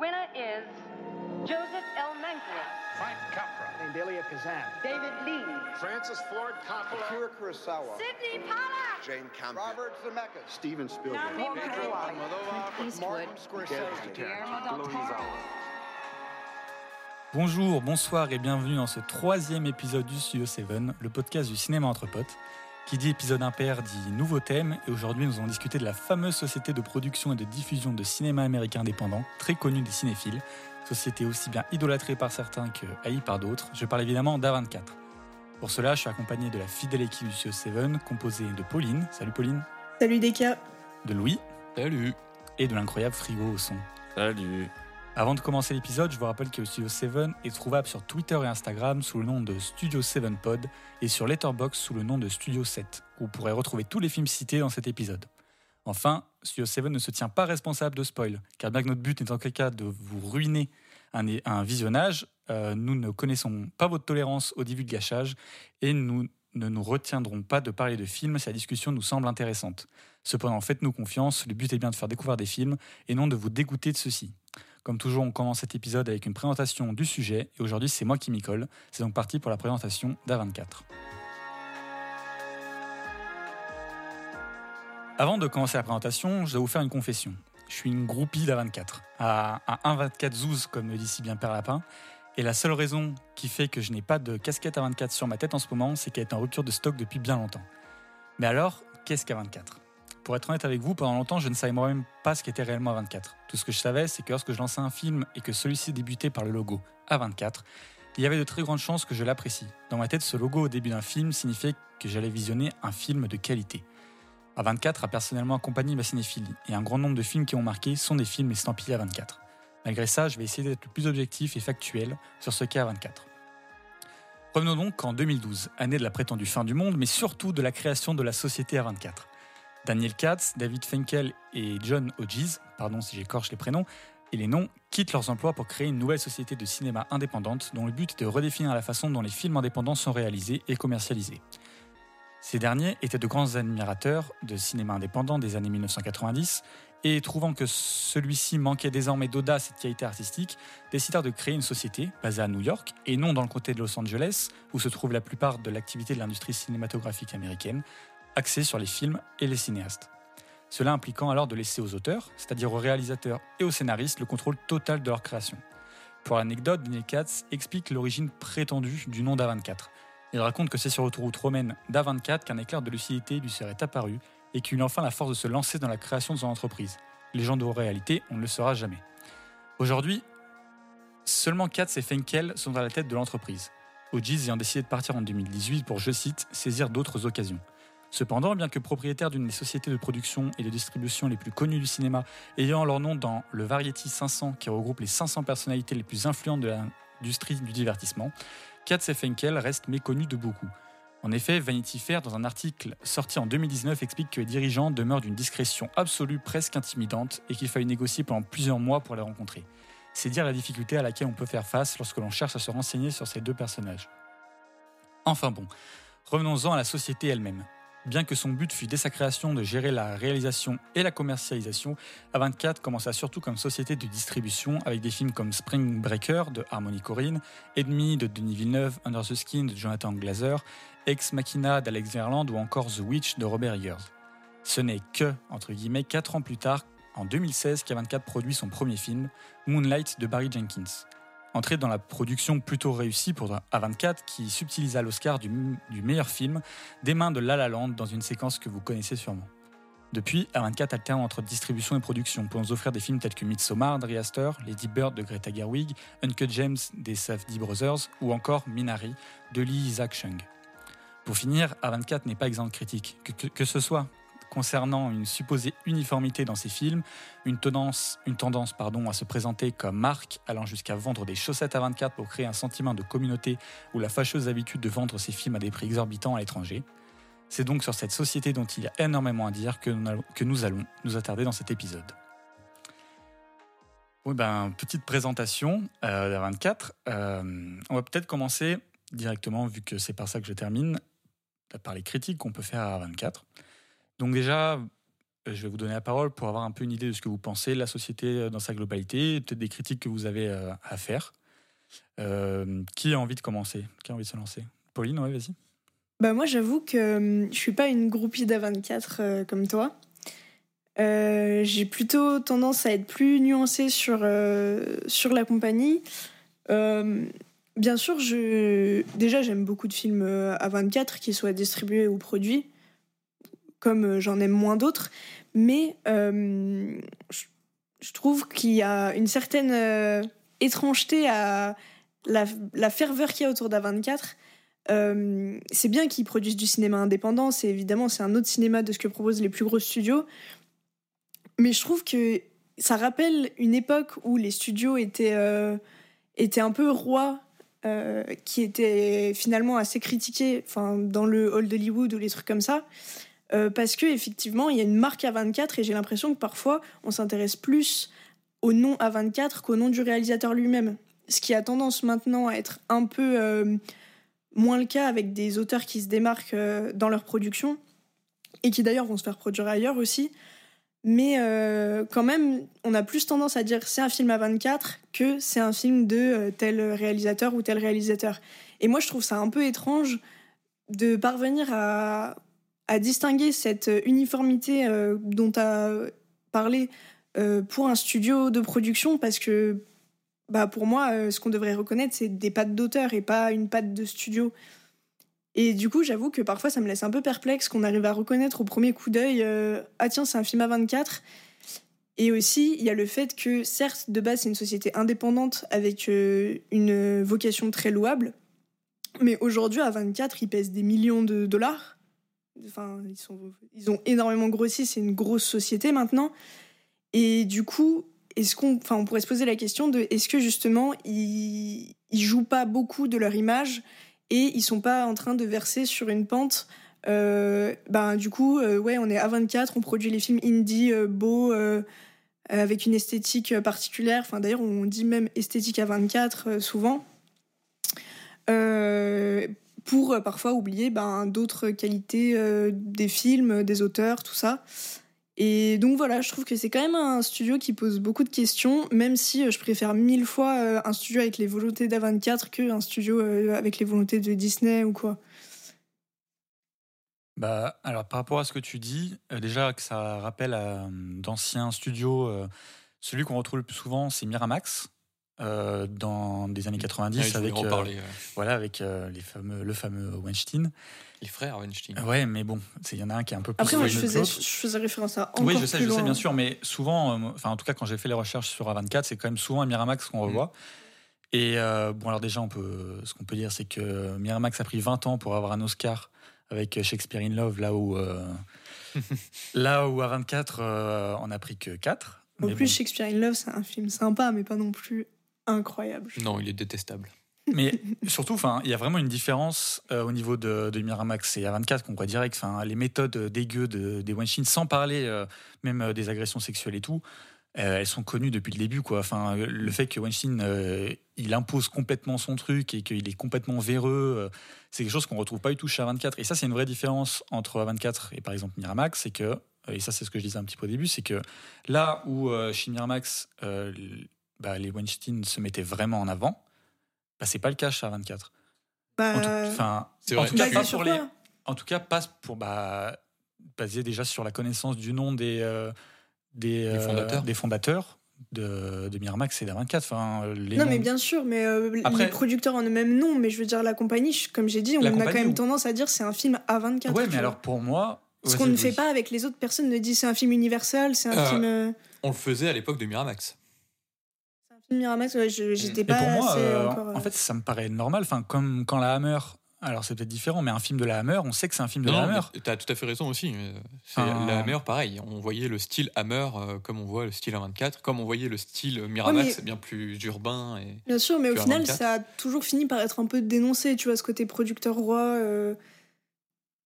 winner is Joseph L. Mankiewicz. Frank Capra. And Delia Kazan. David Lee. Francis Ford Coppola. Akira Kurosawa. Sidney Pollack. Jane Campion. Robert Zemeckis. Steven Spielberg. Pedro Martin Scorsese. Guillermo del Toro. Bonjour, bonsoir et bienvenue dans ce troisième épisode du Studio 7, le podcast du cinéma entre potes. Qui dit épisode impair dit nouveau thème et aujourd'hui nous allons discuter de la fameuse société de production et de diffusion de cinéma américain indépendant, très connue des cinéphiles, société aussi bien idolâtrée par certains que haïe par d'autres. Je parle évidemment d'A24. Pour cela, je suis accompagné de la fidèle équipe du Studio 7, composée de Pauline, salut Pauline, Salut Deka. de Louis Salut. et de l'incroyable Frigo au son. Salut. Avant de commencer l'épisode, je vous rappelle que Studio 7 est trouvable sur Twitter et Instagram sous le nom de Studio 7 Pod et sur Letterboxd sous le nom de Studio 7, où vous pourrez retrouver tous les films cités dans cet épisode. Enfin, Studio 7 ne se tient pas responsable de spoil, car bien que notre but n'est en aucun cas de vous ruiner un, un visionnage, euh, nous ne connaissons pas votre tolérance au début de gâchage et nous ne nous retiendrons pas de parler de films si la discussion nous semble intéressante. Cependant, faites-nous confiance, le but est bien de faire découvrir des films et non de vous dégoûter de ceux-ci. Comme toujours, on commence cet épisode avec une présentation du sujet, et aujourd'hui c'est moi qui m'y colle. C'est donc parti pour la présentation d'A24. Avant de commencer la présentation, je dois vous faire une confession. Je suis une groupie d'A24, à, à 1,24 zouz, comme le dit si bien Père Lapin, et la seule raison qui fait que je n'ai pas de casquette A24 sur ma tête en ce moment, c'est qu'elle est en rupture de stock depuis bien longtemps. Mais alors, qu'est-ce qu'A24 Pour être honnête avec vous, pendant longtemps, je ne savais moi-même pas ce qu'était réellement A24. Tout ce que je savais, c'est que lorsque je lançais un film et que celui-ci débutait par le logo A24, il y avait de très grandes chances que je l'apprécie. Dans ma tête, ce logo au début d'un film signifiait que j'allais visionner un film de qualité. A24 a personnellement accompagné ma cinéphilie, et un grand nombre de films qui ont marqué sont des films estampillés A24. Malgré ça, je vais essayer d'être le plus objectif et factuel sur ce qu'est A24. Revenons donc en 2012, année de la prétendue fin du monde, mais surtout de la création de la société A24. Daniel Katz, David Finkel et John Hodges, pardon si j'écorche les prénoms, et les noms, quittent leurs emplois pour créer une nouvelle société de cinéma indépendante dont le but est de redéfinir la façon dont les films indépendants sont réalisés et commercialisés. Ces derniers étaient de grands admirateurs de cinéma indépendant des années 1990 et trouvant que celui-ci manquait désormais d'audace et de qualité artistique, décidèrent de créer une société basée à New York et non dans le comté de Los Angeles où se trouve la plupart de l'activité de l'industrie cinématographique américaine, axée sur les films et les cinéastes. Cela impliquant alors de laisser aux auteurs, c'est-à-dire aux réalisateurs et aux scénaristes, le contrôle total de leur création. Pour l'anecdote, Daniel Katz explique l'origine prétendue du nom d'A24. Il raconte que c'est sur l'autoroute romaine d'A24 qu'un éclair de lucidité lui serait apparu et qu'il eut enfin la force de se lancer dans la création de son entreprise. Légende ou réalité, on ne le saura jamais. Aujourd'hui, seulement Katz et Fenkel sont à la tête de l'entreprise. Hodges ayant décidé de partir en 2018 pour, je cite, saisir d'autres occasions. Cependant, bien que propriétaire d'une des sociétés de production et de distribution les plus connues du cinéma, ayant leur nom dans le Variety 500 qui regroupe les 500 personnalités les plus influentes de l'industrie du divertissement, Katz et Fenkel restent méconnus de beaucoup. En effet, Vanity Fair, dans un article sorti en 2019, explique que les dirigeants demeurent d'une discrétion absolue presque intimidante et qu'il faille négocier pendant plusieurs mois pour les rencontrer. C'est dire la difficulté à laquelle on peut faire face lorsque l'on cherche à se renseigner sur ces deux personnages. Enfin bon, revenons-en à la société elle-même. Bien que son but fût dès sa création de gérer la réalisation et la commercialisation, A24 commença surtout comme société de distribution avec des films comme Spring Breaker de Harmony Corrine, Enemy de Denis Villeneuve, Under the Skin de Jonathan Glazer, Ex Machina d'Alex Verland ou encore The Witch de Robert Eggers. Ce n'est que, entre guillemets, 4 ans plus tard, en 2016, qu'A24 produit son premier film, Moonlight de Barry Jenkins. Entré dans la production plutôt réussie pour A24 qui subtilisa l'Oscar du, meilleur film des mains de La La Land dans une séquence que vous connaissez sûrement. Depuis, A24 alterne entre distribution et production pour nous offrir des films tels que Midsommar d'Ari Aster, Lady Bird de Greta Gerwig, Uncut James des Safdie Brothers ou encore Minari de Lee Isaac Chung. Pour finir, A24 n'est pas exempt de critiques, que, que, que ce soit concernant une supposée uniformité dans ses films, une tendance, une tendance pardon, à se présenter comme marque, allant jusqu'à vendre des chaussettes à 24 pour créer un sentiment de communauté ou la fâcheuse habitude de vendre ses films à des prix exorbitants à l'étranger. C'est donc sur cette société dont il y a énormément à dire que nous allons, nous, attarder dans cet épisode. Ben, petite présentation euh, de 24. Euh, on va peut-être commencer directement, vu que c'est par ça que je termine, par les critiques qu'on peut faire à 24. Donc déjà, euh, je vais vous donner la parole pour avoir un peu une idée de ce que vous pensez la société euh, dans sa globalité, peut-être des critiques que vous avez euh, à faire. Qui a envie de commencer? Qui a envie de se lancer? Pauline, ouais, vas-y. Bah moi j'avoue que je suis pas une groupie d'A24 euh, comme toi. J'ai plutôt tendance à être plus nuancée sur, sur la compagnie. Bien sûr, je, déjà j'aime beaucoup de films euh, A24 qui soient distribués ou produits, comme euh, j'en aime moins d'autres. Mais euh, je, trouve qu'il y a une certaine euh, étrangeté à la, ferveur qu'il y a autour d'A24. Euh, c'est bien qu'ils produisent du cinéma indépendant, c'est évidemment c'est un autre cinéma de ce que proposent les plus gros studios, mais je trouve que ça rappelle une époque où les studios étaient, étaient un peu rois, qui étaient finalement assez critiqués enfin, dans le hall d'Hollywood ou les trucs comme ça, euh, parce que effectivement il y a une marque A24 et j'ai l'impression que parfois on s'intéresse plus au nom A24 qu'au nom du réalisateur lui-même, ce qui a tendance maintenant à être un peu euh, moins le cas avec des auteurs qui se démarquent euh, dans leur production et qui d'ailleurs vont se faire produire ailleurs aussi. Mais quand même, on a plus tendance à dire c'est un film à 24 que c'est un film de tel réalisateur ou tel réalisateur. Et moi, je trouve ça un peu étrange de parvenir à, à distinguer cette uniformité euh, dont tu as parlé euh, pour un studio de production parce que bah, pour moi, euh, ce qu'on devrait reconnaître, c'est des pattes d'auteur et pas une patte de studio. Et du coup, j'avoue que parfois, ça me laisse un peu perplexe qu'on arrive à reconnaître au premier coup d'œil euh, Ah, tiens, c'est un film à 24. Et aussi, il y a le fait que, certes, de base, c'est une société indépendante avec euh, une vocation très louable. Mais aujourd'hui, à 24, ils pèsent des millions de dollars. Enfin, ils, sont, ils ont énormément grossi, c'est une grosse société maintenant. Et du coup, est-ce qu'on, enfin, on pourrait se poser la question de est-ce que justement ils, ils jouent pas beaucoup de leur image et ils sont pas en train de verser sur une pente. Euh, ben du coup, euh, ouais, on est à 24, on produit les films indie euh, beaux euh, avec une esthétique particulière. Enfin, d'ailleurs, on dit même esthétique à 24 euh, souvent. Pour euh, parfois oublier ben, d'autres qualités euh, des films, des auteurs, tout ça. Et donc voilà, je trouve que c'est quand même un studio qui pose beaucoup de questions, même si euh, je préfère mille fois un studio avec les volontés d'A24 qu'un studio avec les volontés de Disney ou quoi. Bah, alors, par rapport à ce que tu dis, déjà que ça rappelle euh, d'anciens studios, celui qu'on retrouve le plus souvent, c'est Miramax, euh, dans des années 90, Ouais, je voulais avec, euh, parler, ouais. voilà, avec euh, les fameux, le fameux Weinstein. Les frères Weinstein. Ouais, mais bon, c'est- il y en a un qui est un peu plus Après, moi, je faisais, l'autre. je faisais référence à encore Oui, je sais, plus je sais, bien sûr, mais souvent, euh, enfin, en tout cas, quand j'ai fait les recherches sur A24, c'est quand même souvent un Miramax qu'on revoit. Et euh, bon, alors déjà, on peut, ce qu'on peut dire, c'est que Miramax a pris 20 ans pour avoir un Oscar avec Shakespeare in Love, là où, euh, là où A24 euh, on a pris que 4. En Mais plus, bon. Shakespeare in Love, c'est un film sympa, mais pas non plus incroyable. Non, il est détestable. Mais surtout, enfin, il y a vraiment une différence euh, au niveau de, de Miramax et A24 qu'on voit direct. Enfin, les méthodes euh, dégueu de, des Weinstein, sans parler euh, même euh, des agressions sexuelles et tout, euh, elles sont connues depuis le début. Quoi. Enfin, le fait que Weinstein euh, il impose complètement son truc et qu'il est complètement véreux, euh, c'est quelque chose qu'on retrouve pas du tout chez A24. Et ça, c'est une vraie différence entre A24 et par exemple Miramax, c'est que et ça c'est ce que je disais un petit peu au début, c'est que là où euh, chez Miramax, euh, bah, les Weinstein se mettaient vraiment en avant, bah, c'est pas le cas chez A24. Bah, En tout, enfin, C'est en vrai. tout cas, pas sur pour les, quoi? en tout cas, pas pour bah, basé déjà sur la connaissance du nom des euh, des, euh, fondateurs. des fondateurs de, de Miramax et d'A24. Enfin, les Non, noms- mais bien sûr, mais euh, Après- les producteurs en eux-mêmes, non. Mais je veux dire, la compagnie, je- comme j'ai dit, on a quand même ou- tendance à dire c'est un film à 24. Ouais, mais vois. alors pour moi, Ce qu'on ne fait pas avec les autres personnes ne dit c'est un film universel, c'est un Euh, film. On le faisait à l'époque de Miramax. Miramax, ouais, j'étais Et pas pour moi, assez euh, encore. euh, en fait, ça me paraît normal. Enfin, comme quand la Hammer. Alors c'est peut-être différent, mais un film de la Hammer, on sait que c'est un film de Non, la Hammer. t'as tout à fait raison aussi. C'est Ah. la Hammer, pareil. On voyait le style Hammer euh, comme on voit le style A24, comme on voyait le style Miramax, mais- bien plus urbain. Et... Bien sûr, mais au final, 24. ça a toujours fini par être un peu dénoncé, tu vois, ce côté producteur roi. euh.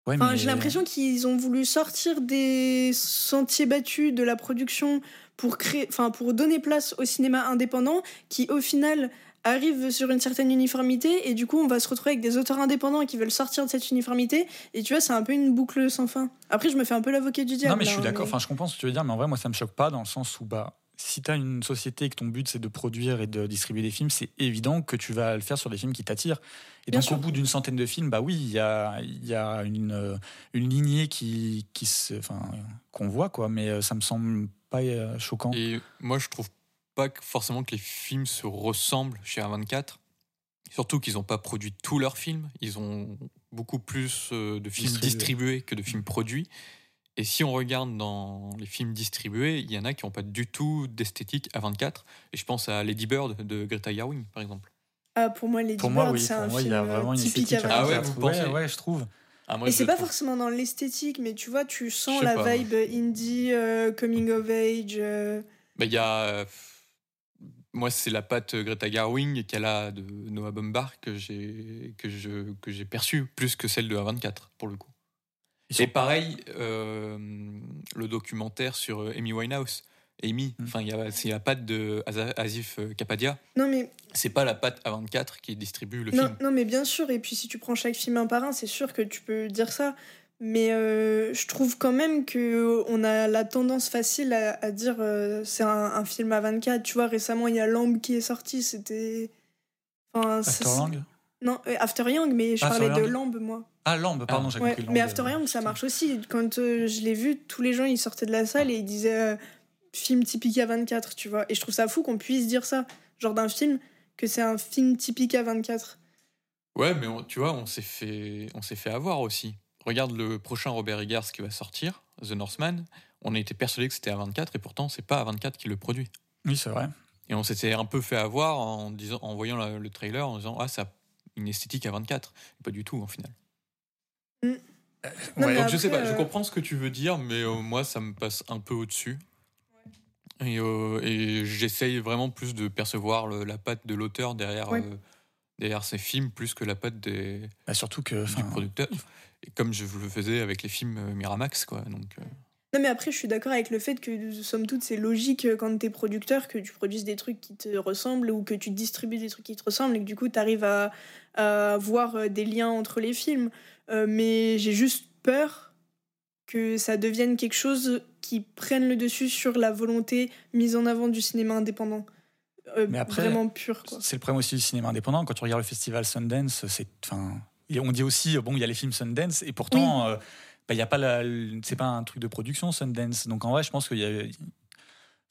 Ouais, Enfin, mais- j'ai l'impression qu'ils ont voulu sortir des sentiers battus de la production pour créer, enfin, pour donner place au cinéma indépendant, qui au final arrive sur une certaine uniformité et du coup on va se retrouver avec des auteurs indépendants qui veulent sortir de cette uniformité et tu vois c'est un peu une boucle sans fin. Après je me fais un peu l'avocat du diable. Non, mais je suis là, d'accord. mais- Enfin, je comprends ce que tu veux dire, mais en vrai, moi, ça me choque pas dans le sens où, bah, si tu as une société et que ton but c'est de produire et de distribuer des films, c'est évident que tu vas le faire sur des films qui t'attirent. Et Bien donc, sûr. au bout d'une centaine de films, bah oui, il y a, y a une, une lignée qui, qui se, enfin, qu'on voit, quoi. Mais euh, ça me semble pas euh, choquant. Et moi, je trouve pas que forcément que les films se ressemblent chez A24. Surtout qu'ils n'ont pas produit tous leurs films. Ils ont beaucoup plus euh, de films Distribués. distribués que de films produits. Et si on regarde dans les films distribués, il y en a qui n'ont pas du tout d'esthétique A24. Et je pense à Lady Bird de Greta Gerwig, par exemple. Ah, pour moi, Lady Pour moi, Bird, oui. c'est un moi, il film y a vraiment une typique esthétique. à Ah ouais, 24. vous pensez ouais, ouais, je trouve. Ah, moi, Et c'est pas trouve- forcément dans l'esthétique, mais tu vois, tu sens la pas, vibe indie, euh, coming of age. euh. Bah, il y a. euh, moi, c'est la patte Greta Gerwig qu'elle a de Noah Baumbach que j'ai que je que j'ai perçue plus que celle de A24 pour le coup. Et pareil, euh, le documentaire sur euh, Amy Winehouse, Amy, Mm. enfin il y a c'est la patte de Asif euh, Kapadia. Non, mais, C'est pas la patte A24 qui distribue le non, film. non, mais bien sûr, et puis si tu prends chaque film un par un, c'est sûr que tu peux dire ça. Mais euh, je trouve quand même que on a la tendance facile à, à dire euh, c'est un, un film à 24. Tu vois, récemment, il y a Lamb qui est sorti, c'était. Enfin, After Non, euh, After Young, mais je After parlais de. Lamb, moi. Ah, Lamb, pardon, Ah. j'ai Ouais, compris. Lamb, mais euh, After Young, ça marche aussi. Quand euh, je l'ai vu, tous les gens ils sortaient de la salle et ils disaient euh, film typique à 24, tu vois. Et je trouve ça fou qu'on puisse dire ça, genre d'un film, que c'est un film typique à 24. Ouais, mais on- tu vois, on s'est fait on s'est fait avoir aussi. Regarde le prochain Robert Eggers qui va sortir, The Northman. On a été persuadé que c'était A24 et pourtant c'est pas A24 qui le produit. Oui, c'est vrai. Et on s'était un peu fait avoir en, disant, en voyant la- le trailer, en disant Ah, ça a une esthétique à 24. Et pas du tout, en final. Ouais, mais Donc, je sais pas, je euh, comprends ce que tu veux dire, mais euh, moi, ça me passe un peu au-dessus. Et, euh, et j'essaye vraiment plus de percevoir le- la patte de l'auteur derrière, Ouais. euh, derrière ses films, plus que la patte des, Bah, surtout que. du producteur. Et comme je le faisais avec les films euh, Miramax, quoi. Donc, euh, Non, mais après, je suis d'accord avec le fait que, somme toute, c'est logique quand t'es producteur que tu produises des trucs qui te ressemblent ou que tu distribues des trucs qui te ressemblent et que du coup, t'arrives à, à voir des liens entre les films. Euh, mais j'ai juste peur que ça devienne quelque chose qui prenne le dessus sur la volonté mise en avant du cinéma indépendant. Euh, Mais après, vraiment pur, quoi. C'est le problème aussi du cinéma indépendant. Quand tu regardes le festival Sundance, c'est, enfin, on dit aussi, bon, il y a les films Sundance, et pourtant, euh, bah, il y a pas la, c'est pas un truc de production Sundance. Donc en vrai, je pense qu'il y a,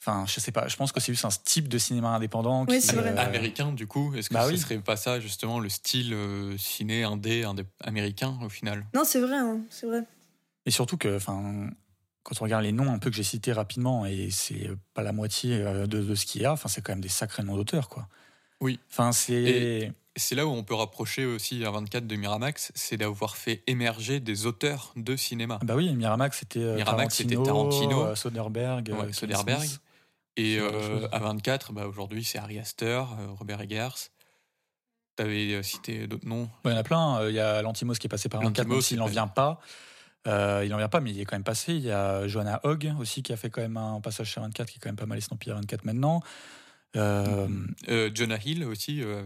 enfin, je sais pas, je pense que c'est juste un type de cinéma indépendant. Qui, euh, américain, du coup, est-ce que bah ce oui. serait pas ça, justement, le style euh, ciné indé, indé américain, au final? Non, c'est vrai, hein, c'est vrai. Et surtout que, enfin, quand on regarde les noms un peu que j'ai cités rapidement, et c'est pas la moitié euh, de, de ce qu'il y a, enfin, c'est quand même des sacrés noms d'auteurs, quoi. Oui. Enfin, c'est. C'est là où on peut rapprocher aussi à 24 de Miramax, c'est d'avoir fait émerger des auteurs de cinéma. Bah oui, Miramax, c'était euh, Miramax, Tarantino, Tarantino. euh, Soderbergh, Ouais. Et euh, à 24, bah, aujourd'hui, c'est Aster, euh, Robert Eggers. T'avais cité d'autres noms. Il y en a plein. Il y a Lantimos qui est passé par 24, Lantimos, même s'il n'en vient pas. Euh, il n'en vient pas, mais il est quand même passé. Il y a Johanna Hogg aussi qui a fait quand même un passage chez 24 qui est quand même pas mal estampillé à 24 maintenant. Euh, Euh, Jonah Hill aussi, euh,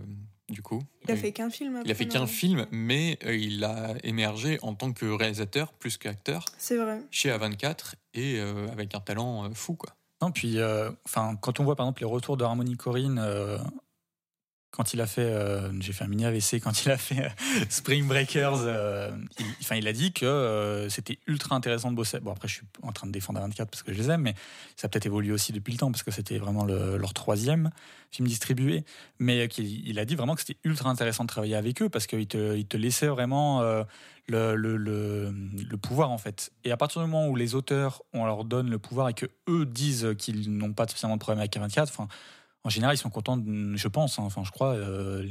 du coup. Il a fait qu'un film. il a fait qu'un film, mais euh, il a émergé en tant que réalisateur plus qu'acteur C'est vrai. chez A24 et euh, avec un talent euh, fou, quoi. Non, puis euh, enfin, quand on voit par exemple les retours de Harmony Corinne, euh, quand il a fait, euh, j'ai fait un mini AVC, quand il a fait euh, Spring Breakers, euh, il, il a dit que c'était ultra intéressant de bosser. Bon, après, je suis en train de défendre A24 parce que je les aime, mais ça a peut-être évolué aussi depuis le temps parce que c'était vraiment le- leur troisième film distribué. Mais il a dit vraiment que c'était ultra intéressant de travailler avec eux parce qu'ils te, laissaient vraiment le pouvoir en fait. Et à partir du moment où les auteurs, on leur donne le pouvoir et que eux disent qu'ils n'ont pas spécialement de problème avec A24, enfin, en général, ils sont contents, de- je pense, hein, enfin, je crois. euh,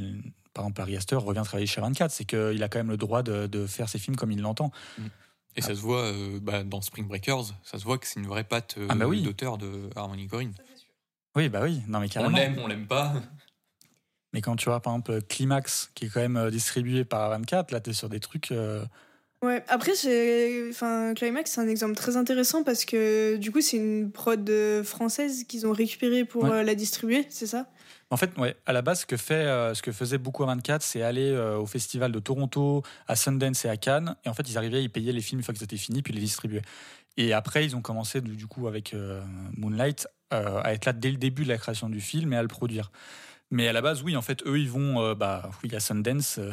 par exemple, Harry Astor revient travailler chez A24, c'est qu'il a quand même le droit de, de faire ses films comme il l'entend. Et ça se voit euh, bah, dans Spring Breakers, ça se voit que c'est une vraie patte euh, Ah bah oui. d'auteur de Harmony Corinne. Oui, bah oui, non mais On carrément. l'aime, on l'aime pas. Mais quand tu vois par exemple Climax, qui est quand même distribué par A24, là, tu es sur des trucs. Ouais, après. Enfin, Climax, c'est un exemple très intéressant parce que du coup, c'est une prod euh, française qu'ils ont récupérée pour Ouais. euh, la distribuer, c'est ça? En fait, ouais, à la base, ce que, fait, euh, ce que faisait beaucoup à 24, c'est aller euh, au festival de Toronto, à Sundance et à Cannes. Et en fait, ils arrivaient, ils payaient les films une fois qu'ils étaient finis, puis ils les distribuaient. Et après, ils ont commencé, du, du coup, avec euh, Moonlight, à être là dès le début de la création du film et à le produire. Mais à la base, oui, en fait, eux, ils vont euh, bah, oui, à Sundance, euh,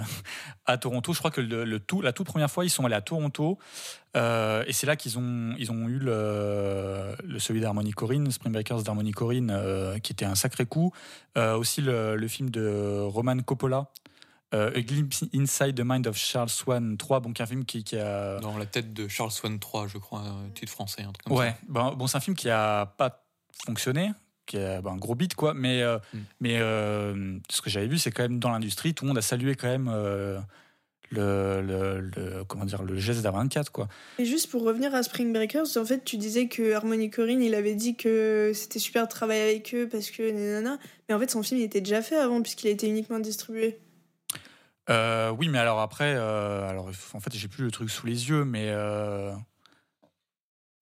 à Toronto. Je crois que le, le tout, la toute première fois, ils sont allés à Toronto. euh, et c'est là qu'ils ont, ils ont eu le, le celui d'Harmony Corinne, Spring Breakers d'Harmony Corinne, qui était un sacré coup. Aussi le, le film de Roman Coppola, A Glimpse Inside the Mind of Charles Swan 3, bon, qui est un film qui, qui a. Dans la tête de Charles Swan 3, je crois, titre français, un truc comme Ouais, ça. ben, bon, c'est un film qui a pas fonctionné, qui a ben, un gros beat, quoi. Mais, euh, Mm. mais euh, ce que j'avais vu, c'est quand même dans l'industrie, tout le monde a salué quand même euh, le, le, le- comment dire, le geste d'A24, quoi. Et juste pour revenir à Spring Breakers, en fait, tu disais que Harmony Corinne, il avait dit que c'était super de travailler avec eux parce que nanana. Mais en fait, son film, il était déjà fait avant puisqu'il a été uniquement distribué. Euh, oui, mais alors après, euh, alors en fait, j'ai plus le truc sous les yeux, mais euh,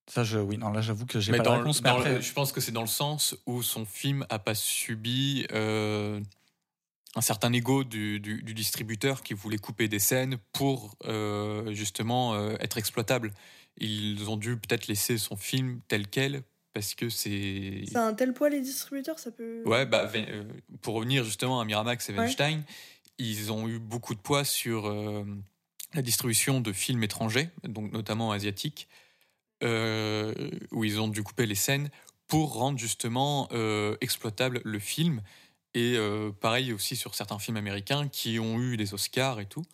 ça, je, oui, non, là, j'avoue que j'ai pas dans la le- réponse. Mais dans le- après, je pense que c'est dans le sens où son film a pas subi euh, un certain ego du, du- du distributeur qui voulait couper des scènes pour euh, justement euh, être exploitable. Ils ont dû peut-être laisser son film tel quel parce que c'est. Ça a un tel poids, les distributeurs, ça peut. Ouais, bah, euh, pour revenir justement à Miramax et Weinstein, ils ont eu beaucoup de poids sur euh, la distribution de films étrangers, donc notamment asiatiques, euh, où ils ont dû couper les scènes pour rendre justement euh, exploitable le film. Et euh, pareil aussi sur certains films américains qui ont eu des Oscars et tout.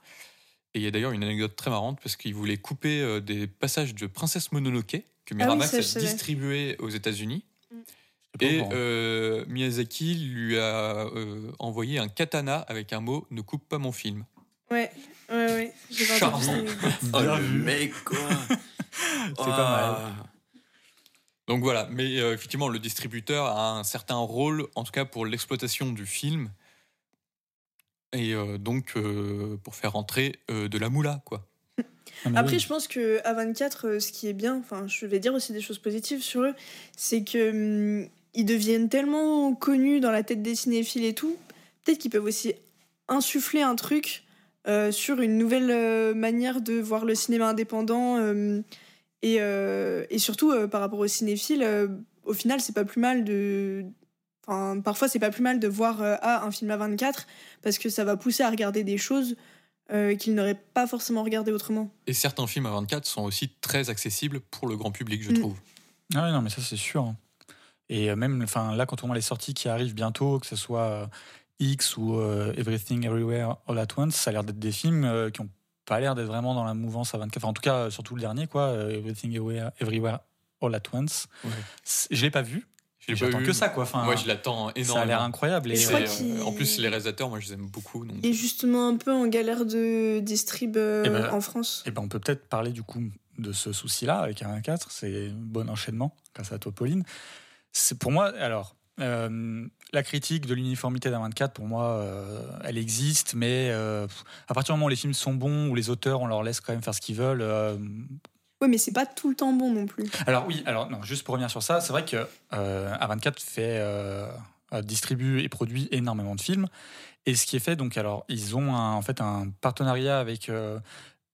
Et il y a d'ailleurs une anecdote très marrante parce qu'ils voulaient couper euh, des passages de Princesse Mononoke que Miramax ça, je a distribué aux États-Unis. au Et euh, Miyazaki lui a euh, envoyé un katana avec un mot Ne coupe pas mon film. Ouais, ouais, ouais. Charmant. Oh, le mec, quoi C'est pas mal. Donc voilà, mais euh, effectivement, le distributeur a un certain rôle, en tout cas pour l'exploitation du film, et euh, donc euh, pour faire rentrer euh, de la moula, quoi. Ah, Après, oui. je pense que A24, euh, ce qui est bien, enfin, je vais dire aussi des choses positives sur eux, c'est que hum, ils deviennent tellement connus dans la tête des cinéphiles et tout, peut-être qu'ils peuvent aussi insuffler un truc euh, sur une nouvelle euh, manière de voir le cinéma indépendant euh, et, euh, et surtout euh, par rapport aux cinéphiles, euh, au final, c'est pas plus mal de. Enfin, parfois, c'est pas plus mal de voir euh, ah, un film à 24 parce que ça va pousser à regarder des choses euh, qu'ils n'auraient pas forcément regardées autrement. Et certains films à 24 sont aussi très accessibles pour le grand public, je Mm. trouve. Ah oui, non, mais ça, c'est sûr. Et même, enfin, là, quand on voit les sorties qui arrivent bientôt, que ce soit euh, X ou euh, Everything Everywhere All at Once, ça a l'air d'être des films euh, qui ont pas l'air d'être vraiment dans la mouvance à 24. Enfin, en tout cas, euh, surtout le dernier, quoi, euh, Everything Everywhere, Everywhere All at Once. Ouais. Je l'ai pas vu. Je l'ai pas J'attends vu. que ça, quoi. Enfin, Moi, je l'attends énormément. ça a l'air incroyable. Et, Et, en plus, les réalisateurs, moi, je les aime beaucoup. Donc... Et justement un peu en galère de distrib euh, Eh ben, en France. Eh ben, on peut peut-être parler du coup de ce souci-là avec un 4. C'est un bon enchaînement, grâce à toi, Pauline. C'est pour moi, alors, euh, la critique de l'uniformité d'un 24, pour moi, euh, elle existe, mais euh, à partir du moment où les films sont bons, où les auteurs, on leur laisse quand même faire ce qu'ils veulent. Ouais, mais c'est pas tout le temps bon non plus. alors oui, alors non, juste pour revenir sur ça, c'est vrai que euh, A24 fait distribue et produit énormément de films. Et ce qui est fait, donc alors ils ont un- en fait un partenariat avec euh,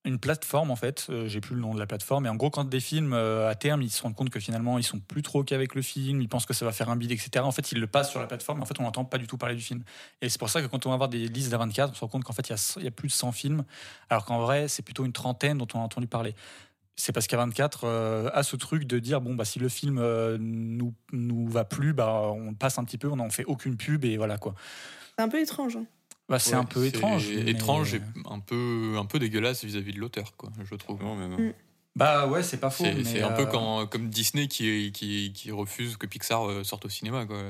une plateforme en fait. Euh, J'ai plus le nom de la plateforme. Mais en gros, quand des films euh, à terme, ils se rendent compte que finalement ils sont plus trop ok avec le film, ils pensent que ça va faire un bid, etc. En fait, ils le passent sur la plateforme. En fait, on n'entend pas du tout parler du film. Et c'est pour ça que quand on va voir des listes d'A24, on se rend compte qu'en fait il y, a- plus de 100 films, alors qu'en vrai c'est plutôt une trentaine dont on a entendu parler c'est parce qu'A24 euh, a ce truc de dire bon bah si le film euh, nous nous va plus bah on passe un petit peu on n'en fait aucune pub et voilà quoi C'est un peu étrange. hein. Bah, c'est Ouais, un peu étrange mais- Étrange et un peu, un peu dégueulasse vis-à-vis de l'auteur, quoi, je trouve. Non, mais non. Mm. bah ouais c'est pas faux C'est un peu euh, quand, comme Disney qui, qui, qui refuse que Pixar euh, sorte au cinéma. Quoi.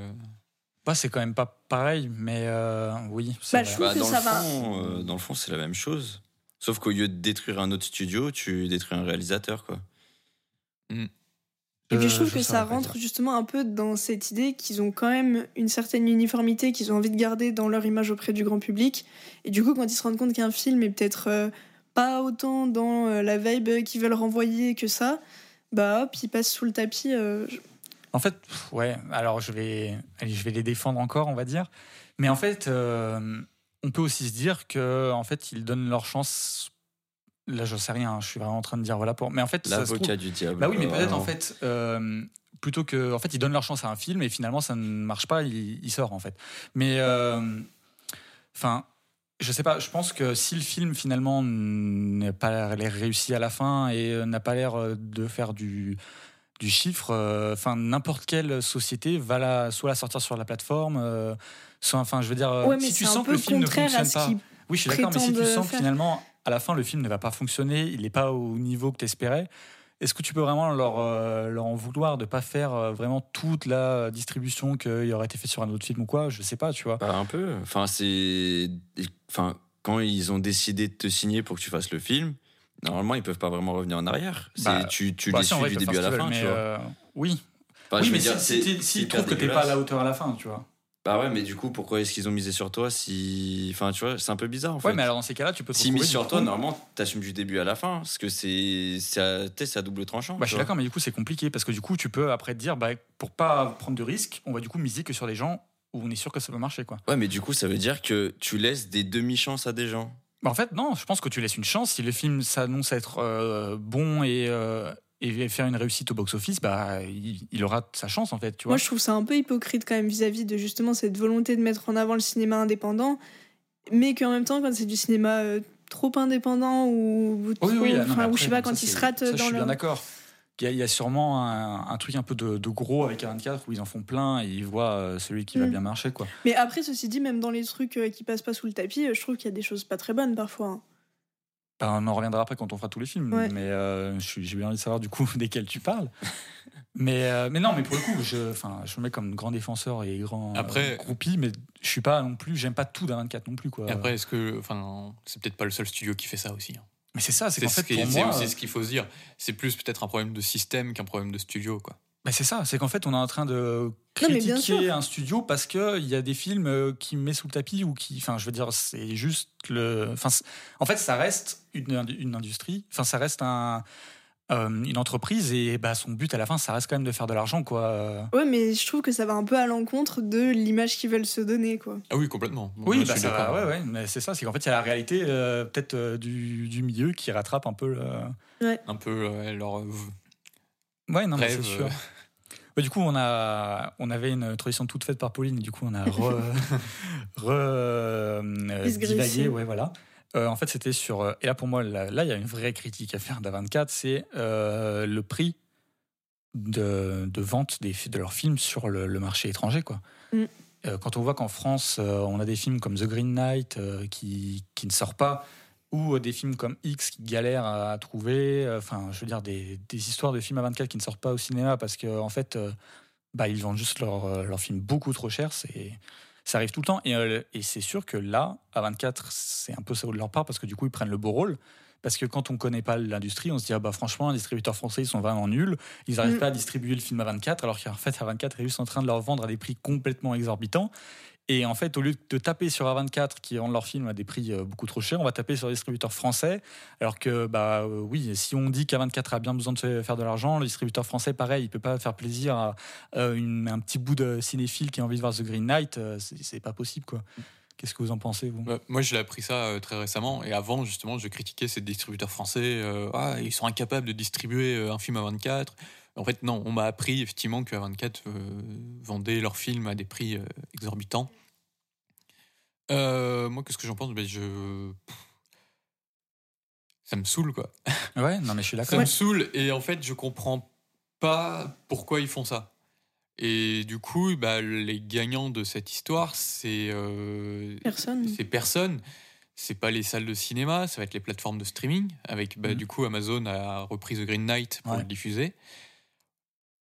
bah, c'est quand même pas pareil mais euh, oui Bah, vrai. je trouve Bah, que dans, ça le va. fond, euh, dans le fond, c'est la même chose. Sauf qu'au lieu de détruire un autre studio, tu détruis un réalisateur, quoi. Et puis je Euh, trouve que ça rentre dire. justement un peu dans cette idée qu'ils ont quand même une certaine uniformité qu'ils ont envie de garder dans leur image auprès du grand public. Et du coup, quand ils se rendent compte qu'un film est peut-être euh, pas autant dans euh, la vibe qu'ils veulent renvoyer que ça, bah hop, ils passent sous le tapis. En fait, ouais, alors je vais, allez, je vais les défendre encore, on va dire. Mais en fait, on peut aussi se dire que en fait, ils donnent leur chance. Là, je sais rien, hein, je suis vraiment en train de dire voilà pour. Mais en fait, L'avocat du diable. Bah oui, mais quoi, peut-être en fait, euh, plutôt que. En fait, ils donnent leur chance à un film et finalement, ça ne marche pas, il, il sort en fait. Mais. euh, Enfin. je sais pas, je pense que si le film finalement n'a pas l'air réussi à la fin et euh, n'a pas l'air euh, de faire du, du chiffre, euh, enfin n'importe quelle société va la, soit la sortir sur la plateforme, euh, soit, enfin je veux dire, euh, Ouais, mais si tu c'est un sens que peu le film ne contraire à fonctionne pas. Oui, je suis d'accord, mais si tu sens que finalement, à la fin, le film ne va pas fonctionner, il n'est pas au niveau que tu espérais, est-ce que tu peux vraiment leur, euh, leur en vouloir de ne pas faire euh, vraiment toute la distribution qui aurait été faite sur un autre film ou quoi? Je sais pas, tu vois. Bah, un peu. Enfin, c'est. Enfin, quand ils ont décidé de te signer pour que tu fasses le film, normalement, ils peuvent pas vraiment revenir en arrière. C'est- Bah, tu tu Bah, les si, suis vrai, du ils début à la fin, tu vois. euh, oui, Enfin, oui mais dire, si, c'est- si, c'est s'ils hyper trouvent que t'es pas à la hauteur à la fin, tu vois. Bah ouais, mais du coup, pourquoi est-ce qu'ils ont misé sur toi si. Enfin, tu vois, c'est un peu bizarre en fait. Ouais, mais alors dans ces cas-là, tu peux te misent du sur toi, normalement, t'assumes du début à la fin. Parce que c'est. C'est à, à double tranchant. Bah, je suis d'accord, mais du coup, c'est compliqué parce que du coup, tu peux après te dire, bah, pour pas prendre de risques, on va du coup miser que sur des gens où on est sûr que ça va marcher, quoi. Ouais, mais du coup, ça veut dire que tu laisses des demi-chances à des gens. Bah, en fait, non, je pense que tu laisses une chance. Si le film s'annonce être euh, bon et, euh, et faire une réussite au box-office, bah, il, il aura sa chance, en fait, tu vois. Moi, je trouve ça un peu hypocrite quand même vis-à-vis de justement cette volonté de mettre en avant le cinéma indépendant, mais qu'en même temps, quand c'est du cinéma euh, trop indépendant ou, ou trop, Oui, oui, ah, non, ou je sais pas, quand ça, c'est- se ratent ça, je suis le. bien d'accord. Il y, a, il y a sûrement un, un truc un peu de, de gros avec 24 où ils en font plein et ils voient euh, celui qui va Mm. bien marcher, quoi. Mais après, ceci dit, même dans les trucs euh, qui passent pas sous le tapis, je trouve qu'il y a des choses pas très bonnes parfois. hein. On en reviendra après quand on fera tous les films. Ouais. Mais euh, j'ai bien envie de savoir du coup desquels tu parles. mais, euh, mais non, mais pour le coup, je, enfin, je me mets comme grand défenseur et grand euh, Après- groupie, mais je suis pas non plus, j'aime pas tout d'un 24 non plus. Quoi. Et après, est-ce que. Enfin, c'est peut-être pas le seul studio qui fait ça aussi. hein. mais c'est ça, c'est C'est qu'en ce fait, qui- pour c'est moi, aussi ce qu'il faut se dire. C'est plus peut-être un problème de système qu'un problème de studio, quoi. Bah, c'est ça, c'est qu'en fait, on est en train de critiquer un studio parce que il y a des films euh, qui met sous le tapis ou qui, enfin, je veux dire, c'est juste le, enfin, en fait, ça reste une, une industrie, enfin, ça reste un, euh, une entreprise et bah, son but à la fin, ça reste quand même de faire de l'argent, quoi. Ouais, mais je trouve que ça va un peu à l'encontre de l'image qu'ils veulent se donner, quoi. Ah oui, complètement. Oui, bah ça va, ouais, ouais, mais c'est ça, c'est qu'en fait, il y a la réalité euh, peut-être euh, du, du milieu qui rattrape un peu le. Un peu euh, leur. Ouais, non, mais Rêve, c'est sûr. Ouais, du coup, on, a, on avait une tradition toute faite par Pauline, et du coup, on a re, re- euh, divagué, ouais, voilà. Euh, en fait, c'était sur. euh, Et là, pour moi, là, il y a une vraie critique à faire d'A24, c'est euh, le prix de, de vente des, de leurs films sur le, le marché étranger, quoi. Mm. Quand on voit qu'en France, euh, on a des films comme The Green Knight euh, qui, qui ne sort pas, ou euh, des films comme X qui galèrent à, trouver, euh, enfin, je veux dire, des, des histoires de films à 24 qui ne sortent pas au cinéma parce qu'en en fait, euh, bah, ils vendent juste leurs leurs films beaucoup trop cher. C'est ça arrive tout le temps. Et, euh, et c'est sûr que là, à 24, c'est un peu ça de leur part parce que du coup, ils prennent le beau rôle. Parce que quand on connaît pas l'industrie, on se dit, ah bah franchement, les distributeurs français, ils sont vraiment nuls. Ils n'arrivent Mm. pas à distribuer le film à 24, alors qu'en fait, à 24 est juste en train de leur vendre à des prix complètement exorbitants. Et en fait, au lieu de taper sur A24 qui vendent leurs films à des prix euh, beaucoup trop chers, on va taper sur les distributeurs français. Alors que, bah euh, oui, si on dit qu'A24 a bien besoin de faire de l'argent, le distributeur français, pareil, il peut pas faire plaisir à euh, un petit bout de cinéphile qui a envie de voir The Green Knight. c'est pas possible, quoi. Qu'est-ce que vous en pensez, vous? Bah, moi, j'ai appris ça très récemment. Et avant, justement, je critiquais ces distributeurs français. ah, ils sont incapables de distribuer un film à 24. En fait, non, on m'a appris effectivement qu'à 24 euh, vendait leurs films à des prix euh, exorbitants. Euh, moi, qu'est-ce que j'en pense? Ben, je... Ça me saoule, quoi. Ouais, non, mais je suis Ça d'accord. me saoule. Et en fait, je comprends pas pourquoi ils font ça. Et du coup, bah, les gagnants de cette histoire, c'est... euh, Personne. c'est personne. C'est pas les salles de cinéma, ça va être les plateformes de streaming. Avec bah, Mhm. du coup Amazon a repris The Green Knight pour Ouais. le diffuser.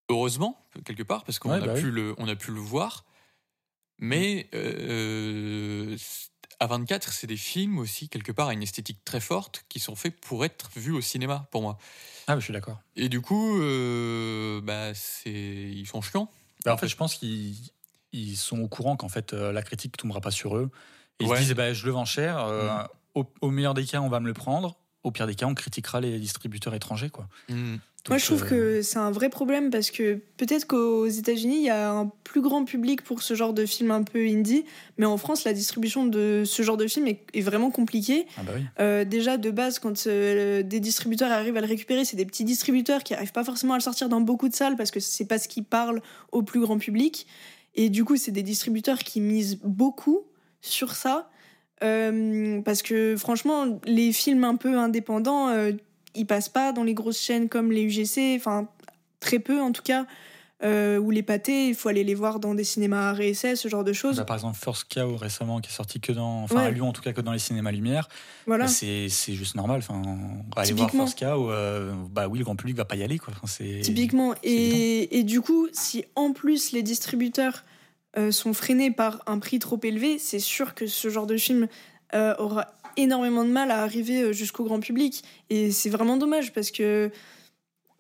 Heureusement quelque part parce qu'on Ouais, a bah pu oui. le on a pu le voir. Mais euh, à 24, c'est des films aussi quelque part à une esthétique très forte qui sont faits pour être vus au cinéma pour moi. Ah, je suis d'accord. Et du coup, euh, bah c'est ils sont chiants. Bah, en fait, je pense qu'ils ils sont au courant qu'en fait, euh, la critique tombera pas sur eux. Et ils Ouais. se disent, bah, je le vends cher. euh, au, au meilleur des cas, on va me le prendre. au pire des cas, on critiquera les distributeurs étrangers. Quoi. Mm. Moi, je trouve euh, que c'est un vrai problème parce que peut-être qu'aux États-Unis, il y a un plus grand public pour ce genre de film un peu indie, mais en France, la distribution de ce genre de film est, est vraiment compliquée. Ah bah oui. Euh, déjà, de base, quand euh, des distributeurs arrivent à le récupérer, c'est des petits distributeurs qui n'arrivent pas forcément à le sortir dans beaucoup de salles parce que c'est pas ce qui parle au plus grand public. Et du coup, c'est des distributeurs qui misent beaucoup sur ça. Euh, parce que franchement, les films un peu indépendants, ils passent pas dans les grosses chaînes comme les UGC, enfin très peu en tout cas, euh, ou les pâtés, il faut aller les voir dans des cinémas RSS, ce genre de choses. Bah, par exemple, First Cow récemment, qui est sorti que dans, enfin Ouais. à Lyon en tout cas que dans les cinémas Lumière. voilà. Bah, c'est juste normal. Enfin, aller voir. First Cow. euh, bah oui, le grand public va pas y aller quoi. Enfin, Typiquement. Et, et du coup, si en plus les distributeurs euh, sont freinés par un prix trop élevé, c'est sûr que ce genre de film euh, aura énormément de mal à arriver euh, jusqu'au grand public. Et c'est vraiment dommage parce que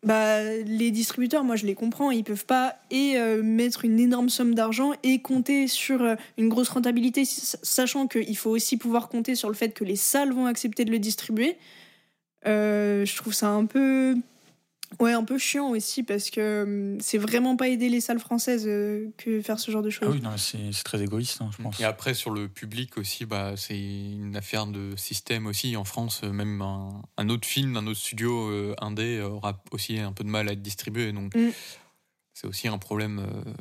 bah, les distributeurs, moi je les comprends, ils peuvent pas et euh, mettre une énorme somme d'argent et compter sur euh, une grosse rentabilité, sachant qu'il faut aussi pouvoir compter sur le fait que les salles vont accepter de le distribuer. Je trouve ça un peu Ouais, un peu chiant aussi parce que hum, c'est vraiment pas aider les salles françaises euh, que faire ce genre de Ah choses. oui, non, mais c'est c'est très égoïste, hein, je pense. Et après, sur le public aussi, bah, c'est une affaire de système aussi. En France, euh, même un, un autre film d'un autre studio euh, indé aura aussi un peu de mal à être distribué. Donc, Mm. c'est aussi un problème euh,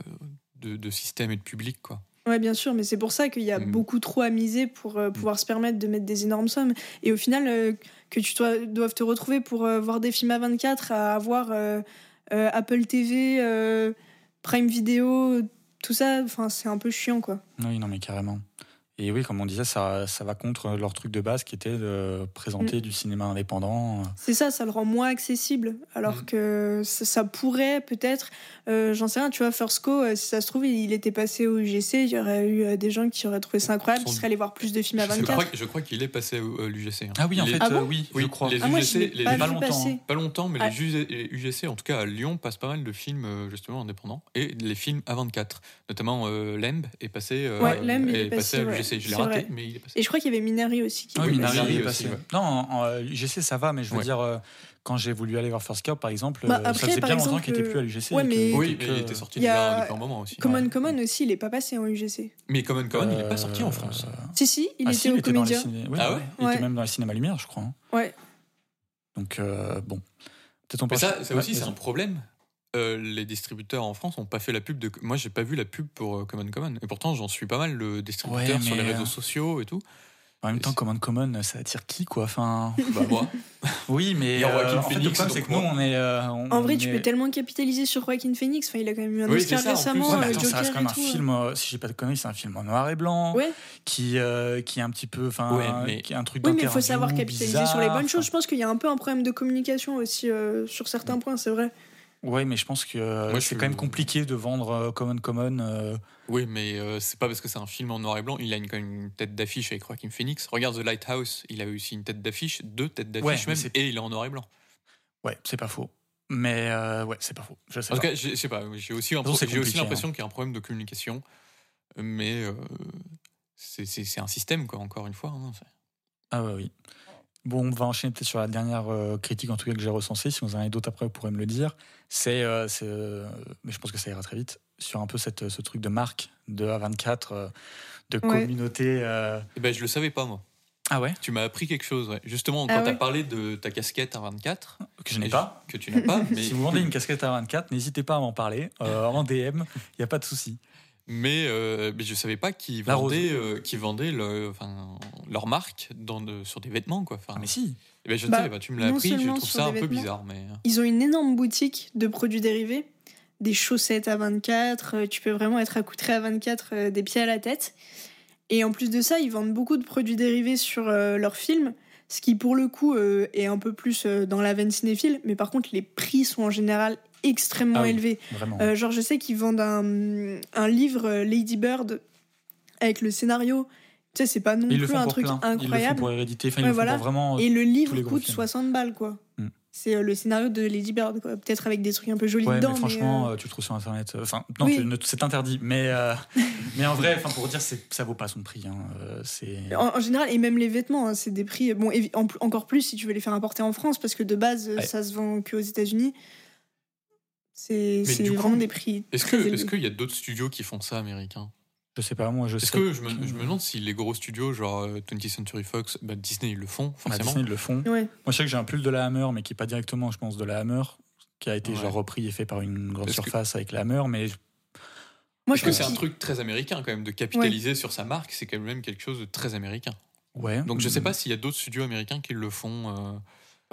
de, de système et de public. Quoi. Ouais, bien sûr, mais c'est pour ça qu'il y a Mm. beaucoup trop à miser pour euh, pouvoir se permettre de mettre des énormes sommes. Et au final, euh, que tu dois, doives te retrouver pour euh, voir des films à 24, à avoir Apple TV, Prime Video, tout ça, enfin, c'est un peu chiant, quoi. Oui, non, mais carrément. Et oui, comme on disait, ça, ça va contre leur truc de base qui était de présenter Mm. du cinéma indépendant. C'est ça, ça le rend moins accessible. Alors Mhm. que ça, ça pourrait peut-être, euh, j'en sais rien, tu vois, First Co, euh, si ça se trouve, il était passé au UGC, il y aurait eu euh, des gens qui auraient trouvé ça incroyable, qui seraient allés voir plus de films à Je 24. crois, je crois qu'il est passé à l'UGC. Ah oui, en fait, Ah bon? euh, oui, Oui, je crois. les Ah, moi, je UGC, les- pas longtemps. Pas longtemps, mais Ah. les UGC, les UGC, en tout cas à Lyon, passent pas mal de films euh, justement indépendants et les films à 24. Notamment euh, Lemb est passé, euh, Ouais, Lemb, est est passé passé, à ouais. Je l'ai raté, vrai. mais il est passé. Et je crois qu'il y avait Minari aussi. Qui Ah oui, Minari passé. est aussi, passé. ouais. Non, en, en UGC, ça va, mais je veux Ouais. dire, euh, quand j'ai voulu aller voir First Cup, par exemple, Bah, euh, ça après, faisait par bien longtemps qu'il était plus à l'UGC. ouais, mais- Oui, mais il était sorti y a déjà depuis un moment aussi. Common Ouais. Common aussi, il est pas passé en UGC. Mais Common Common, il n'est Euh, pas sorti en France. Si, si, il ah, était au Comédia. Ah ouais, ouais Il Ouais. était même dans les cinémas Lumière, je crois. hein. Ouais. Donc, euh, bon. Peut-être on Mais ça, ça aussi, c'est un problème. Euh, les distributeurs en France n'ont pas fait la pub de. Moi, j'ai pas vu la pub pour euh, Common Common. Et pourtant, j'en suis pas mal le distributeur Ouais, sur les réseaux euh, sociaux et tout. En même temps, Common Common, ça attire qui, quoi enfin... Bah, moi. Oui, mais euh, en fait, le problème, c'est que nous, on est. euh, on- En vrai, on tu est- peux tellement capitaliser sur Joaquin Phoenix. Enfin, il a quand même eu un Oui, Oscar ça, récemment, Ouais, mais attends, ça reste quand même un tout. film, euh, si j'ai pas de conneries, c'est un film en noir et blanc, Ouais. qui, euh, qui est un petit peu, enfin, Ouais, mais- qui est un truc Oui, mais il faut savoir capitaliser sur les bonnes choses. Je pense qu'il y a un peu un problème de communication aussi euh, sur certains points, c'est vrai. Ouais, mais je pense que euh, c'est quand même compliqué de vendre euh, Common Common. euh, Oui, mais euh, c'est pas parce que c'est un film en noir et blanc. Il a une, quand même une tête d'affiche avec Joaquin Phoenix. Regarde The Lighthouse, il a aussi une tête d'affiche, deux têtes d'affiche même, et il est en noir et blanc. Ouais, c'est pas faux. Mais ouais, c'est pas faux. Je sais En tout cas, je sais pas, j'ai aussi, pro- compliqué, l'impression qu'il y a un problème de communication, mais c'est- un système, quoi, encore une fois. hein. Ah ouais, oui. Bon, on va enchaîner peut-être sur la dernière critique, en tout cas que j'ai recensée. Si vous en avez d'autres après, vous pourrez me le dire. C'est, euh, c'est, euh, mais je pense que ça ira très vite, sur un peu cette, ce truc de marque de A24, euh, de Ouais. communauté. euh. Eh ben, je le savais pas, moi. Ah ouais? Tu m'as appris quelque chose, ouais. Justement, quand Ah tu as ouais parlé de ta casquette à 24, Que je n'ai pas. Que tu n'as pas, mais, Si vous vendez une casquette A24, n'hésitez pas à m'en parler. euh, en DM, il n'y a pas de souci. mais, euh, mais je savais pas qu'ils vendaient, euh, qu'ils vendaient le- enfin, leur marque dans de- sur des vêtements, quoi. Enfin, Ah, mais si. Eh ben, je Bah, sais, bah, tu me l'as non appris, je seulement trouve sur ça un peu bizarre, mais. euh, Ils ont une énorme boutique de produits dérivés, des chaussettes à 24, euh, tu peux vraiment être accoutré à 24 euh, des pieds à la tête. Et en plus de ça, ils vendent beaucoup de produits dérivés sur euh, leurs films, ce qui pour le coup euh, est un peu plus euh, dans la veine cinéphile, mais par contre les prix sont en général extrêmement Ah oui. élevés. Euh, genre je sais qu'ils vendent un, un livre euh, Lady Bird avec le scénario. Tu sais, c'est pas non Ils plus un truc plein. Ils le font incroyable. pour Hérédité. Enfin, ils Ouais, le font voilà. pour vraiment. Et le livre coûte films. 60 balles, quoi. c'est euh, le scénario de Lady Bird, quoi. Peut-être avec des trucs un peu jolis Ouais, dedans. mais franchement, euh, euh, tu le trouves sur internet. euh, Enfin, non, Oui. tu- ne- c'est interdit. Mais, euh, mais en vrai, enfin, pour dire, ça vaut pas son prix. hein, euh, c'est. En, en général, et même les vêtements, hein, c'est des prix. Bon, évi- en- encore plus si tu veux les faire importer en France, parce que de base, euh, Ouais. ça se vend qu'aux États-Unis. C'est du coup, vraiment des prix. Est-ce que est-ce qu'il y a d'autres studios qui font ça américains? Je sais pas, moi, je Est-ce sais. que je me, je me demande si les gros studios, genre euh, 20th Century Fox, bah, Disney, ils le font, Bah, forcément. Disney, ils le font. Ouais. Moi, je sais que j'ai un pull de la Hammer, mais qui est pas directement, je pense, de la Hammer, qui a été Ouais. genre repris et fait par une grande que- surface avec la Hammer, mais Moi, je que pense c'est un truc très américain quand même, de capitaliser sur sa marque, c'est quand même quelque chose de très américain. ouais. Donc je sais pas s'il y a d'autres studios américains qui le font. euh,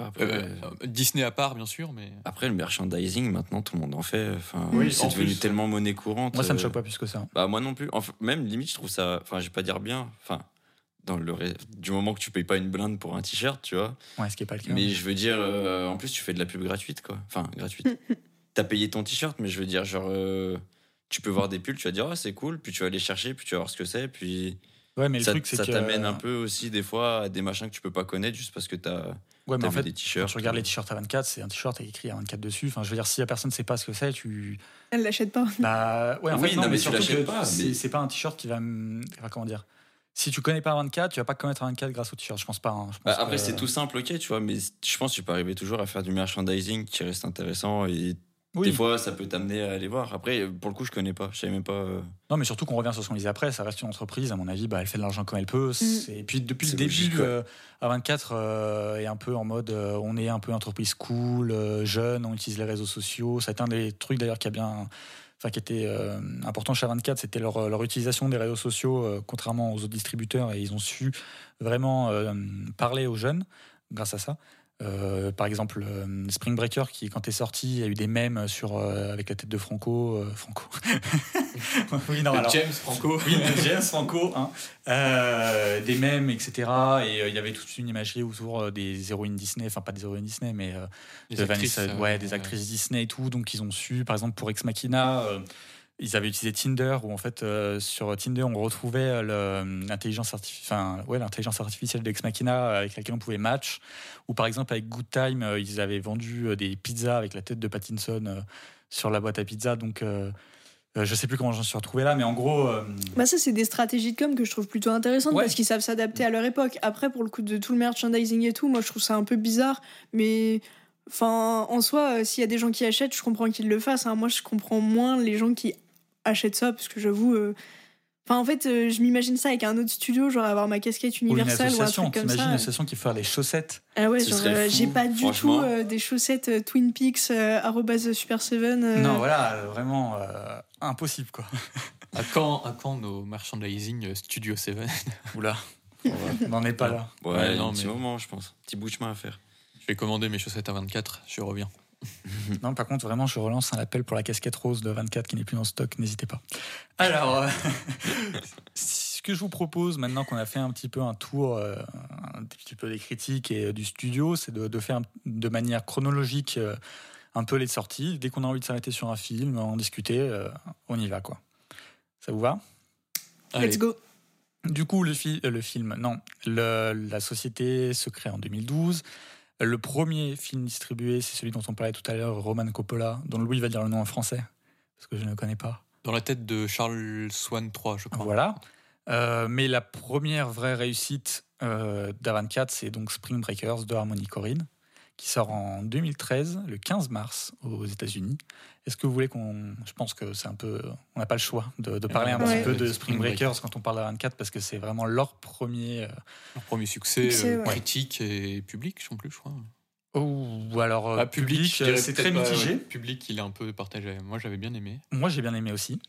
Après, euh, euh, Disney à part, bien sûr, mais. après, le merchandising, maintenant, tout le monde en fait. Enfin, Oui, c'est en devenu plus. tellement monnaie courante. Moi, ça me euh, choque pas plus que ça. Bah, moi non plus. Enfin, même limite, je trouve ça. Enfin, je vais pas dire bien. Enfin, dans le du moment que tu payes pas une blinde pour un t-shirt, tu vois. Ouais, ce qui est pas le cas. Mais je veux dire, euh, en plus, tu fais de la pub gratuite, quoi. Enfin, gratuite. T'as payé ton t-shirt, mais je veux dire, genre, euh, tu peux voir des pulls, tu vas dire, oh, c'est cool, puis tu vas aller chercher, puis tu vas voir ce que c'est, puis Ouais, mais le ça, truc, c'est ça que. t'amène un peu aussi, des fois, à des machins que tu peux pas connaître juste parce que t'as Ouais, mais en fait, des quand tu regardes les t-shirts à 24, c'est un t-shirt avec écrit à 24 dessus. Enfin, je veux dire, si la personne sait pas ce que c'est, tu. Elle l'achète pas. Bah, ouais, en Oui, fait, non, non, mais mais tu surtout l'achètes pas, c'est mais- c'est pas un t-shirt qui va. Enfin, comment dire Si tu connais pas 24, tu vas pas connaître 24 grâce au t-shirt. Je pense pas. hein. Je pense Bah, après, que- c'est tout simple, ok, tu vois, mais je pense que tu peux arriver toujours à faire du merchandising qui reste intéressant et Oui. des fois, ça peut t'amener à aller voir. Après, pour le coup, je connais pas, je savais même pas. euh, Non, mais surtout qu'on revient sur ce qu'on disait après, ça reste une entreprise, à mon avis, bah, elle fait de l'argent comme elle peut. C'est- Et puis depuis le début, euh, A24 euh, est un peu en mode euh, on est un peu entreprise cool, euh, jeune, on utilise les réseaux sociaux. C'est un des trucs d'ailleurs qui a bien. Enfin, qui était euh, important chez A24, c'était leur, leur utilisation des réseaux sociaux, euh, contrairement aux autres distributeurs, et ils ont su vraiment euh, parler aux jeunes grâce à ça. Euh, par exemple, euh, Spring Breaker, qui quand est sorti, a eu des mèmes sur, euh, avec la tête de Franco. Franco. oui, non, alors- James Franco. oui, James Franco, hein. Des mèmes, etc. Et il y avait toute une imagerie autour des héroïnes Disney, enfin pas des héroïnes Disney, mais Des de actrices, Vanessa- ouais, des actrices Disney et tout. Donc ils ont su, par exemple pour Ex Machina, ils avaient utilisé Tinder, où en fait euh, sur Tinder on retrouvait euh, le- l'intelligence artificielle, enfin ouais, artificielle d'Ex Machina avec laquelle on pouvait match. Ou par exemple avec Good Time, euh, ils avaient vendu euh, des pizzas avec la tête de Pattinson euh, sur la boîte à pizza. Donc euh, euh, je sais plus comment j'en suis retrouvé là, mais en gros. euh, Bah ça, c'est des stratégies de com que je trouve plutôt intéressantes Ouais. parce qu'ils savent s'adapter à leur époque. Après, pour le coup de tout le merchandising et tout, moi, je trouve ça un peu bizarre. Mais enfin, en soi, euh, s'il y a des gens qui achètent, je comprends qu'ils le fassent. hein. Moi, je comprends moins les gens qui achètent ça parce que j'avoue... euh, Enfin, en fait, euh, je m'imagine ça avec un autre studio, genre avoir ma casquette ou une universelle ou, un truc comme ça. une association qui fait des chaussettes? Ah ouais, Ce genre, serait euh, j'ai pas du tout euh, des chaussettes euh, Twin Peaks, euh, arobase Super Seven. euh, Non, voilà, vraiment euh, impossible quoi. À quand, à quand nos merchandising Studio 7 Oula, on n'en est pas là. Ouais, non, un petit mais- moment, je pense. Petit bout de chemin à faire. Je vais commander mes chaussettes à 24, je reviens. Non, par contre, vraiment, je relance un appel pour la casquette rose de 24 qui n'est plus en stock, n'hésitez pas. Alors, euh, ce que je vous propose, maintenant qu'on a fait un petit peu un tour, euh, un petit peu des critiques et euh, du studio, c'est de, de faire de manière chronologique un peu les sorties. Dès qu'on a envie de s'arrêter sur un film, en discuter, on y va, quoi. Ça vous va? Allez. Let's go. Du coup, le, fi- le film, non, le- la société se crée en 2012. Le premier film distribué, c'est celui dont on parlait tout à l'heure, Roman Coppola, dont Louis va dire le nom en français, parce que je ne le connais pas. Dans la tête de Charles Swan 3, je crois. Voilà. Euh, mais la première vraie réussite euh, d'A24, c'est donc Spring Breakers de Harmony Corinne, qui sort en 2013, le 15 mars, aux États-Unis. Est-ce que vous voulez qu'on. Je pense que c'est un peu. On n'a pas le choix de, de parler un Ouais. petit peu de Spring Breakers quand on parle d'A24, parce que c'est vraiment leur premier. euh, Leur premier succès, Succès, euh, ouais. critique et public, en plus, je crois. Ou alors euh, Ah, public, c'est très pas, mitigé. Public, il est un peu partagé. Moi, j'avais bien aimé. Moi j'ai bien aimé aussi.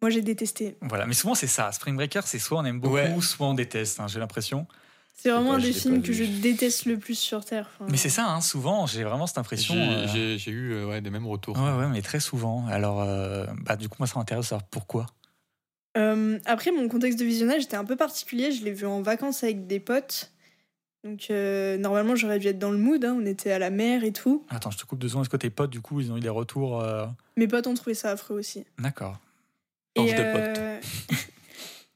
Moi, j'ai détesté. Voilà, mais souvent c'est ça. Spring Breaker, c'est soit on aime beaucoup, Ouais. soit on déteste. hein, j'ai l'impression. C'est vraiment pas, un des films que je déteste le plus sur Terre. Enfin, Mais c'est ça, hein, souvent j'ai vraiment cette impression. J'ai euh, eu euh, ouais, des mêmes retours. Ouais, ouais, mais très souvent. Alors, euh, bah, du coup, moi ça m'intéresse de savoir pourquoi. Euh, après, mon contexte de visionnage était un peu particulier. Je l'ai vu en vacances avec des potes. Donc, euh, normalement, j'aurais dû être dans le mood. hein. On était à la mer et tout. Attends, je te coupe deux secondes. Est-ce que tes potes, du coup, ils ont eu des retours euh, Mes potes ont trouvé ça affreux aussi. D'accord. Et, de euh,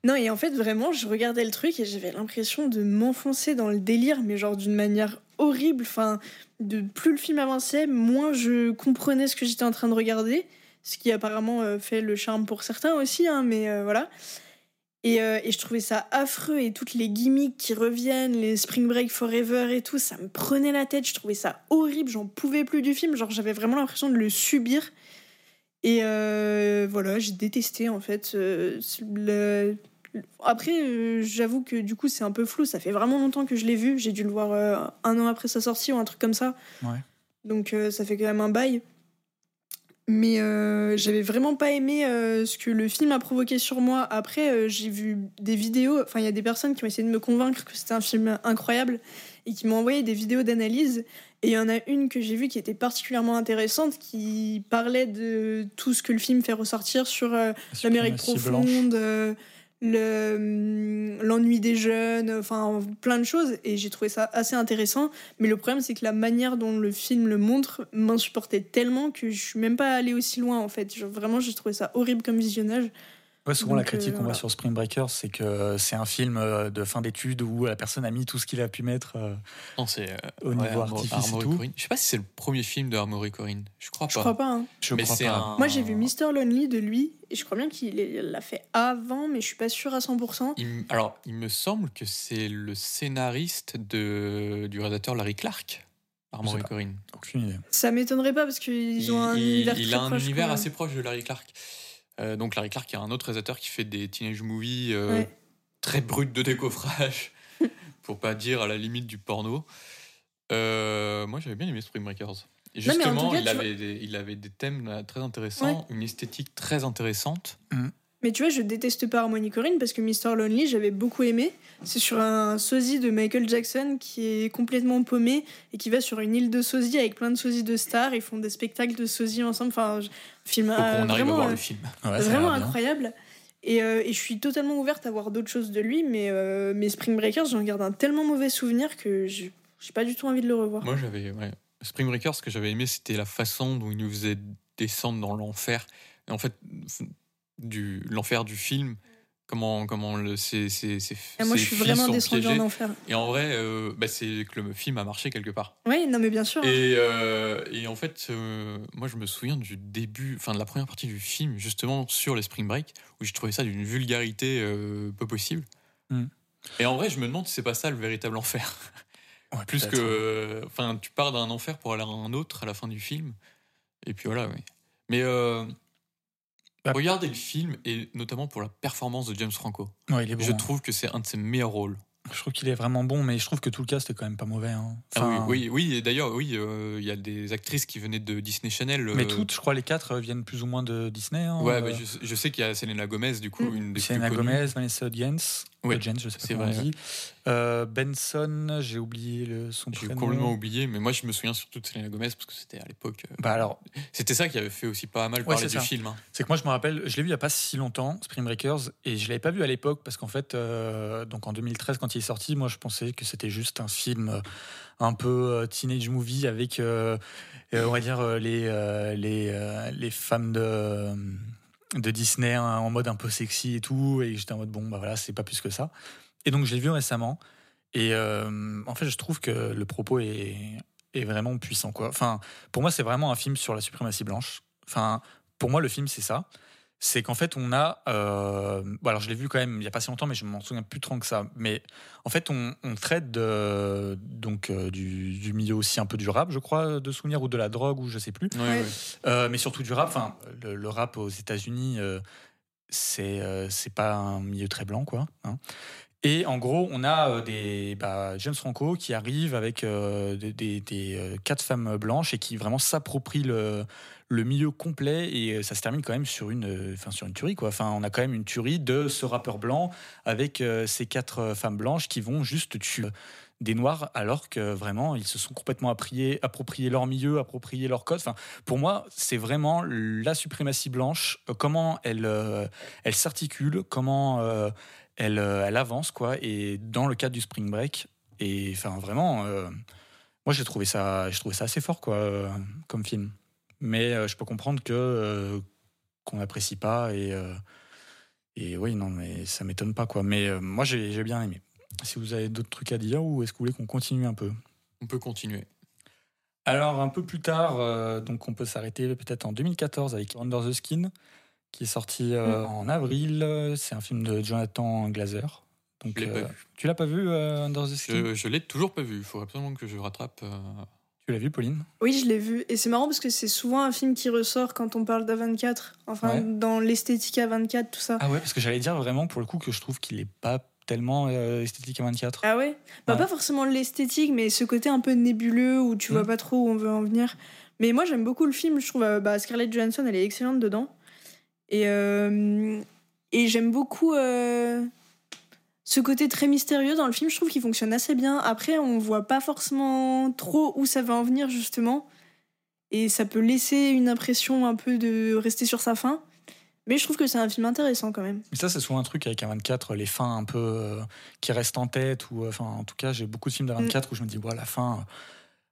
non, et en fait, vraiment, je regardais le truc et j'avais l'impression de m'enfoncer dans le délire, mais genre d'une manière horrible. Enfin, de plus le film avançait, moins je comprenais ce que j'étais en train de regarder. Ce qui apparemment euh, fait le charme pour certains aussi, hein, mais euh, voilà. Et, euh, et je trouvais ça affreux et toutes les gimmicks qui reviennent, les Spring Break Forever et tout, ça me prenait la tête. Je trouvais ça horrible, j'en pouvais plus du film. Genre, j'avais vraiment l'impression de le subir. Et euh, voilà, j'ai détesté en fait. le- Après, euh, j'avoue que du coup, c'est un peu flou. Ça fait vraiment longtemps que je l'ai vu. J'ai dû le voir euh, un an après sa sortie ou un truc comme ça. Ouais. Donc, ça fait quand même un bail. Mais euh, j'avais vraiment pas aimé euh, ce que le film a provoqué sur moi. Après, euh, j'ai vu des vidéos. Enfin, il y a des personnes qui ont essayé de me convaincre que c'était un film incroyable et qui m'ont envoyé des vidéos d'analyse. Et il y en a une que j'ai vue qui était particulièrement intéressante, qui parlait de tout ce que le film fait ressortir sur euh, l'Amérique profonde, euh, le, hum, l'ennui des jeunes, enfin plein de choses. Et j'ai trouvé ça assez intéressant. Mais le problème, c'est que la manière dont le film le montre m'insupportait tellement que je suis même pas allée aussi loin en fait. Vraiment, j'ai trouvé ça horrible comme visionnage. Ouais, souvent, la critique euh, qu'on voit voilà. sur Spring Breakers, c'est que c'est un film euh, de fin d'études où la personne a mis tout ce qu'il a pu mettre. euh, Non, euh, Au niveau Armo- artifice et tout. Je sais pas si c'est le premier film de Armory Corinne. Je crois Je pas. crois pas. hein. je Mais crois pas. un- Moi, j'ai vu Mr. Lonely de lui. Et je crois bien qu'il l'a fait avant, mais je suis pas sûre à 100%. Il m- alors, il me semble que c'est le scénariste de, du réalisateur Larry Clark, Armory. Corinne. Aucune idée. Ça m'étonnerait pas parce qu'ils ont un il, univers il très a un proche, univers assez proche de Larry Clark. Euh, donc Larry Clark, il y a un autre réalisateur qui fait des teenage movies euh, Ouais. très bruts de décoffrage, pour pas dire à la limite du porno. Euh, moi, j'avais bien aimé Spring Breakers. Et justement, cas, il, avait des, il avait des thèmes très intéressants, une esthétique très intéressante. Mais tu vois, je déteste pas Harmony Corinne parce que Mr. Lonely, j'avais beaucoup aimé. C'est sur un sosie de Michael Jackson qui est complètement paumé et qui va sur une île de sosie avec plein de sosies de stars. Ils font des spectacles de sosie ensemble. Enfin, je- film euh, arrive à vraiment, voir euh, le film. Ouais, ça a vraiment incroyable. Et, euh, et je suis totalement ouverte à voir d'autres choses de lui, mais, euh, mais Spring Breakers, j'en garde un tellement mauvais souvenir que j'ai pas du tout envie de le revoir. Moi, j'avais. Ouais. Spring Breakers, ce que j'avais aimé, c'était la façon dont il nous faisait descendre dans l'enfer. Et en fait, du l'enfer du film, comment, comment le, ces, ces, ces, Et moi, je suis vraiment piégées. en enfer. Et en vrai, euh, bah, c'est que le film a marché quelque part. Oui, non, mais bien sûr. hein. Et, euh, et en fait, euh, moi, je me souviens du début, enfin de la première partie du film, justement sur les Spring Break, où j'ai trouvé ça d'une vulgarité euh, peu possible. Mm. Et en vrai, je me demande si c'est pas ça le véritable enfer. Ouais, Plus que. Enfin, tu pars d'un enfer pour aller à un autre à la fin du film. Et puis voilà, oui. Mais regardez le film, et notamment pour la performance de James Franco. Ouais, il est bon. Je hein. trouve que c'est un de ses meilleurs rôles. Je trouve qu'il est vraiment bon, mais je trouve que tout le cast est quand même pas mauvais. hein. Ah oui, oui, oui, et d'ailleurs, oui, euh, il y a des actrices qui venaient de Disney Channel. Mais euh, toutes, je crois, les quatre euh, viennent plus ou moins de Disney. hein. Ouais, Euh, bah, je, je sais qu'il y a Selena Gomez, du coup, Mm. une des Selena plus connues. Gomez, Vanessa Hudgens, Ouais, Hudgens, je sais pas c'est comment on vrai, dit. Euh, Benson, j'ai oublié le, son J'ai prénom. complètement oublié, mais moi je me souviens surtout de Selena Gomez parce que c'était à l'époque. euh, Bah alors, C'était ça qui avait fait aussi pas mal Ouais, parler du ça. film. hein. c'est que moi je me rappelle, je l'ai vu il y a pas si longtemps, Spring Breakers, et je l'avais pas vu à l'époque parce qu'en fait, euh, donc en 2013 quand il sorti, moi je pensais que c'était juste un film euh, un peu euh, teenage movie avec, euh, on va dire les les les femmes de de Disney hein, en mode un peu sexy et tout, et j'étais en mode bon bah voilà c'est pas plus que ça. Et donc je l'ai vu récemment, et en fait je trouve que le propos est est vraiment puissant quoi. Enfin pour moi c'est vraiment un film sur la suprématie blanche. Enfin pour moi le film c'est ça. C'est qu'en fait on a, euh, bon, alors je l'ai vu quand même il y a pas si longtemps mais je m'en souviens plus tant que ça. Mais en fait on, on traite de, donc euh, du, du milieu aussi un peu du rap je crois de souvenir ou de la drogue ou je sais plus. Euh, mais surtout du rap. Enfin, le, le rap aux États-Unis, c'est c'est pas un milieu très blanc, quoi. hein. Et en gros, on a des bah, James Franco qui arrive avec des, des- des, quatre femmes blanches et qui vraiment s'approprient le, le milieu complet et euh, ça se termine quand même sur une, euh, enfin sur une tuerie quoi. Enfin, on a quand même une tuerie de ce rappeur blanc avec euh, ces quatre femmes blanches qui vont juste tuer des noirs alors que vraiment ils se sont complètement appropriés, appropriés leur milieu, appropriés leur code. Enfin, pour moi, c'est vraiment la suprématie blanche, comment elle, elle s'articule, comment elle, elle avance, quoi. Et dans le cadre du Spring Break, et enfin vraiment, moi j'ai trouvé ça, j'ai trouvé ça assez fort, quoi, comme film. Mais euh, je peux comprendre que euh, qu'on n'apprécie pas et euh, et oui, non, mais ça m'étonne pas, quoi. Mais euh, moi j'ai bien aimé. Si vous avez d'autres trucs à dire ou est-ce que vous voulez qu'on continue un peu? On peut continuer. Alors, un peu plus tard, euh, donc on peut s'arrêter peut-être en 2014 avec Under the Skin, qui est sorti euh, en avril. C'est un film de Jonathan Glazer. Donc, Je pas vu. Tu l'as pas vu, euh, Under the Skin? Je, je l'ai toujours pas vu. Il faut absolument que je rattrape. Tu l'as vu, Pauline? Oui, je l'ai vu. Et c'est marrant parce que c'est souvent un film qui ressort quand on parle d'A24. Enfin, Ouais. dans l'esthétique A24, tout ça. Ah ouais, parce que j'allais dire vraiment pour le coup que je trouve qu'il est pas tellement euh, esthétique à 24. Ah ouais? Bah, Ouais. pas forcément l'esthétique, mais ce côté un peu nébuleux où tu Mm. vois pas trop où on veut en venir. Mais moi, j'aime beaucoup le film. Je trouve euh, bah, Scarlett Johansson, elle est excellente dedans. Et, euh, et j'aime beaucoup ce côté très mystérieux dans le film. Je trouve qu'il fonctionne assez bien. Après, on voit pas forcément trop où ça va en venir, justement. Et ça peut laisser une impression un peu de rester sur sa fin. Mais je trouve que c'est un film intéressant quand même. Mais ça, c'est souvent un truc avec un 24, les fins un peu euh, qui restent en tête. Ou, euh, enfin, en tout cas, j'ai beaucoup de films de 24 où je me dis, ouais, la fin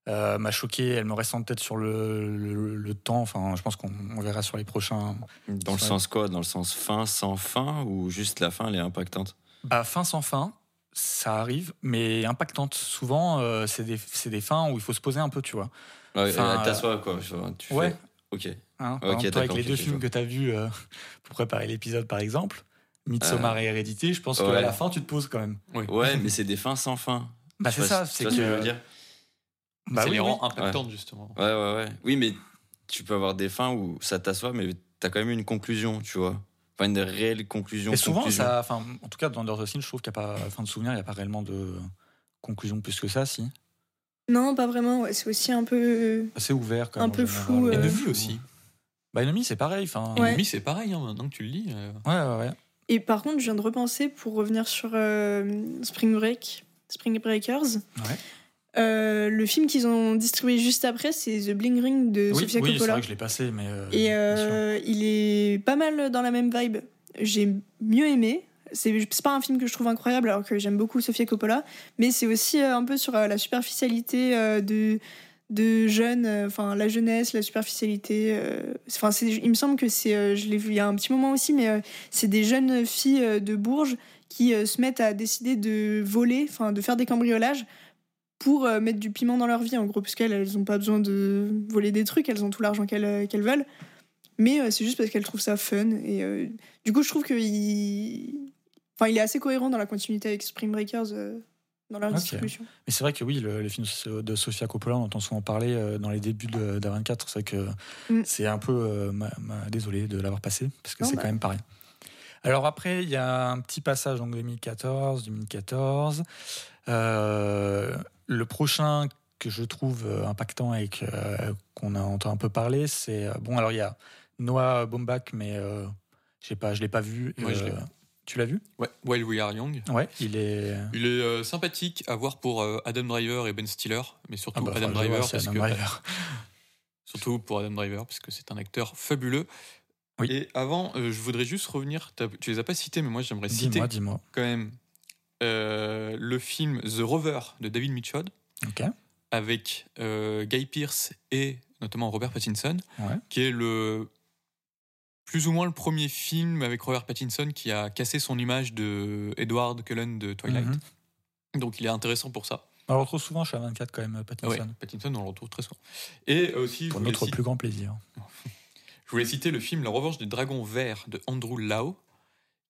euh, m'a choqué, elle me reste en tête sur le, le- le temps. Enfin, je pense qu'on on verra sur les prochains. Dans le sens quoi? Dans le sens fin, sans fin ou juste la fin, elle est impactante? Bah, fin sans fin, ça arrive, mais impactante. Souvent, euh, c'est des, c'est des fins où il faut se poser un peu, tu vois. Ouais, Enfin, euh, t'assois quoi. Tu Ouais. fais- Ok. Hein, exemple, toi, avec les deux films que tu as vus euh, pour préparer l'épisode, par exemple, Midsommar et Hérédité, je pense qu'à ouais. la fin, tu te poses quand même. Oui. Ouais, mais c'est des fins sans fin. Bah, c'est ça, c'est ce que je veux dire Bah ça oui, les oui. rend impactantes, justement. Ouais, ouais, ouais. Oui, mais tu peux avoir des fins où ça t'assoit, mais t'as quand même une conclusion, tu vois. Pas une réelle conclusion. Et souvent, conclusion. ça, enfin, en tout cas, dans Under the Scene, je trouve qu'il n'y a pas, fin de souvenir, il n'y a pas réellement de conclusion plus que ça, si. Non, pas vraiment. ouais, C'est aussi un peu. C'est ouvert quand Un même. en peu général. flou, Et euh. de vue aussi. Bah, Enemy, c'est pareil. Enfin, Ouais. Enemy, c'est pareil, hein, maintenant que tu le lis. euh, ouais, ouais, ouais. Et par contre, je viens de repenser pour revenir sur euh, Spring Break, Spring Breakers. Ouais. Euh, le film qu'ils ont distribué juste après, c'est The Bling Ring de Oui, Sofia oui c'est Coppola. vrai que je l'ai passé, mais. euh, Et euh, il est pas mal dans la même vibe. J'ai mieux aimé. C'est pas un film que je trouve incroyable alors que j'aime beaucoup Sofia Coppola, mais c'est aussi un peu sur la superficialité de de jeunes, enfin la jeunesse, la superficialité. Enfin, il me semble que c'est, je l'ai vu il y a un petit moment aussi, mais c'est des jeunes filles de Bourges qui se mettent à décider de voler, enfin de faire des cambriolages pour euh, mettre du piment dans leur vie en gros, parce qu'elles elles ont pas besoin de voler des trucs, elles ont tout l'argent qu'elles euh, qu'elles veulent. Mais euh, c'est juste parce qu'elles trouvent ça fun. Et euh, du coup, je trouve qu'il enfin, il est assez cohérent dans la continuité avec Spring Breakers euh, dans leur Ok. distribution. Mais c'est vrai que oui, le, les films de Sofia Coppola, on entend souvent parler euh, dans les débuts de- d'A24. C'est vrai que Mm. c'est un peu. ma- ma- désolé de l'avoir passé, parce que c'est bah. quand même pareil. Alors après, il y a un petit passage, donc 2014, 2014. Euh, le prochain que je trouve euh, impactant et que, euh, qu'on a entendu un peu parler, c'est. euh, bon, alors il y a Noah Baumbach, mais euh, je sais pas, je l'ai pas vu. Moi, je l'ai Tu l'as vu? Ouais, While We Are Young. Ouais, il est. Il est euh, sympathique à voir pour Adam Driver et Ben Stiller, mais surtout Ah bah, Adam Driver, parce Adam que, Driver. surtout pour Adam Driver, parce que c'est un acteur fabuleux. Oui. Et avant, je voudrais juste revenir. Tu les as pas cités, mais moi j'aimerais citer Dis-moi, dis-moi. quand même euh, le film The Rover de David Mitchell avec euh, Guy Pearce et notamment Robert Pattinson, Ouais. qui est le plus ou moins le premier film avec Robert Pattinson qui a cassé son image de Edward Cullen de Twilight. Mhm. Donc il est intéressant pour ça. On le retrouve souvent chez 24 quand même, Pattinson. Ouais, Pattinson, on le retrouve très souvent. Et aussi, je Pour notre citer, plus grand plaisir. je voulais citer le film La Revanche du Dragon Vert de Andrew Lau,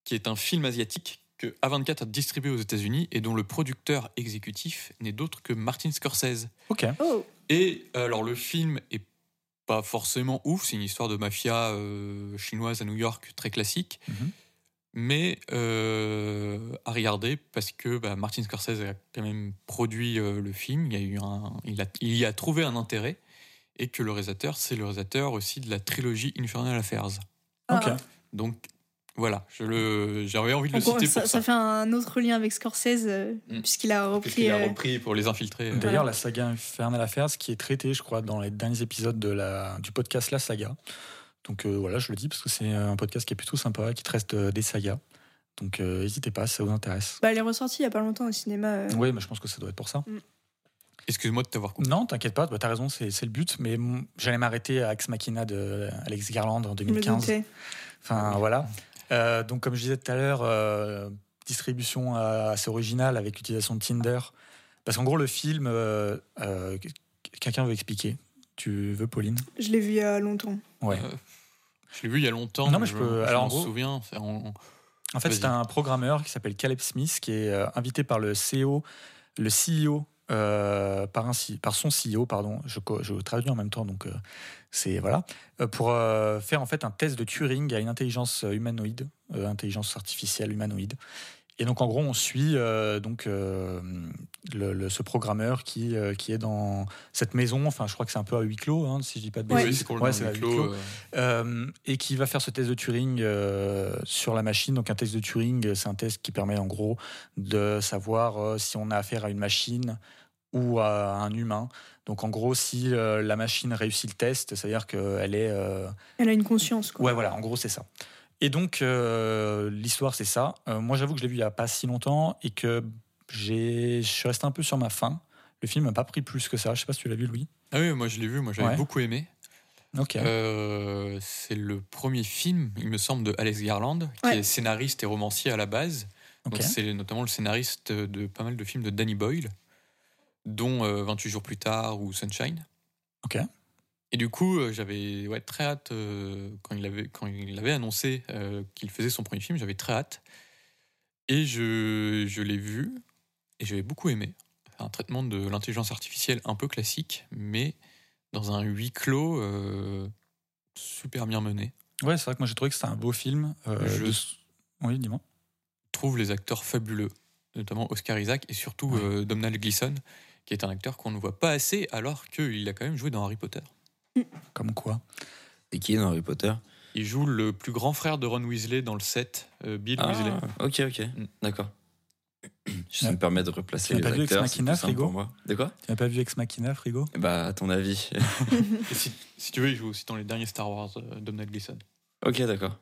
qui est un film asiatique que A24 a distribué aux États-Unis et dont le producteur exécutif n'est d'autre que Martin Scorsese. Ok. Oh, Et alors le film est pas forcément ouf, c'est une histoire de mafia euh, chinoise à New York très classique, Mhm. mais euh, à regarder parce que bah, Martin Scorsese a quand même produit euh, le film, il y a eu un, il, a, il y a trouvé un intérêt et que le réalisateur c'est le réalisateur aussi de la trilogie Infernal Affairs. Ah. Ok. Donc voilà, j'avais envie de le citer ça, pour ça ça. fait un autre lien avec Scorsese, euh, Mm. puisqu'il a repris. Puisqu'il a euh, repris pour les infiltrés. euh, D'ailleurs, la saga Infernal Affairs, qui est traitée, je crois, dans les derniers épisodes de la, du podcast La Saga. Donc euh, voilà, je le dis parce que c'est un podcast qui est plutôt sympa, qui traite euh, des sagas. Donc euh, n'hésitez pas, si ça vous intéresse. Bah, elle est ressortie il y a pas longtemps au cinéma. euh. Oui, mais je pense que ça doit être pour ça. Excuse-moi de t'avoir coupé. Non, t'inquiète pas, bah, t'as raison, c'est c'est le but. Mais mm, j'allais m'arrêter à Ex Machina de Alex Garland en Je me 2015. doutais. Enfin voilà. Euh, donc comme je disais tout à l'heure, euh, distribution assez originale avec l'utilisation de Tinder Parce qu'en gros, le film, euh, euh, quelqu'un veut expliquer Tu veux, Pauline? Je l'ai vu il y a longtemps. Ouais. Je l'ai vu il y a longtemps. Non, mais je peux- alors, en gros- souviens. en- En fait, c'est un programmeur qui s'appelle Caleb Smith, qui est euh, invité par le CEO, le CEO, euh, par, son CEO, pardon, je, traduis en même temps, donc euh, c'est voilà, euh, pour faire en fait un test de Turing à une intelligence humanoïde, intelligence artificielle humanoïde. Et donc en gros, on suit donc le, le- ce programmeur qui euh, qui est dans cette maison. Enfin, je crois que c'est un peu à huis clos, hein, si je dis pas de. Oui, bêtises. c'est complètement Ouais, c'est à huis clos, clos. euh, Euh, et qui va faire ce test de Turing euh, sur la machine. Donc un test de Turing, c'est un test qui permet en gros de savoir euh, si on a affaire à une machine ou à un humain. Donc en gros, si euh, la machine réussit le test, c'est-à-dire qu'elle est... euh, Elle a une conscience, quoi. Ouais, voilà, en gros, c'est ça. Et donc, euh, l'histoire, c'est ça. Euh, moi, j'avoue que je l'ai vu il n'y a pas si longtemps et que je suis resté un peu sur ma faim. Le film m'a pas pris plus que ça. Je sais pas si tu l'as vu, Louis. Ah oui, moi je l'ai vu, moi j'avais Ouais. beaucoup aimé. Ok. Euh, c'est le premier film, il me semble, de Alex Garland, qui Ouais. est scénariste et romancier à la base. ok. Donc c'est notamment le scénariste de pas mal de films de Danny Boyle, dont euh, 28 jours plus tard ou Sunshine. Ok. Et du coup, euh, j'avais ouais, très hâte, euh, quand, il avait, quand il avait annoncé euh, qu'il faisait son premier film, j'avais très hâte. Et je, je l'ai vu, et j'avais beaucoup aimé. Un traitement de l'intelligence artificielle un peu classique, mais dans un huis clos euh, super bien mené. Ouais, c'est vrai que moi j'ai trouvé que c'était un beau film. euh, Je- de- Oui, dis-moi. trouve les acteurs fabuleux, notamment Oscar Isaac et surtout Ouais. euh, Domhnall Gleeson, qui est un acteur qu'on ne voit pas assez alors qu'il a quand même joué dans Harry Potter. Comme quoi. Et qui est dans Harry Potter? Il joue le plus grand frère de Ron Weasley dans le set, euh, Bill Weasley. Ah, ok, ok, Mm. Ça me permet de replacer Tu les pas vu Ex acteurs. c'est Machina, Frigo pour moi. De quoi? Tu n'as pas vu Ex Machina, Frigo? Bah, à ton avis. Et si, si tu veux, il joue aussi dans les derniers Star Wars, euh, Domhnall Gleeson. ok, d'accord.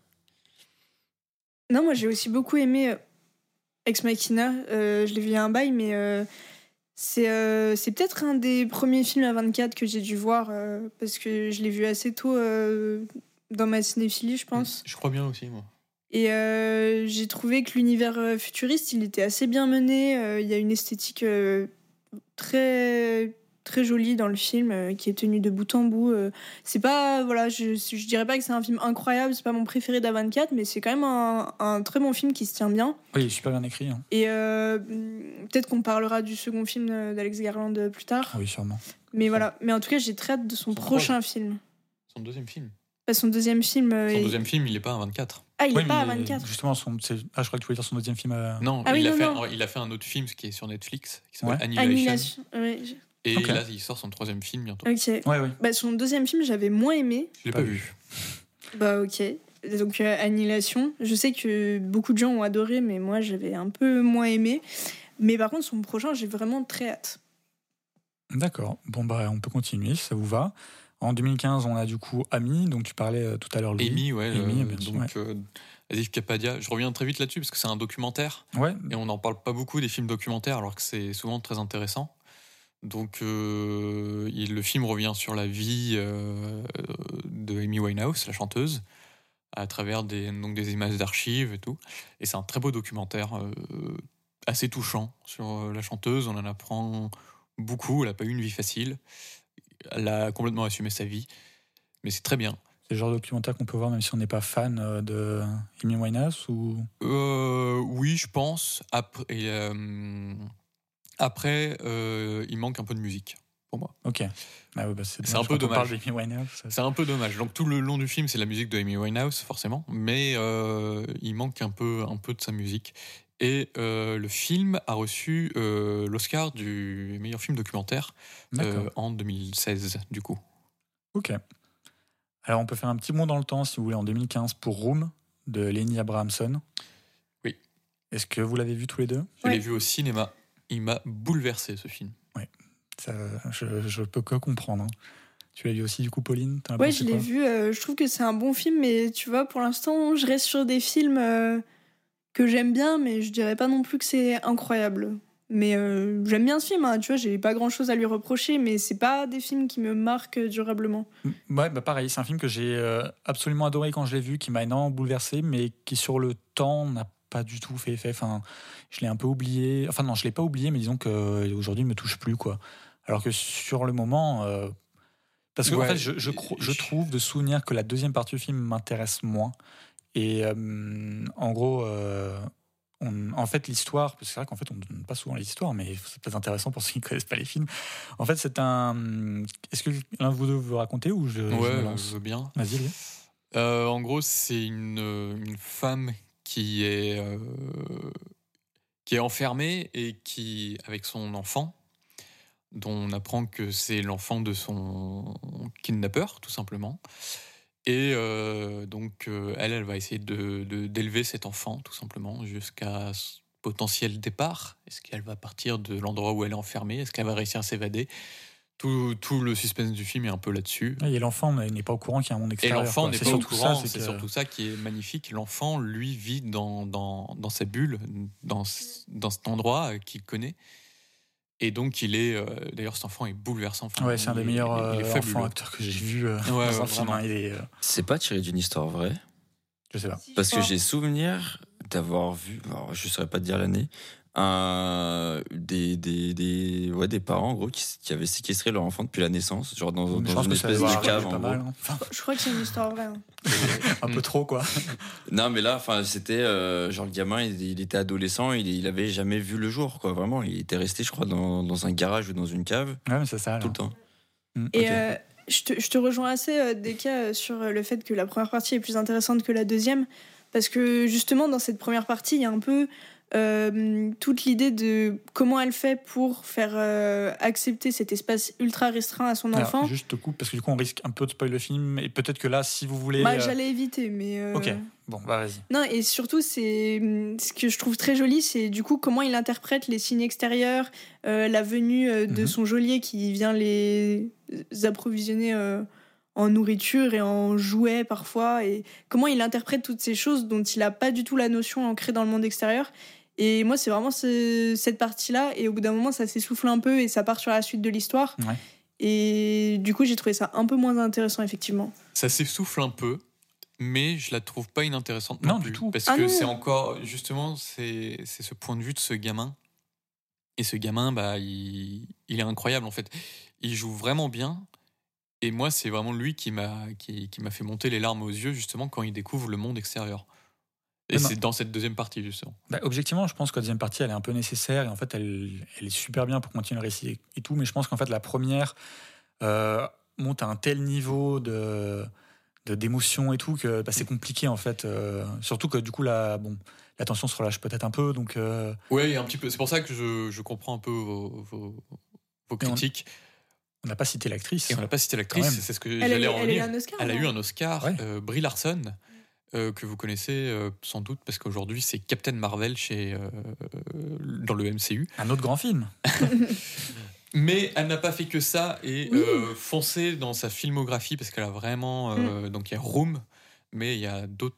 Non, moi j'ai aussi beaucoup aimé euh, Ex Machina. Euh, je l'ai vu il y a un bail, mais euh, c'est euh, c'est peut-être un des premiers films à 24 que j'ai dû voir euh, parce que je l'ai vu assez tôt euh, dans ma cinéphilie, je pense. Je crois bien aussi, moi. Et euh, j'ai trouvé que l'univers euh, futuriste, il était assez bien mené. Euh, Il y a une esthétique euh, très très jolie dans le film euh, qui est tenue de bout en bout. Euh, c'est pas voilà, je je dirais pas que c'est un film incroyable, c'est pas mon préféré d'A24, mais c'est quand même un, un très bon film qui se tient bien. Oui, il est super bien écrit. hein. Et euh, peut-être qu'on parlera du second film d'Alex Garland plus tard. Oui, sûrement. Mais voilà, mais en tout cas, j'ai très hâte de son Son prochain film. Son deuxième film. Son deuxième film. euh, Son est- deuxième film, il est pas à 24. Ah, il Oui, est pas à mais 24. Justement, son, c'est- ah, je crois que tu voulais dire son deuxième film. euh, Non, Ah oui, il, a non, fait, non. un- il a fait un autre film qui est sur Netflix, qui s'appelle Ouais. Annihilation. Annihilation. Ouais, je- Et là, il sort son troisième film bientôt. Ok. Ouais, oui. Bah, son deuxième film, j'avais moins aimé. Je l'ai Pas vu. Bah, ok. Donc, euh, Annihilation. Je sais que beaucoup de gens ont adoré, mais moi, j'avais un peu moins aimé. Mais par contre, son prochain, j'ai vraiment très hâte. D'accord. Bon, bah, on peut continuer si ça vous va. En 2015, on a du coup Ami, donc tu parlais euh, tout à l'heure. Amy, ouais. Amy, euh, bien sûr, donc, euh, Asif Kapadia. Je reviens très vite là-dessus parce que c'est un documentaire Ouais, et on n'en parle pas beaucoup des films documentaires alors que c'est souvent très intéressant. Donc, euh, il- le film revient sur la vie euh, de Amy Winehouse, la chanteuse, à travers des, donc des images d'archives et tout. Et c'est un très beau documentaire, euh, assez touchant sur euh, la chanteuse. On en apprend beaucoup. Elle n'a pas eu une vie facile. Elle a complètement assumé sa vie. Mais c'est très bien. c'est le genre de documentaire qu'on peut voir même si on n'est pas fan euh, de Amy Winehouse ou... Euh, oui, je pense. Après, et, euh, après euh, il manque un peu de musique pour moi. Ok. Ah bah, c'est un peu dommage. C'est un peu dommage. Donc tout le long du film, c'est la musique de Amy Winehouse, forcément, mais il manque un peu, un peu de sa musique. Et euh, le film a reçu euh, l'Oscar du meilleur film documentaire euh, en 2016, du coup. Ok. Alors, on peut faire un petit bond dans le temps, si vous voulez, en 2015 pour Room de Lenny Abrahamson. Oui. Est-ce que vous l'avez vu tous les deux? Je l'ai vu au cinéma. Il m'a bouleversé ce film. Ça, je, je peux que comprendre. hein. Tu l'as vu aussi, du coup, Pauline? Pensé je l'ai vu. euh, je trouve que c'est un bon film, mais tu vois, pour l'instant, je reste sur des films euh, que j'aime bien, mais je dirais pas non plus que c'est incroyable. Mais euh, j'aime bien ce film, hein, tu vois, j'ai pas grand chose à lui reprocher, mais c'est pas des films qui me marquent durablement. Ouais, bah pareil, c'est un film que j'ai euh, absolument adoré quand je l'ai vu, qui m'a énormément bouleversé, mais qui sur le temps n'a pas du tout fait effet. Enfin, je l'ai un peu oublié. Enfin non, je l'ai pas oublié, mais disons que aujourd'hui, il me touche plus quoi. Alors que sur le moment, euh, parce que en fait, je, je, cro- je je- trouve de souvenir que la deuxième partie du film m'intéresse moins. Et euh, en gros, euh, on- en fait, l'histoire, parce que c'est vrai qu'en fait, on ne donne pas souvent les histoires, mais c'est peut-être intéressant pour ceux qui ne connaissent pas les films. En fait, c'est un. Est-ce que l'un de vous deux veut raconter ou je, je me Ouais, lance je veux bien. Vas-y, Léa. Euh, en gros, c'est une, une femme qui est, qui est enfermée et qui, avec son enfant, dont on apprend que c'est l'enfant de son kidnappeur, tout simplement. Et euh, donc, euh, elle, elle va essayer de, de- d'élever cet enfant, tout simplement, jusqu'à potentiel départ. Est-ce qu'elle va partir de l'endroit où elle est enfermée? Est-ce qu'elle va réussir à s'évader? Tout, tout le suspense du film est un peu là-dessus. Et l'enfant n'est n'est pas au courant qu'il y a un monde Et extérieur. l'enfant quoi. n'est pas au courant, c'est que- surtout ça qui est magnifique. L'enfant, lui, vit dans, dans, dans sa bulle, dans, dans cet endroit qu'il connaît. Et donc, il est. euh, D'ailleurs, cet enfant est bouleversant. Enfin, Ouais, c'est un des meilleurs il est euh, enfants acteurs que j'ai vu euh, Ouais, dans ouais, un film. hein. Est, euh, C'est pas tiré d'une histoire vraie. je sais pas. Parce que j'ai souvenir d'avoir vu, alors je saurais pas te dire l'année, des, des, des, ouais, des parents en gros qui, qui avaient séquestré leur enfant depuis la naissance, genre dans, une espèce de cave en mal. hein. Enfin, Je crois que c'est une histoire vraie. hein. un peu trop, quoi. Non mais là, enfin c'était euh, genre le gamin, il, il était adolescent, il, il avait jamais vu le jour quoi, vraiment, il était resté je crois dans, dans un garage ou dans une cave Ouais, mais c'est ça. tout le temps. Mm. Et euh, je, te, je te rejoins assez, euh, Deka, euh, sur euh, le fait que la première partie est plus intéressante que la deuxième. Parce que justement, dans cette première partie, il y a un peu euh, toute l'idée de comment elle fait pour faire euh, accepter cet espace ultra restreint à son Alors, enfant. juste te coupe parce que du coup, on risque un peu de spoil le film. Et peut-être que là, si vous voulez. Bah, euh, J'allais éviter, mais. euh, Ok, bon, bah vas-y. Non, et surtout, c'est hum, ce que je trouve très joli, c'est du coup comment il interprète les signes extérieurs, la venue de Mhm. son geôlier qui vient les approvisionner en nourriture et en jouets parfois, et comment il interprète toutes ces choses dont il n'a pas du tout la notion ancrée dans le monde extérieur. Et moi, c'est vraiment ce- cette partie-là, et au bout d'un moment, ça s'essouffle un peu et ça part sur la suite de l'histoire. Ouais. Et du coup, j'ai trouvé ça un peu moins intéressant, effectivement. Ça s'essouffle un peu, mais je la trouve pas inintéressante non, Non, du plus. tout. Parce Ah que c'est encore, justement, c'est c'est ce point de vue de ce gamin. Et ce gamin, bah, il, il est incroyable en fait. Il joue vraiment bien. Et moi, c'est vraiment lui qui m'a qui, qui m'a fait monter les larmes aux yeux, justement, quand il découvre le monde extérieur. Et c'est dans cette deuxième partie, justement. Bah, objectivement, je pense que la deuxième partie, elle est un peu nécessaire et en fait, elle, elle est super bien pour continuer le récit et tout. Mais je pense qu'en fait, la première euh, monte à un tel niveau de d'émotion et tout que bah, c'est compliqué en fait. euh, surtout que du coup, la, bon, la tension se relâche peut-être un peu. Donc, euh, Ouais, un petit peu. C'est pour ça que je, je comprends un peu vos, vos, critiques. on n'a pas cité l'actrice. Et on n'a pas cité l'actrice, c'est ce que Elle a, j'allais eu- en elle a eu venir. un Oscar Elle a non eu un Oscar, Ouais. euh, Brie Larson, euh, que vous connaissez euh, sans doute parce qu'aujourd'hui c'est Captain Marvel chez, euh, dans le MCU. Un autre grand film. Mais elle n'a pas fait que ça et Oui. euh, foncé dans sa filmographie parce qu'elle a vraiment. Mm. Donc il y a Room, mais il y a d'autres.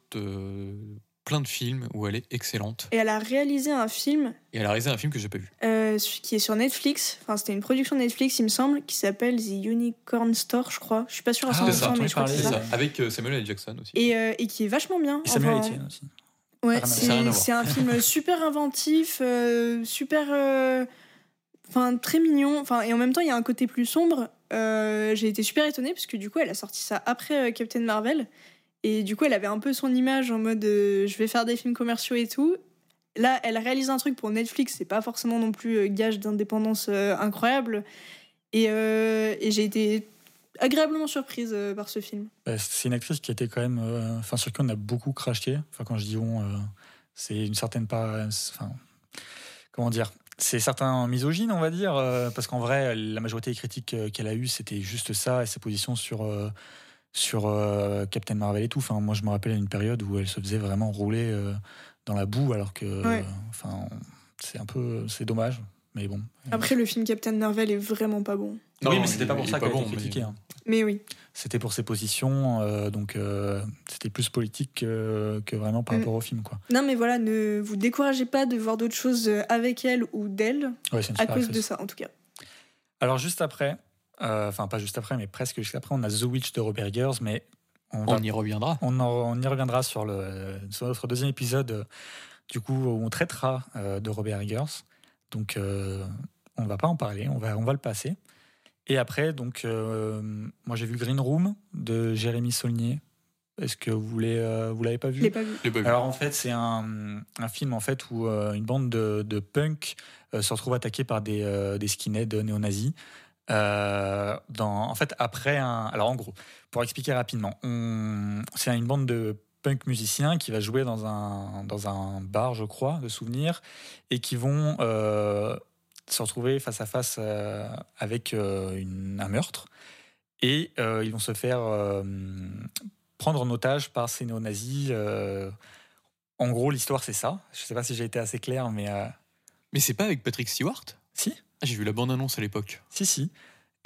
Euh, plein de films où elle est excellente. Et elle a réalisé un film Et elle a réalisé un film que j'ai pas vu. euh, qui est sur Netflix. Enfin, c'était une production Netflix, il me semble, qui s'appelle The Unicorn Store, je crois. Je suis pas sûre à Ah, 100%, c'est ça, mais je crois que c'est ça. ça, avec euh, Samuel L. Jackson aussi. Et, euh, et qui est vachement bien. Et Samuel Enfin, Etienne aussi. Ouais, Ça a rien à voir. Ça a rien à c'est c'est un film super inventif, euh, super. euh, Enfin, très mignon. Enfin, et en même temps, il y a un côté plus sombre. Euh, J'ai été super étonnée parce que du coup, elle a sorti ça après euh, Captain Marvel. Et du coup, elle avait un peu son image en mode euh, je vais faire des films commerciaux et tout. Là, elle réalise un truc pour Netflix, c'est pas forcément non plus euh, gage d'indépendance euh, incroyable. Et, j'ai été agréablement surprise par ce film. C'est une actrice qui était quand même. Enfin, sur qui on a beaucoup craché. Enfin, quand je dis on, c'est une certaine comment dire C'est certains misogynes, on va dire. parce qu'en vrai, la majorité des critiques qu'elle a eues, c'était juste ça et ses positions sur. Sur euh, Captain Marvel et tout. Enfin, moi, je me rappelle à une période où elle se faisait vraiment rouler euh, dans la boue, alors que, Ouais. enfin, c'est un peu, c'est dommage, mais bon. Après, le film Captain Marvel est vraiment pas bon. oui, Non, mais c'était pas pour ça qu'elle a bon, été mais- critiquée. hein. Mais oui. C'était pour ses positions, euh, donc euh, c'était plus politique que, que vraiment par Mm. rapport au film, quoi. Non, mais voilà, ne vous découragez pas de voir d'autres choses avec elle ou d'elle, Ouais, c'est une à cause actrice. de ça, en tout cas. Alors juste après, euh, enfin pas juste après, mais presque juste après, on a The Witch de Robert Eggers, mais on, va- On y reviendra. on, en- on y reviendra sur, le, sur notre deuxième épisode du coup, où on traitera euh, de Robert Eggers. Donc, euh, on ne va pas en parler, on va, on va le passer. Et après, donc, euh, moi j'ai vu Green Room de Jérémy Saulnier. Est-ce que vous euh, l'avez pas Je vu l'ai pas vu. Les bugs. alors en fait, c'est un, un film en fait où euh, une bande de, de punk euh, se retrouve attaquée par des, euh, des skinheads néo-nazis. Euh, dans, en fait, après un. Alors en gros, pour expliquer rapidement, on- c'est une bande de punk musiciens qui va jouer dans un, dans un bar, je crois, de souvenirs, et qui vont euh, se retrouver face à face euh, avec une- un meurtre. Et ils vont se faire prendre en otage par ces néo-nazis. en gros, l'histoire, c'est ça. Je sais pas si j'ai été assez clair, mais Mais c'est pas avec Patrick Stewart? Si, Ah, J'ai vu la bande-annonce à l'époque. si, si.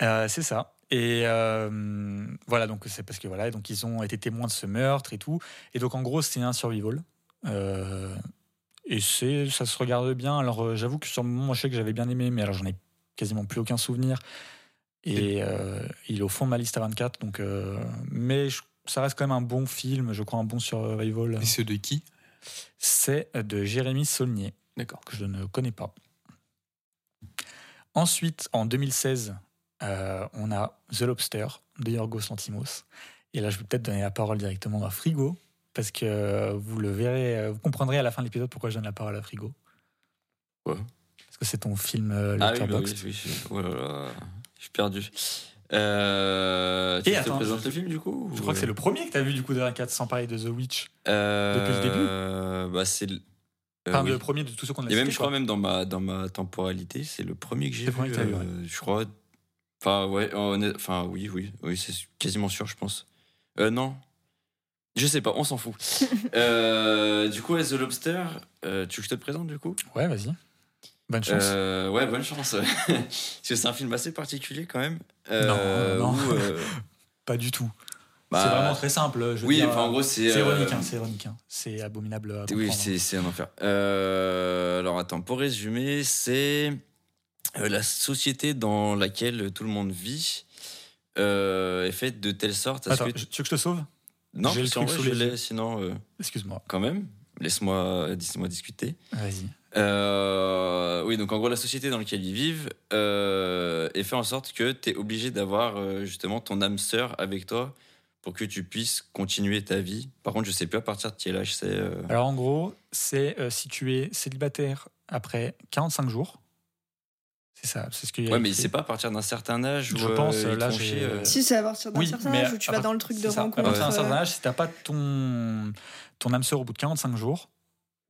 Euh, c'est ça. Et euh, voilà, donc c'est parce que voilà, donc ils ont été témoins de ce meurtre et tout. Et donc en gros, c'est un survival. Euh, et c'est, ça se regarde bien. Alors j'avoue que sur le moment, je sais que j'avais bien aimé, mais alors j'en ai quasiment plus aucun souvenir. Et il est au fond de ma liste à 24. Donc, mais je- ça reste quand même un bon film, je crois, un bon survival. Et c'est de qui? C'est de Jérémy Saulnier D'accord. que je ne connais pas. Ensuite, en 2016, euh, on a The Lobster de Yorgos Lantimos. Et là, je vais peut-être donner la parole directement à Frigo, parce que vous le verrez, euh, vous comprendrez à la fin de l'épisode pourquoi je donne la parole à Frigo. Ouais. Parce que c'est ton film euh, Ah oui, bah oui, oui, je, oh là là, je suis perdu. Euh, tu Et te attends, présentes je- le film du coup Je ou- crois que c'est le premier que tu as vu du coup de 24 sans parler de The Witch. Euh, depuis le début Bah c'est Enfin, oui. le premier de tous ceux qu'on a Et même, je crois, quoi. même dans ma, dans ma temporalité, c'est le premier que j'ai C'est vu. le premier que vu, euh, Je crois. Enfin, ouais, honnête- enfin, oui, oui, oui, c'est quasiment sûr, je pense. Euh, non. Je sais pas, on s'en fout. Euh, du coup, The Lobster, euh, tu veux que je te présente du coup? Ouais, vas-y. Bonne chance. Euh, Ouais, bonne chance. Parce que c'est un film assez particulier quand même. Euh, Non, non. où, euh, Pas du tout. Bah, c'est vraiment très simple. Je Oui, dire, enfin, en gros, c'est. C'est euh, ironique, hein, c'est ironique. hein. C'est abominable à Oui, comprendre. c'est c'est un enfer. Euh, alors attends, pour résumer, c'est euh, la société dans laquelle tout le monde vit euh, est faite de telle sorte à ce Attends, que... tu veux que je te sauve? Non, le truc vrai, sous je les sinon, Excuse-moi. quand même, laisse-moi laisse discuter. Vas-y. Euh, oui, donc en gros, la société dans laquelle ils vivent euh, est fait en sorte que tu es obligé d'avoir euh, justement ton âme sœur avec toi pour que tu puisses continuer ta vie. Par contre, je sais plus à partir de quel âge c'est. euh, Alors en gros, c'est euh, si tu es célibataire après 45 jours. C'est ça, c'est ce qu'il y a Ouais, mais c'est pas à partir d'un certain âge où Je euh, pense, là, j'ai- chier, euh. Si, c'est à partir d'un Oui, certain âge où tu à vas part- dans le truc de ça. À rencontre. partir d'un certain euh, âge, si t'as pas ton, ton âme sœur au bout de 45 jours,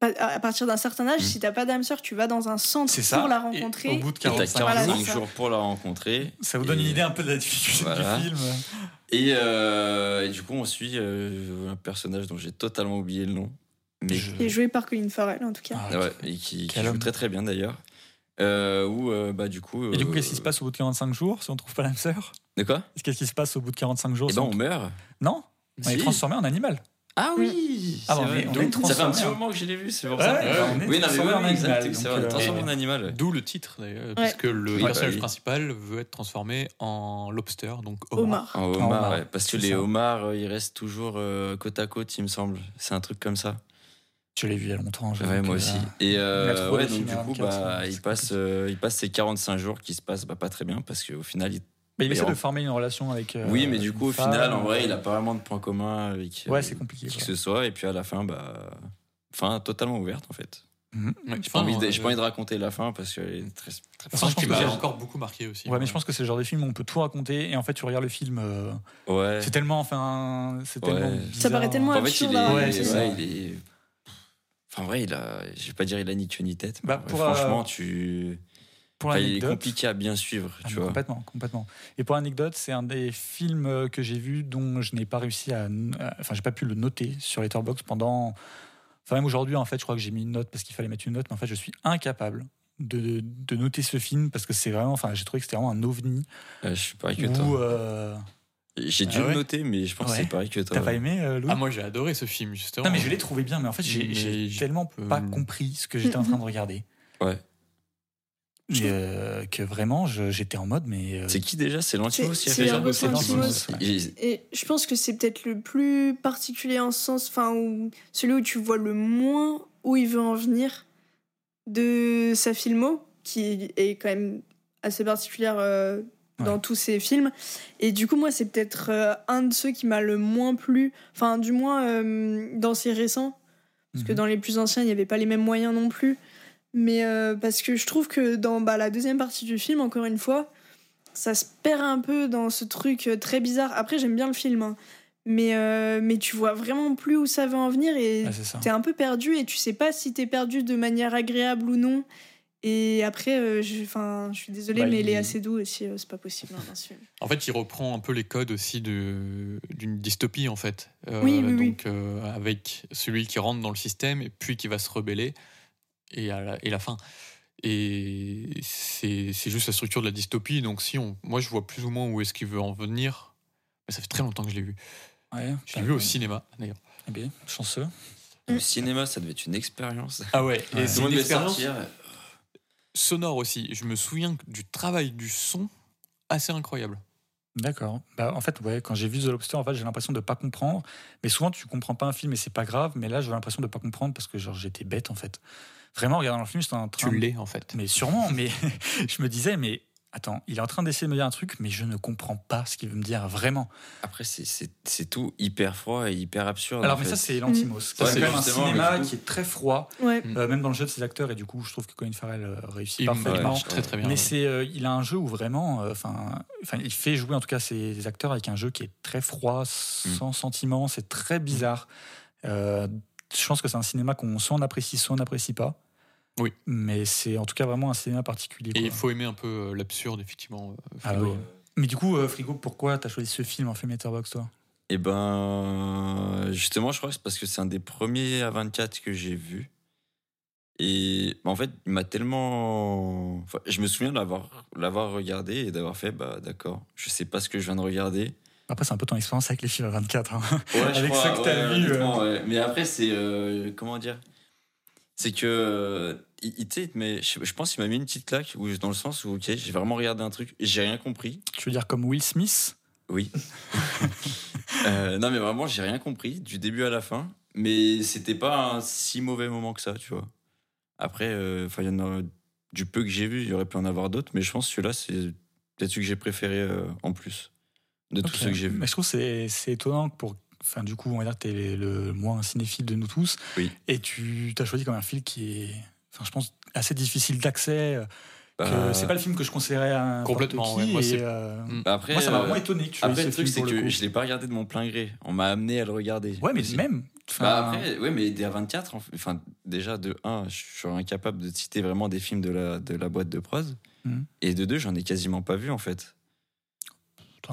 à partir d'un certain âge, Mm. si t'as pas d'âme sœur, tu vas dans un centre ça. pour la Et rencontrer. au bout de Et t'as 45 Voilà, 45 c'est ça. jours pour la rencontrer. ça vous donne Et- une idée un peu de la difficulté Voilà. du film. Et, euh, et du coup, on suit euh, un personnage dont j'ai totalement oublié le nom. Mais Je- Qui est joué par Colin Farrell, en tout cas. Ah, ouais, et qui, joue très très bien d'ailleurs. Euh, où, euh, bah, du coup. Et du coup, qu'est-ce qui se passe au bout de 45 jours si on trouve pas l'âme sœur? De quoi? Qu'est-ce qui se passe au bout de 45 jours Eh si ben, on on meurt. Non On est transformé en animal. Ah oui Ah, c'est on vrai. est- on Donc, est ça fait un petit en- moment que je l'ai vu, c'est pour Ouais, ça. ouais, on est oui, non, mais oui, exact, animal, c'est vrai, euh, en animal. D'où le titre d'ailleurs, puisque le Oui, bah personnage oui. principal veut être transformé en lobster, donc homard. Omar. En En homard, ouais, parce que les homards, euh, ils restent toujours euh, côte à côte, il me semble. C'est un truc comme ça. Je l'ai vu il y a longtemps. Ouais, moi que, aussi. Et euh, ouais, donc du coup, 24, bah, il passe, compliqué. il passe ces 45 jours qui se passent bah, pas très bien parce qu'au final, il... Mais il essaie de former une relation avec. euh, oui, mais du coup, au final, en vrai, il a pas vraiment de points communs avec euh, Ouais, c'est compliqué. qui que ce soit. Et puis à la fin, bah, fin totalement ouverte en fait. Ouais, J'ai pas, envie de, j'ai pas envie de raconter la fin parce qu'elle est très, très Enfin, Enfin, je pense qui que m'a j'ai- encore beaucoup marqué aussi. Ouais, mais je pense que c'est le genre de film où on peut tout raconter et en fait tu regardes le film, euh, Ouais. c'est tellement, enfin, c'est Ouais. tellement. Ça paraît tellement En fait, il absurde est, à Ouais, ouais, c'est ça. il est. Enfin, vrai, il a. Je vais pas dire il a ni queue ni tête. Bah, pour, franchement, euh, tu. Pour Enfin, il est compliqué à bien suivre, Ah, tu vois. complètement, complètement. Et pour l'anecdote, c'est un des films euh, que j'ai vu dont je n'ai pas réussi à, enfin, j'ai pas pu le noter sur Letterboxd pendant. Enfin, même aujourd'hui, en fait, je crois que j'ai mis une note parce qu'il fallait mettre une note, mais en fait, je suis incapable de, de- noter ce film parce que c'est vraiment, enfin, j'ai trouvé que c'était vraiment un ovni. Ouais, je suis pareil que toi. euh, J'ai dû Ah le ouais noter, mais je pense que c'est pareil que toi. t'as pas aimé, euh, Louis Ah, moi j'ai adoré ce film, justement. Non, mais je l'ai trouvé bien, mais en fait, j'ai tellement pas euh, compris ce que j'étais en train de regarder. Ouais. Euh, que vraiment, j'étais en mode, mais. euh, C'est qui déjà? C'est Lantimos C'est- Et je pense que c'est peut-être le plus particulier en ce sens, enfin, où celui où tu vois le moins où il veut en venir de sa filmo, qui est quand même assez particulière euh, dans Ouais. tous ses films. Et du coup, moi, c'est peut-être euh, un de ceux qui m'a le moins plu, enfin, du moins euh, dans ses récents, parce que Mhm. dans les plus anciens, il n'y avait pas les mêmes moyens non plus. Mais euh, parce que je trouve que dans bah, la deuxième partie du film, encore une fois, ça se perd un peu dans ce truc euh, très bizarre. Après, j'aime bien le film, hein. mais, euh, mais tu vois vraiment plus où ça va en venir et ça. t'es un peu perdu et tu sais pas si t'es perdu de manière agréable ou non. Et après, euh, je, suis désolée, Bah, mais il- Léa Seydoux aussi, euh, c'est pas possible hein. En fait, il reprend un peu les codes aussi d'une dystopie, en fait. Euh, Oui, oui, donc, avec celui qui rentre dans le système et puis qui va se rebeller, et, à la, et la fin. Et c'est c'est juste la structure de la dystopie. Donc, si on, moi, je vois plus ou moins où est-ce qu'il veut en venir. Mais ça fait très longtemps que je l'ai vu. Ouais, Je l'ai vu au cinéma, d'ailleurs. Eh bien, chanceux. Le cinéma, ça devait être une expérience. Ah ouais, et c'est une expérience sonore aussi. Je me souviens du travail du son assez incroyable. D'accord. Bah, en fait, ouais, quand j'ai vu The Lobster, en fait, j'ai l'impression de pas comprendre. Mais souvent, tu comprends pas un film et c'est pas grave. Mais là, j'avais l'impression de pas comprendre parce que genre j'étais bête en fait. Vraiment, en regardant le film, j'étais en train. Tu l'es, en fait. Mais sûrement. mais je me disais, mais attends, il est en train d'essayer de me dire un truc, mais je ne comprends pas ce qu'il veut me dire vraiment. Après, c'est- tout hyper froid et hyper absurde. Alors, en mais fait. ça, c'est l'antimos. Ouais, c'est mais quand même un cinéma coup- qui est très froid, Ouais. Mm. euh, même dans le jeu de ses acteurs. Et du coup, je trouve que Colin Farrell euh, réussit Il parfaitement. marche très très bien. Mais c'est, euh, il a un jeu où vraiment, euh, enfin, enfin, il fait jouer en tout cas ses acteurs avec un jeu qui est très froid, sans sentiment. C'est très bizarre. Je pense que c'est un cinéma qu'on soit on apprécie, soit on n'apprécie pas. Oui. Mais c'est en tout cas vraiment un cinéma particulier. Et il faut aimer un peu euh, l'absurde, effectivement. euh, Ah oui. Mais du coup, euh, Frigo, pourquoi t'as choisi ce film en film Letterboxd, toi? Et ben, justement, je crois que c'est parce que c'est un des premiers à 24 que j'ai vu. Et en fait, il m'a tellement. enfin, je me souviens de l'avoir, l'avoir regardé et d'avoir fait, bah d'accord, je sais pas ce que je viens de regarder. Après, c'est un peu ton expérience avec les films à 24. hein. Ouais, Avec ça que t'as vu, honnêtement, ouais. Mais après, c'est. euh, comment dire? C'est que. euh, il, il- met- je, je pense qu'il m'a mis une petite claque, où, dans le sens où, ok, j'ai vraiment regardé un truc et j'ai rien compris. Tu veux dire comme Will Smith? Oui. Euh, non, mais vraiment, j'ai rien compris du début à la fin. Mais c'était pas un si mauvais moment que ça, tu vois. Après, euh, enfin, il y en a du peu que j'ai vu, il y aurait pu en avoir d'autres, mais je pense que celui-là, c'est peut-être celui que j'ai préféré euh, en plus de tous ceux que j'ai vus. Mais je trouve que c'est c'est étonnant que pour. Enfin, du coup, on va dire que t'es le moins cinéphile de nous tous. Oui. Et tu t'as choisi comme un film qui est, enfin, je pense, assez difficile d'accès. Bah, C'est pas le film que je conseillerais à Complètement, qui. ouais. Moi, euh, Mm. bah après, moi, ça m'a euh, vraiment étonné que tu Après, le truc, c'est le que coup. je l'ai pas regardé de mon plein gré. On m'a amené à le regarder. Ouais, mais aussi. même. Bah après, ouais, mais des A24, en fait- enfin, déjà, de 1, je suis incapable de citer vraiment des films de la, de la boîte de prose. Mhm. Et de 2, j'en ai quasiment pas vu, en fait.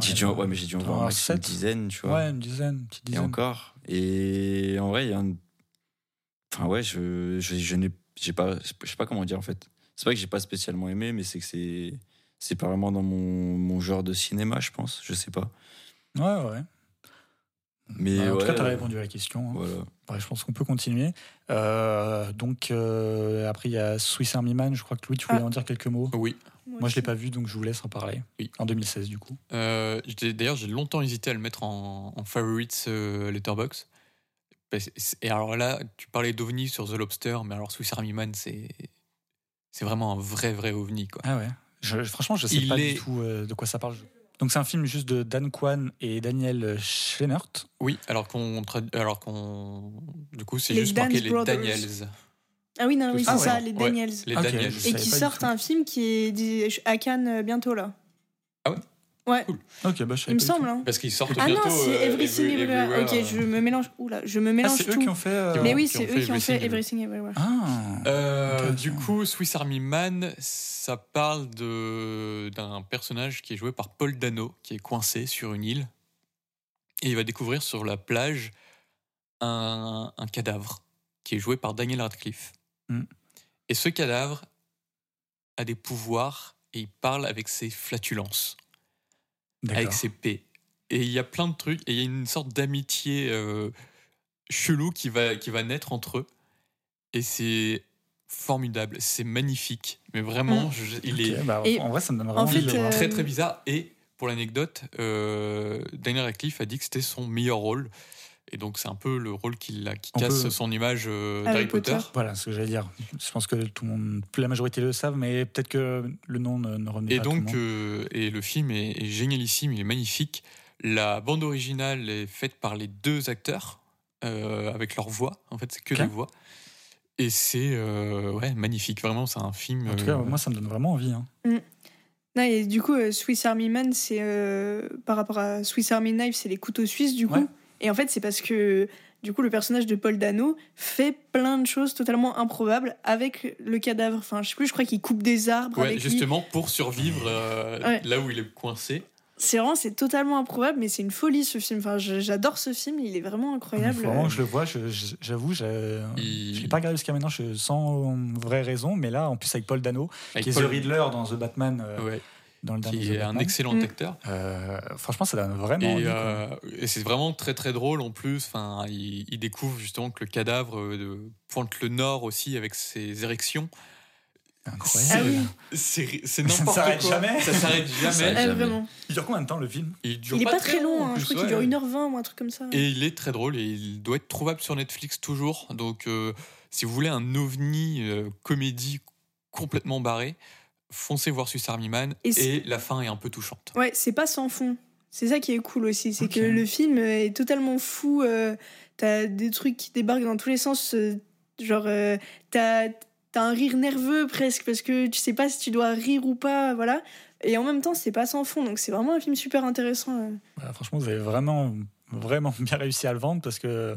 J'ai dû, en- ouais, mais j'ai dû en voir max une dizaine, tu vois. Ouais, une dizaine, une petite et dizaine. encore. Et en vrai, il y a un. Enfin, ouais, je, je, je n'ai j'ai pas. Je sais pas comment dire, en fait. C'est pas que j'ai pas spécialement aimé, mais c'est que c'est. C'est pas vraiment dans mon, mon genre de cinéma, je pense. Je sais pas. Ouais, ouais. Mais Bah, en tout ouais, cas, t'as euh, répondu à la question. hein. Voilà. Ouais, je pense qu'on peut continuer. Euh, donc, euh, après, il y a Swiss Army Man. Je crois que Louis, tu voulais Ah. en dire quelques mots. Oui. Moi, je l'ai pas vu, donc je vous laisse en parler. Oui. En 2016, du coup. Euh, D'ailleurs, j'ai longtemps hésité à le mettre en, en favorites euh, Letterboxd. Parce- Et alors là, tu parlais d'OVNI sur The Lobster, mais alors Swiss Army Man, c'est c'est vraiment un vrai, vrai OVNI. Quoi. Ah ouais. Je- franchement, je sais Il pas est- du tout euh, de quoi ça parle. Donc, c'est un film juste de Dan Kwan et Daniel Schleinert. Oui, alors qu'on. Alors qu'on du coup, c'est juste marqué Dance les. Daniels. Ah oui, non, oui, Ah c'est ouais. ça, les Ouais. Daniels. Les Daniels. Et qui sortent un film qui est à Cannes euh, bientôt, là. Ah ouais? Ouais, Ok, bah, je il me semble. Hein. Parce qu'ils sortent Ah non, bientôt. c'est euh, Everything Every- Everywhere. Everywhere, Ok, je me mélange. Oula, je me Ah, mélange c'est eux tout. qui ont fait. euh, Mais oui, qui ont c'est fait eux qui ont fait Everything Everywhere. Ah. Euh, du coup, Swiss Army Man, ça parle de d'un personnage qui est joué par Paul Dano, qui est coincé sur une île, et il va découvrir sur la plage un, un cadavre qui est joué par Daniel Radcliffe. Mm. Et ce cadavre a des pouvoirs et il parle avec ses flatulences, avec ses P. Et il y a plein de trucs, et il y a une sorte d'amitié euh, chelou qui va, qui va naître entre eux. Et c'est formidable, c'est magnifique. Mais vraiment, je- il est bah, en vrai, ça me donne vraiment en fait, le voir. euh, très très bizarre. Et pour l'anecdote, euh, Daniel Radcliffe a dit que c'était son meilleur rôle. Et donc, c'est un peu le rôle qui, l'a- qui On casse peut- son image euh, Harry d'Harry Potter. Potter. Voilà ce que j'allais dire. Je pense que tout le monde, la majorité le savent, mais peut-être que le nom ne, ne remet Et pas à tout le donc, monde. euh, et le film est, est génialissime, il est magnifique. La bande originale est faite par les deux acteurs, euh, avec leur voix. En fait, c'est que Ok. des voix. Et c'est euh, ouais, magnifique, vraiment, c'est un film. En tout cas, euh, moi, ça me donne vraiment envie. hein. Non, et du coup, euh, Swiss Army Man, c'est euh, par rapport à Swiss Army Knife, c'est les couteaux suisses, du coup. Et en fait, c'est parce que du coup, le personnage de Paul Dano fait plein de choses totalement improbables avec le cadavre. Enfin, je sais plus, je crois qu'il coupe des arbres ouais, avec lui. justement, pour survivre euh, Ouais. là où il est coincé. C'est vraiment, c'est totalement improbable, mais c'est une folie ce film. Enfin, j'adore ce film, il est vraiment incroyable. vraiment que je le vois. je- je- J'avoue, je Il- n'ai pas regardé jusqu'à maintenant je, sans vraie raison, mais là, en plus avec Paul Dano, Avec qui est The Riddler dans The Batman, euh, ouais, dans le dernier qui est un excellent Mm. acteur. Euh, franchement, ça donne vraiment Et, euh, et c'est vraiment très très drôle en plus. Enfin, il, il découvre justement que le cadavre euh, de pointe le nord aussi avec ses érections. Ah Incroyable. oui. C'est c'est Ça ne n'importe s'arrête quoi. jamais. Ça s'arrête jamais. Ah, jamais. vraiment. Il dure combien de temps le film? Il, dure Il est pas, très long, hein, je crois qu'il dure 1h20 ou un truc comme ça. Et il est très drôle et il doit être trouvable sur Netflix toujours. Donc, euh, si vous voulez un ovni euh, comédie complètement barré, foncez voir Swiss Army Man Et la fin est un peu touchante. Ouais, c'est pas sans fond. C'est ça qui est cool aussi, c'est que le film est totalement fou. euh, t'as des trucs qui débarquent dans tous les sens. euh, genre, euh, t'as t'as un rire nerveux presque parce que tu sais pas si tu dois rire ou pas, voilà. Et en même temps, c'est pas sans fond, donc c'est vraiment un film super intéressant. euh. Bah, Franchement, vous avez vraiment, vraiment bien réussi à le vendre parce que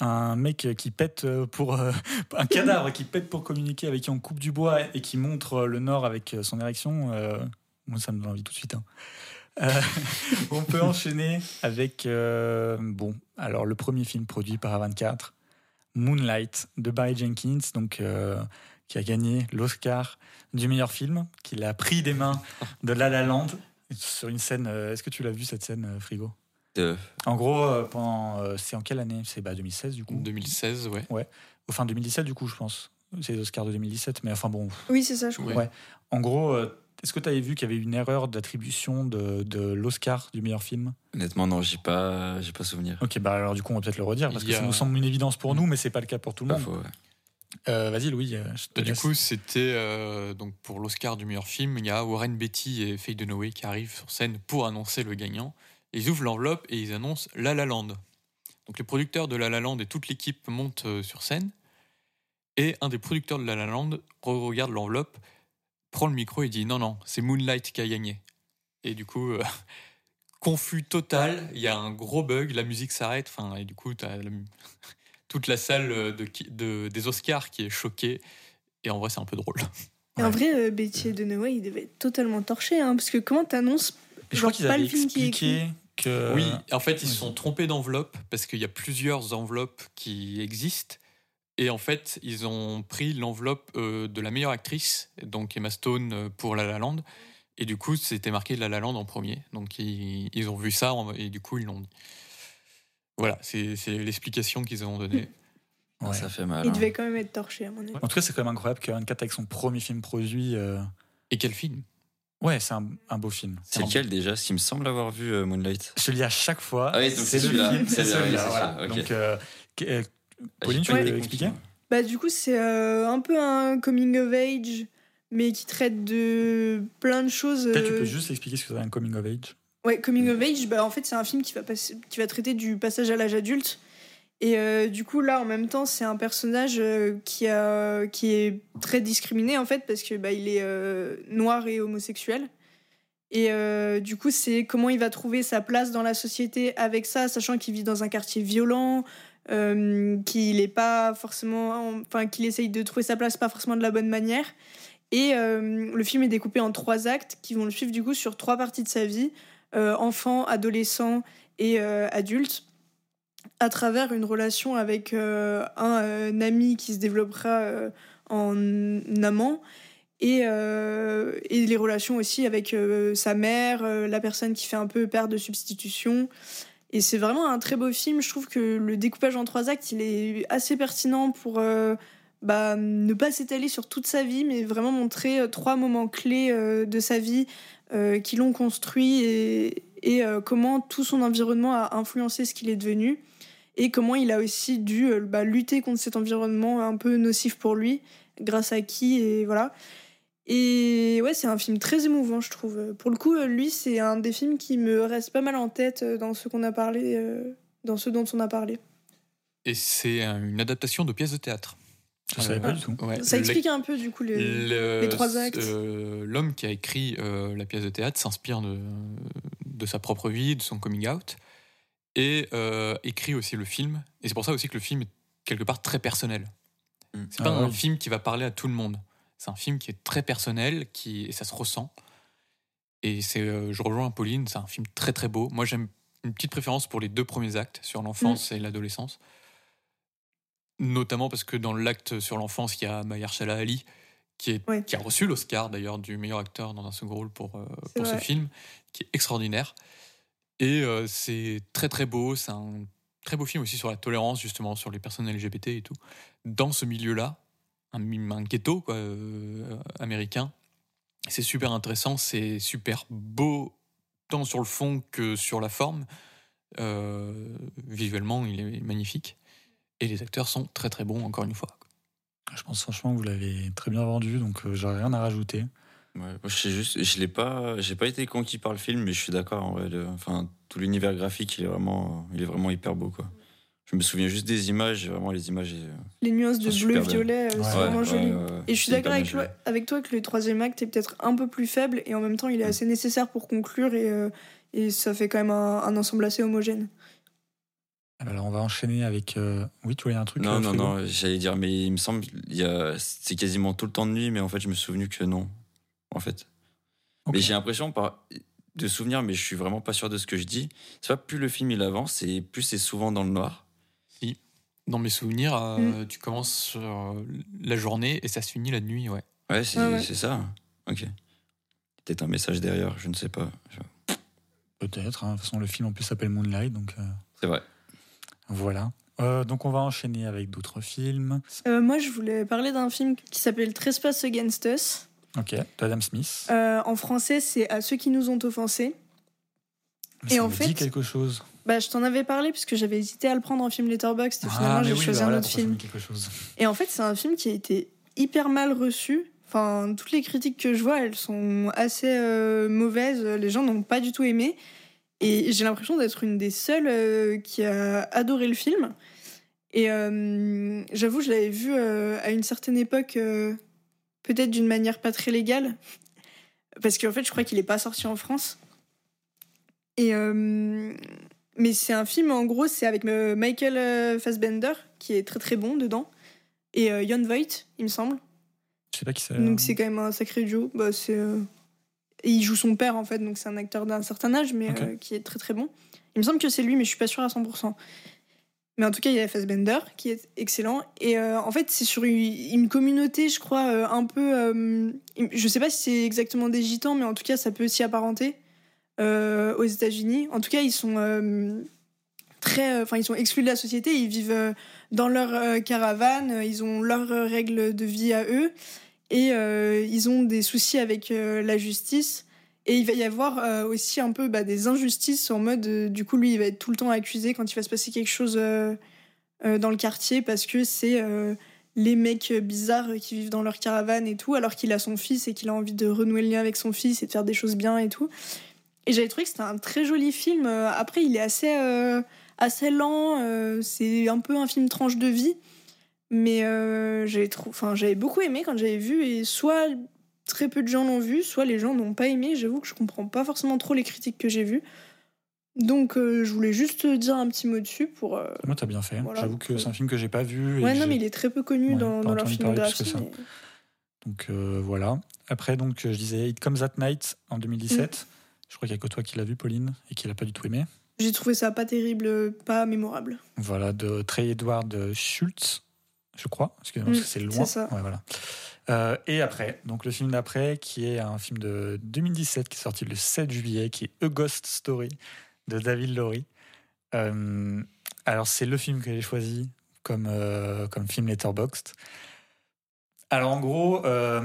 un mec qui pète pour euh, un cadavre qui pète pour communiquer avec qui on coupe du bois et qui montre le nord avec son érection, euh, moi ça me donne envie tout de suite. hein. Euh, on peut enchaîner avec euh, bon, alors le premier film produit par A24, Moonlight de Barry Jenkins, donc euh, qui a gagné l'Oscar du meilleur film, qu'il a pris des mains de La La Land sur une scène. euh, Est-ce que tu l'as vu cette scène, euh, Frigo? En gros, euh, pendant euh, c'est en quelle année? C'est bah 2016 du coup. 2016, ouais. Enfin 2017 du coup, je pense. C'est les Oscars de 2017, mais enfin bon. Oui, c'est ça, je crois. Ouais. Ouais. En gros, euh, est-ce que tu avais vu qu'il y avait une erreur d'attribution de, de l'Oscar du meilleur film? Honnêtement, non, j'ai pas, j'ai pas souvenir. Ok, bah alors du coup, on va peut-être le redire parce que ça nous semble une évidence pour nous, mais c'est pas le cas pour tout le Pas monde. faux, ouais. Euh, Vas-y, Louis. je te Bah, du coup, c'était euh, donc pour l'Oscar du meilleur film. Il y a Warren Beatty et Faye Dunaway qui arrivent sur scène pour annoncer le gagnant. Ils ouvrent l'enveloppe et ils annoncent La La Land. Donc les producteurs de La La Land et toute l'équipe montent euh, sur scène. Et un des producteurs de La La Land re- regarde l'enveloppe, prend le micro et dit non non, c'est Moonlight qui a gagné. Et du coup, euh, confus total. Il y a un gros bug, la musique s'arrête. Enfin et du coup, t'as la toute la salle euh, de, qui- de- des Oscars qui est choquée. Et en vrai, c'est un peu drôle. Et en vrai, euh, Betty Dunaway, il devait être totalement torché, hein, parce que comment t'annonces je genre crois qu'ils pas avaient le que. Oui, en fait, ils se sont trompés d'enveloppe parce qu'il y a plusieurs enveloppes qui existent. Et en fait, ils ont pris l'enveloppe euh, de la meilleure actrice, donc Emma Stone euh, pour La La Land. Et du coup, c'était marqué La La Land en premier. Donc, ils, ils ont vu ça et du coup, ils l'ont dit. Voilà, c'est c'est l'explication qu'ils ont donnée. Ouais. Ça fait mal. Il hein. devait quand même être torché, à mon avis. En tout cas, c'est quand même incroyable que 24 avec son premier film produit. euh, Et quel film? Ouais, c'est un, un beau film. C'est lequel déjà? S'il me semble avoir vu euh, Moonlight. Je dis à chaque fois. Ah oui, c'est le celui-là. film, C'est celui-là, voilà. Donc, euh, euh, Ah, Pauline, tu été expliquer. Bah du coup c'est euh, un peu un coming of age, mais qui traite de plein de choses. Peut-être tu peux juste expliquer ce que c'est un coming of age? Ouais, coming of age, bah en fait c'est un film qui va passer, qui va traiter du passage à l'âge adulte. Et euh, du coup là en même temps c'est un personnage euh, qui a qui est très discriminé en fait parce que bah est euh, noir et homosexuel. Et du coup c'est comment il va trouver sa place dans la société avec ça, sachant qu'il vit dans un quartier violent, qu'il est pas forcément, enfin qu'il essaye de trouver sa place pas forcément de la bonne manière. Et le film est découpé en trois actes qui vont le suivre du coup sur trois parties de sa vie, enfant, adolescent et adulte, à travers une relation avec euh, un, euh, ami qui se développera euh, en amant. Et, les relations aussi avec sa mère, la personne qui fait un peu père de substitution. Et c'est vraiment un très beau film. Je trouve que le découpage en trois actes, il est assez pertinent pour bah, ne pas s'étaler sur toute sa vie, mais vraiment montrer trois moments clés de sa vie qui l'ont construit et, comment tout son environnement a influencé ce qu'il est devenu. Et comment il a aussi dû euh, bah, lutter contre cet environnement un peu nocif pour lui, grâce à qui, et voilà. Et ouais, c'est un film très émouvant, je trouve. Pour le coup, euh, lui, c'est un des films qui me reste pas mal en tête euh, dans ce qu'on a parlé, dans ce dont on a parlé. Et c'est un- une adaptation de pièce de théâtre. Je savais pas du tout. Ouais, Ça le- explique un peu, du coup, les, le- les trois actes. euh, L'homme qui a écrit euh, la pièce de théâtre s'inspire de, de sa propre vie, de son coming out, et euh, écrit aussi le film. Et c'est pour ça aussi que le film est quelque part très personnel. Mm. C'est pas Ah un oui. film qui va parler à tout le monde. C'est un film qui est très personnel, qui, et ça se ressent. Et c'est, euh, je rejoins Pauline, c'est un film très très beau. Moi j'aime une petite préférence pour les deux premiers actes sur Mm. l'enfance et l'adolescence. Notamment parce que dans l'acte sur l'enfance, il y a Mahershala Ali, qui, est, Ouais. qui a reçu l'Oscar d'ailleurs du meilleur acteur dans un second rôle pour, euh, pour ce film, qui est extraordinaire. Et euh, c'est très très beau, c'est un très beau film aussi sur la tolérance, justement, sur les personnes LGBT et tout. Dans ce milieu-là, un, ghetto euh, américain, c'est super intéressant, c'est super beau, tant sur le fond que sur la forme. Euh, visuellement, il est magnifique. Et les acteurs sont très très bons, encore une fois. Je pense franchement que vous l'avez très bien vendu, donc euh, j'aurais rien à rajouter. Ouais, moi, je sais juste, je l'ai pas, j'ai pas été conquis par le film, mais je suis d'accord. En vrai, le- enfin, tout l'univers graphique, il est vraiment, il est vraiment hyper beau, quoi. Je me souviens juste des images, vraiment les images. euh, Les nuances de bleu, violet, euh, c'est Ouais, vraiment ouais, joli. ouais, ouais, Et je suis d'accord avec, avec toi que le troisième acte est peut-être un peu plus faible et en même temps il est Mm. assez nécessaire pour conclure et, euh, et ça fait quand même un, un ensemble assez homogène. Alors on va enchaîner avec. euh, Oui, tu voulais un truc Non, euh, non, non, j'allais dire, mais il me semble, il y a, c'est quasiment tout le temps de nuit, mais en fait, je me suis souvenu que non, en fait. Mais j'ai l'impression par de souvenir, mais je suis vraiment pas sûr de ce que je dis. C'est pas plus le film il avance, et plus c'est souvent dans le noir. Si, dans mes souvenirs, euh, Mm. tu commences euh, la journée et ça se finit la nuit, ouais. Ouais, c'est Ouais, ça. Ok. Peut-être un message derrière, je ne sais pas. Je- Peut-être. hein. De toute façon, le film en plus s'appelle Moonlight, donc euh, C'est vrai. voilà. Euh, donc on va enchaîner avec d'autres films. Euh, moi je voulais parler d'un film qui s'appelle Trespass Against Us. Ok, d'Adam Smith. Euh, en français c'est À ceux qui nous ont offensés. Mais et ça en me fait- dit quelque chose. Bah, je t'en avais parlé puisque j'avais hésité à le prendre en film Letterboxd et finalement Ah, mais j'ai oui, choisi bah un autre film. chose? Et en fait, c'est un film qui a été hyper mal reçu. Enfin, toutes les critiques que je vois, elles sont assez euh, mauvaises. Les gens n'ont pas du tout aimé. Et j'ai l'impression d'être une des seules euh, qui a adoré le film. Et euh, j'avoue, je l'avais vu à une certaine époque, peut-être d'une manière pas très légale. Parce qu'en fait, je crois qu'il n'est pas sorti en France. Et. euh, mais c'est un film, en gros, c'est avec euh, Michael euh, Fassbender, qui est très très bon dedans et euh, Jon Voight, il me semble. Je sais pas qui c'est. Donc c'est quand même un sacré duo. Bah, c'est, et il joue son père en fait, donc c'est un acteur d'un certain âge, mais euh, qui est très très bon. Il me semble que c'est lui, mais je suis pas sûre à 100%. Mais en tout cas, il y a Fassbender qui est excellent. Et euh, en fait, c'est sur une, communauté, je crois, euh, un peu. euh, je sais pas si c'est exactement des gitans, mais en tout cas, ça peut s'y apparenter euh, aux États-Unis. En tout cas, ils sont très, enfin, ils sont exclus de la société. Ils vivent dans leur caravane. Ils ont leurs règles de vie à eux et ils ont des soucis avec la justice. Et il va y avoir euh, aussi un peu bah, des injustices en mode, euh, du coup, lui, il va être tout le temps accusé quand il va se passer quelque chose euh, dans le quartier parce que c'est les mecs bizarres qui vivent dans leur caravane et tout, alors qu'il a son fils et qu'il a envie de renouer le lien avec son fils et de faire des choses bien et tout. Et j'avais trouvé que c'était un très joli film. Après, il est assez, assez lent, c'est un peu un film tranche de vie. Mais j'avais trou- enfin, j'avais beaucoup aimé quand j'avais vu, et soit très peu de gens l'ont vu, soit les gens n'ont pas aimé. J'avoue que je comprends pas forcément trop les critiques que j'ai vues. Donc euh, je voulais juste dire un petit mot dessus pour. euh, Moi, t'as bien fait. Voilà. J'avoue que c'est un film que j'ai pas vu. et Ouais, non, mais il est très peu connu Ouais, dans, dans leur filmographie. mais- Donc euh, voilà. Après, donc, je disais It Comes at Night en 2017. Je crois qu'il y a que toi qui l'as vu, Pauline, et qui l'a pas du tout aimé. J'ai trouvé ça pas terrible, pas mémorable. Voilà, de Trey Edward Schultz, je crois. Excusez-moi, Mm, parce que c'est loin. c'est ça. Ouais, voilà. Euh, et après, donc le film d'après, qui est un film de 2017 qui est sorti le 7 juillet, qui est A Ghost Story de David Lowry. Euh, alors, c'est le film que j'ai choisi comme, euh, comme film Letterboxd. Alors, en gros, euh,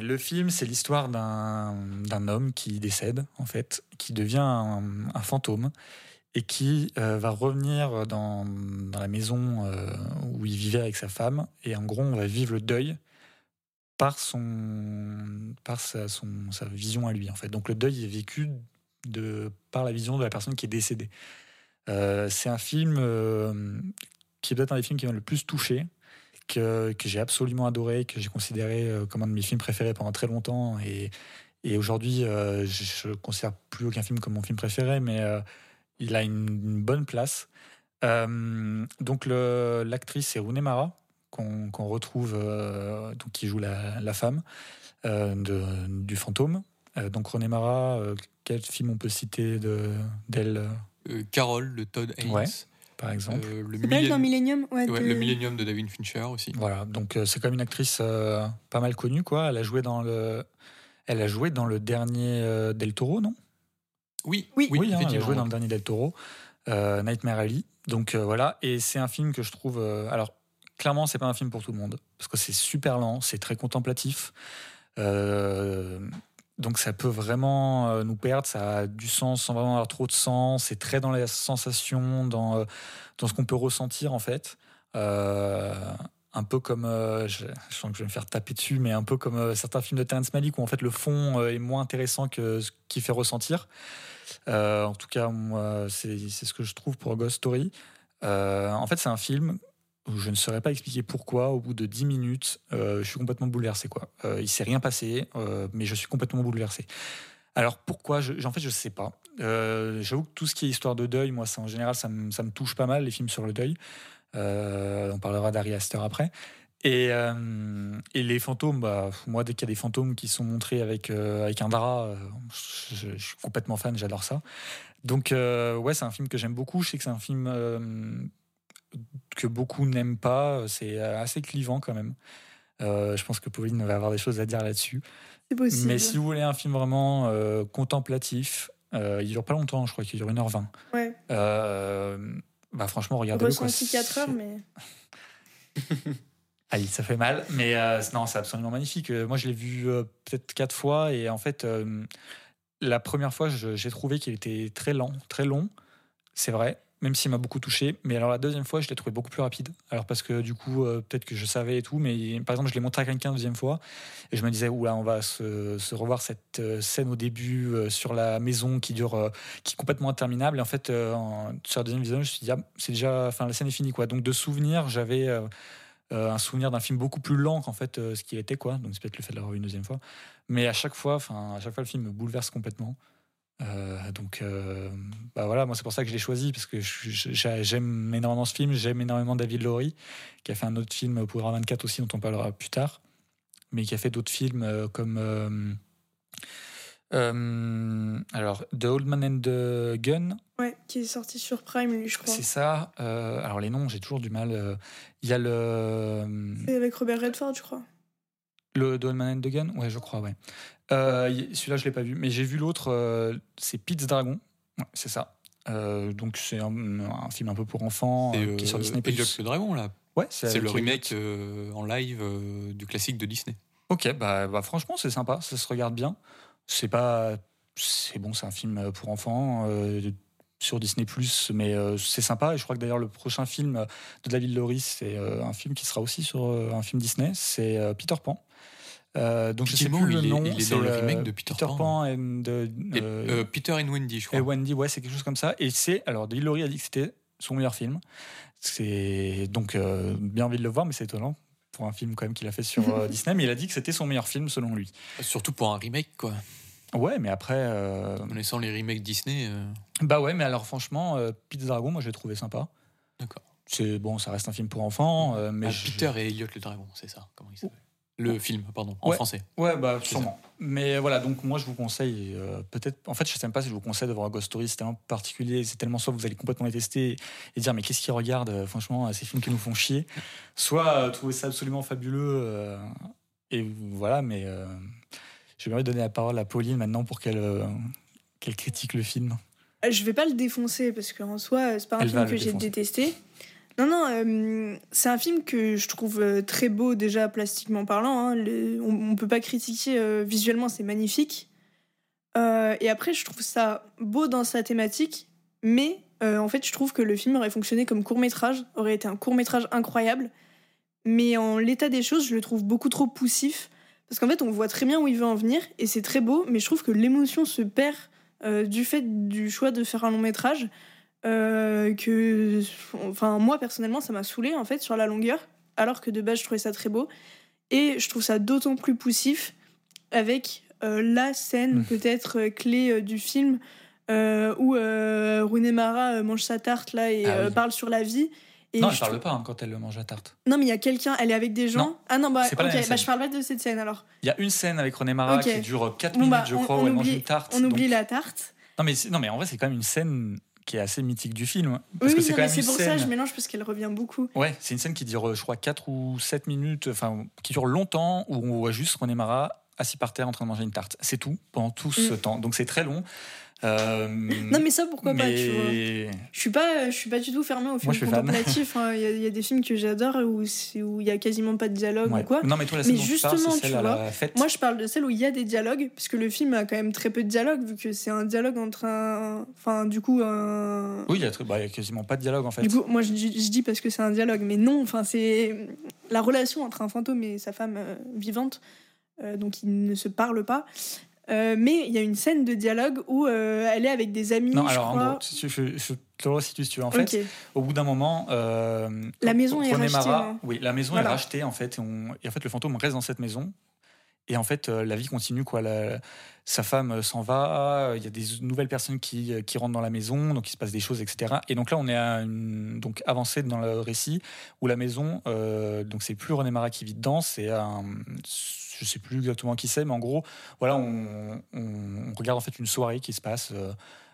le film, c'est l'histoire d'un homme qui décède, en fait, qui devient un, fantôme et qui va revenir dans, dans la maison où il vivait avec sa femme. Et en gros, on va vivre le deuil par, son, par sa, son, sa vision à lui. En fait. Donc le deuil est vécu de, par la vision de la personne qui est décédée. Euh, c'est un film euh, qui est peut-être un des films qui m'a le plus touché, que, que j'ai absolument adoré, que j'ai considéré euh, comme un de mes films préférés pendant très longtemps. Et, et aujourd'hui, je ne considère plus aucun film comme mon film préféré, mais il a une, bonne place. Donc l'actrice c'est Rooney Mara qu'on retrouve, euh, donc qui joue la, la femme euh, de, du fantôme. Euh, donc Rooney Mara, euh, quel film on peut citer de- d'elle, euh, Euh, Carol de Todd Haynes. Ouais, par exemple Euh, le, elle dans Millennium- ouais, ouais, de- le Millennium de David Fincher aussi. Voilà, donc euh, c'est comme une actrice euh, pas mal connue, quoi. Elle a joué dans le, elle a joué dans le dernier euh, Del Toro, non? Oui, Oui. Oui, hein, elle a joué dans le dernier Del Toro, euh, Nightmare Alley. Donc euh, voilà, et c'est un film que je trouve. euh, alors, clairement, c'est pas un film pour tout le monde, parce que c'est super lent, c'est très contemplatif. Euh, donc ça peut vraiment euh, nous perdre, ça a du sens sans vraiment avoir trop de sens, c'est très dans les sensations, dans, euh, dans ce qu'on peut ressentir en fait. Un peu comme, je, sens que je vais me faire taper dessus, mais un peu comme certains films de Terrence Malick où en fait le fond est moins intéressant que ce qui fait ressentir. En tout cas, c'est ce que je trouve pour Ghost Story. En fait, c'est un film je ne saurais pas expliquer pourquoi, au bout de 10 minutes, euh, je suis complètement bouleversé. Quoi. Euh, il s'est rien passé, euh, mais je suis complètement bouleversé. Alors pourquoi En fait, je sais pas. Euh, J'avoue que tout ce qui est histoire de deuil, moi, en général, ça me, touche pas mal, les films sur le deuil. On parlera d'Ari Aster après. Et, les fantômes, bah, moi, dès qu'il y a des fantômes qui sont montrés avec, avec un drap, je, suis complètement fan, j'adore ça. Donc, ouais, c'est un film que j'aime beaucoup. Je sais que c'est un film que beaucoup n'aiment pas. C'est assez clivant quand même. Euh, je pense que Pauline va avoir des choses à dire là-dessus. C'est possible. Mais si vous voulez un film vraiment euh, contemplatif, euh, il dure pas longtemps, je crois qu'il dure 1h20. Ouais. Euh, bah franchement, regardez-le. Ressenti 4 heures, mais. Aïe, ça fait mal, mais euh, non, c'est absolument magnifique. Euh, Moi, je l'ai vu euh, peut-être quatre fois, et en fait, euh, la première fois, j'ai trouvé qu'il était très lent, très long, c'est vrai, même s'il m'a beaucoup touché. Mais alors la deuxième fois, je l'ai trouvé beaucoup plus rapide. Alors parce que du coup, euh, peut-être que je savais et tout, mais par exemple, je l'ai montré à quelqu'un la deuxième fois, et je me disais, oula, on va se, revoir cette euh, scène au début euh, sur la maison qui dure, qui est complètement interminable. Et en fait, sur le deuxième visionnage, je me suis dit, ah, c'est déjà, enfin, la scène est finie, quoi. Donc de souvenirs, j'avais un souvenir d'un film beaucoup plus lent qu'en fait ce qu'il était quoi donc c'est peut-être le fait de l'avoir vu une deuxième fois mais à chaque fois enfin à chaque fois le film me bouleverse complètement Euh, donc euh, bah voilà moi c'est pour ça que je l'ai choisi parce que j'aime énormément ce film j'aime énormément David Laurie qui a fait un autre film pour 24 aussi dont on parlera plus tard mais qui a fait d'autres films euh, comme euh, alors The Old Man and the Gun Ouais, qui est sorti sur Prime, lui, je crois. c'est ça alors les noms j'ai toujours du mal il y a le C'est avec Robert Redford, je crois. Le Doll Man and the Gun? Ouais, je crois, ouais. Euh, Celui-là, je l'ai pas vu, mais j'ai vu l'autre, euh, c'est Pete's Dragon. Ouais, c'est ça. Euh, donc, c'est un, un film un peu pour enfants C'est qui est sur Disney+. Elliot le Dragon, là. Ouais, C'est le remake en live du classique de Disney. Ok, bah, bah, franchement, c'est sympa, ça se regarde bien. C'est pas. C'est bon, c'est un film pour enfants sur Disney, mais euh, c'est sympa. Et je crois que d'ailleurs, le prochain film de David Laurie, c'est euh, un film qui sera aussi sur euh, un film Disney, c'est Peter Pan. Euh, donc je sais plus le il est- nom. il est dans c'est, le remake de Peter Pan. Et, euh, euh, Peter and Wendy, je crois. et Wendy, ouais, c'est quelque chose comme ça. Et c'est alors David Laurie a dit que c'était son meilleur film. C'est donc euh, bien envie de le voir, mais c'est étonnant pour un film quand même qu'il a fait sur euh, Disney. Mais il a dit que c'était son meilleur film selon lui. Surtout pour un remake, quoi. Ouais, mais après, euh, Connaissant les remakes Disney. euh, bah ouais, mais alors franchement, euh, Pete Dragon, moi j'ai trouvé sympa. D'accord. C'est bon, ça reste un film pour enfants, euh, mais ah, je- Peter et Elliot le Dragon, c'est ça. Comment il s'appelle? Le film, pardon, en Ouais. français. Ouais, bah sûrement. Mais voilà, donc moi je vous conseille, euh, peut-être, en fait je sais même pas si je vous conseille de voir Ghost Story, c'est tellement particulier, c'est tellement soit vous allez complètement les tester et dire mais qu'est-ce qu'ils regardent, euh, franchement, euh, ces films qui nous font chier, soit euh, trouver ça absolument fabuleux, euh, et voilà, mais euh, je vais envie de donner la parole à Pauline maintenant pour qu'elle euh, qu'elle critique le film. Je vais pas le défoncer parce qu'en soi, c'est pas un Elle film que j'ai détesté. Non, non, euh, c'est un film que je trouve euh, très beau déjà plastiquement parlant. hein. On, on peut pas critiquer euh, visuellement, c'est magnifique. Et après, je trouve ça beau dans sa thématique, mais en fait, je trouve que le film aurait fonctionné comme court métrage, aurait été un court métrage incroyable. Mais en l'état des choses, je le trouve beaucoup trop poussif. Parce qu'en fait, on voit très bien où il veut en venir, et c'est très beau, mais je trouve que l'émotion se perd du fait du choix de faire un long métrage. Euh, que, enfin, moi personnellement, ça m'a saoulé en fait sur la longueur, alors que de base, je trouvais ça très beau. Et je trouve ça d'autant plus poussif avec euh, la scène Mm. peut-être euh, clé du film où Rooney Mara mange sa tarte là et Ah oui. parle sur la vie. Et non, je parle pas hein, quand elle mange la tarte. non, mais il y a quelqu'un, elle est avec des gens. Non, ah non, bah, c'est pas la ok, même bah, je parle pas de cette scène alors. Il y a une scène avec René Mara qui dure 4 Bon, minutes, bah, je crois, on où elle mange oublie- une tarte. On oublie la tarte. Non mais, non, mais en vrai, c'est quand même une scène qui est assez mythique du film. Parce Oui, que c'est quand même c'est pour ça scène. je mélange parce qu'elle revient beaucoup. Ouais, c'est une scène qui dure, je crois, 4 ou 7 minutes, enfin, qui dure longtemps, où on voit juste René Mara assis par terre en train de manger une tarte. C'est tout, pendant tout ce Mm. temps. Donc c'est très long. Euh, Non, mais ça, pourquoi pas, tu vois. Je suis pas, je suis pas du tout fermée au film je suis fan. contemplatif. hein. Il y, a- il y a des films que j'adore où il y a quasiment pas de dialogue Ouais. ou quoi. Non, mais toi, la Mais justement, tu vois. Moi, je parle de celle où il y a des dialogues, parce que le film a quand même très peu de dialogue, vu que c'est un dialogue entre un. Enfin, du coup, un. Oui, il y, bah, y a quasiment pas de dialogue en fait. Du coup, moi, je, dis- je dis parce que c'est un dialogue, mais non, enfin, c'est la relation entre un fantôme et sa femme euh, vivante, euh, donc ils ne se parlent pas. Euh, mais il y a une scène de dialogue où euh, elle est avec des amis, non, je alors en crois. gros, je, je, je te resitue si tu veux. En fait, au bout d'un moment, euh, La maison est René rachetée, Mara- hein. oui, la maison Voilà. est rachetée en fait, et, on- et en fait le fantôme reste dans cette maison. Et en fait, euh, la vie continue quoi. La- sa femme s'en va, il y a des nouvelles personnes qui, qui rentrent dans la maison, donc il se passe des choses, etc. Et donc là, on est à une, donc avancé dans le récit où la maison, donc c'est plus René Mara qui vit dedans, c'est un, je sais plus exactement qui c'est, mais en gros, voilà, on, on- on regarde en fait une soirée qui se passe. euh,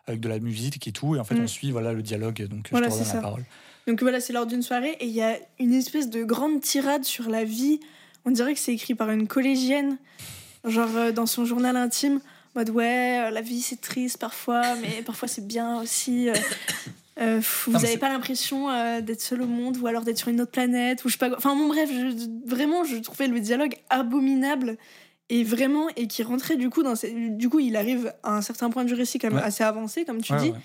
avec de la musique et tout, et en fait Mm. on suit voilà le dialogue. Donc Voilà, je te c'est redonne la parole. Donc voilà, c'est lors d'une soirée et il y a une espèce de grande tirade sur la vie. On dirait que c'est écrit par une collégienne, genre euh, dans son journal intime, en mode ouais, euh, la vie c'est triste parfois, mais parfois c'est bien aussi. Euh, vous n'avez pas l'impression euh, d'être seul au monde ou alors d'être sur une autre planète ou je sais pas quoi. Enfin bon bref, je- vraiment je trouvais le dialogue abominable et vraiment et qui rentrait du coup dans ces- du coup il arrive à un certain point du récit quand même Ouais. assez avancé comme tu Ouais, dis ouais.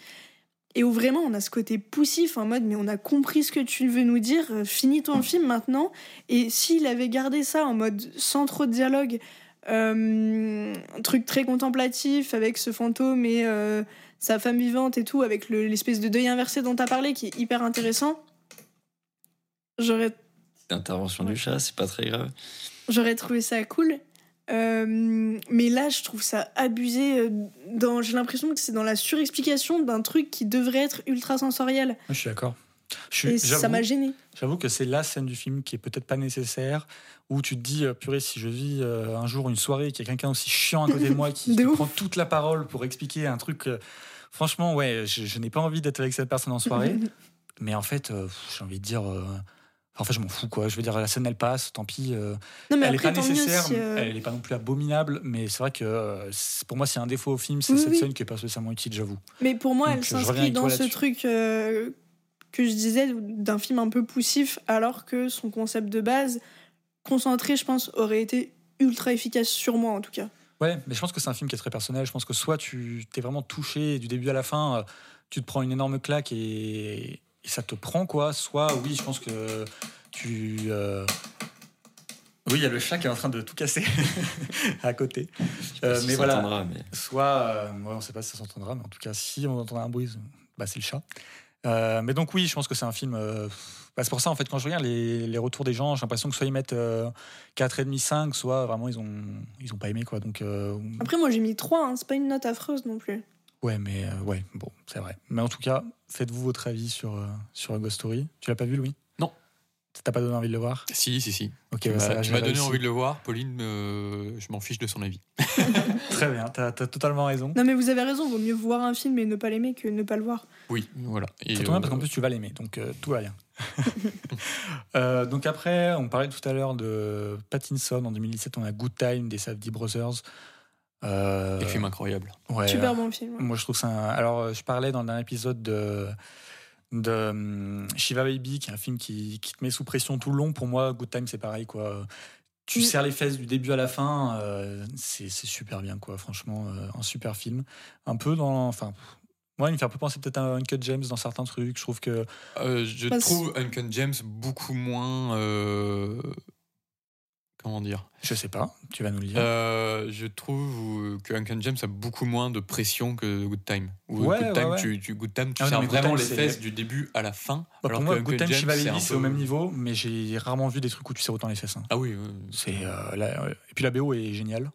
et où vraiment on a ce côté poussif en mode mais on a compris ce que tu veux nous dire, euh, finis ton film maintenant. Et s'il avait gardé ça en mode sans trop de dialogue, euh, un truc très contemplatif avec ce fantôme et euh, sa femme vivante et tout, avec le- l'espèce de deuil inversé dont tu as parlé qui est hyper intéressant, j'aurais L'intervention du chat, c'est pas très grave. J'aurais trouvé ça cool. Euh, mais là, je trouve ça abusé. euh, Dans, j'ai l'impression que c'est dans la surexplication d'un truc qui devrait être ultra sensoriel. Je suis d'accord. Je suis- Et ça m'a gêné. J'avoue que c'est la scène du film qui est peut-être pas nécessaire, où tu te dis, euh, purée, si je vis euh, un jour une soirée, qu'il y a quelqu'un aussi chiant à côté de moi qui, De qui ouf. prend toute la parole pour expliquer un truc. euh, franchement, ouais, je, je n'ai pas envie d'être avec cette personne en soirée. mais en fait, euh, j'ai envie de dire. en fait, je m'en fous, quoi. Je veux dire, la scène, elle passe, tant pis. euh, Non, mais elle n'est pas nécessaire, si, euh, elle n'est pas non plus abominable, mais c'est vrai que euh, pour moi, c'est un défaut au film, c'est Oui, cette oui. scène qui est pas spécialement utile, j'avoue. Mais pour moi, Donc, elle s'inscrit dans ce truc que je disais d'un film un peu poussif, alors que son concept de base, concentré, je pense, aurait été ultra efficace sur moi en tout cas. Ouais, mais je pense que c'est un film qui est très personnel. Je pense que soit tu t'es vraiment touché du début à la fin, euh, tu te prends une énorme claque et, et ça te prend, quoi. Soit, oui, je pense que tu. euh, Oui, il y a le chat qui est en train de tout casser à côté. Euh, si mais ça voilà. mais Soit, euh, ouais, on sait pas si ça s'entendra, mais en tout cas, si on entend un bruit, bah, c'est le chat. Euh, mais donc oui, je pense que c'est un film. euh, bah, c'est pour ça en fait quand je regarde les, les retours des gens, j'ai l'impression que soit ils mettent euh, 4,5, 5, soit vraiment ils ont ils ont pas aimé quoi. Donc euh, Après, moi j'ai mis 3, hein, c'est pas une note affreuse non plus. ouais, mais ouais, bon, c'est vrai. Mais en tout cas, faites-vous votre avis sur sur Ghost Story. Tu l'as pas vu, Louis? T'as pas donné envie de le voir? Si, si, si. Ok, Tu bah, m'as- ça tu m'as donné envie de le voir. Pauline, euh, je m'en fiche de son avis. Très bien, t'as as totalement raison. Non, mais vous avez raison, vaut mieux voir un film et ne pas l'aimer que ne pas le voir. Oui, voilà. Et, Ça tombe bien parce euh, qu'en plus tu vas l'aimer, donc euh, tout va bien. Euh, donc après, on parlait tout à l'heure de Pattinson en 2017, on a Good Time des Safdie Brothers. Euh, des films incroyables. ouais, Super bon film. Moi je trouve ça. un- Alors je parlais dans un épisode de de hum, Shiva Baby, qui est un film qui, qui te met sous pression tout le long. Pour moi, Good Time c'est pareil quoi. Tu Mm. serres les fesses du début à la fin, euh, c'est c'est super bien quoi. Franchement, euh, un super film. Un peu dans, enfin, Ouais, il me fait un peu penser peut-être à Uncut James dans certains trucs. Je trouve que. Euh, je trouve Uncut James beaucoup moins. Euh, comment dire Je sais pas, tu vas nous le dire. Euh, Je trouve que Uncut James a beaucoup moins de pression que Good Time. Ou Ouais, Good Time, ouais. Tu, tu- Good Time, tu Ah vraiment Time, les fesses du début à la fin. Bah, alors pour moi, Good Time, Shiva c'est peu- au même niveau, mais j'ai rarement vu des trucs où tu sais autant les fesses. hein. Ah oui. C'est euh, la- ouais. Et puis la BO est géniale.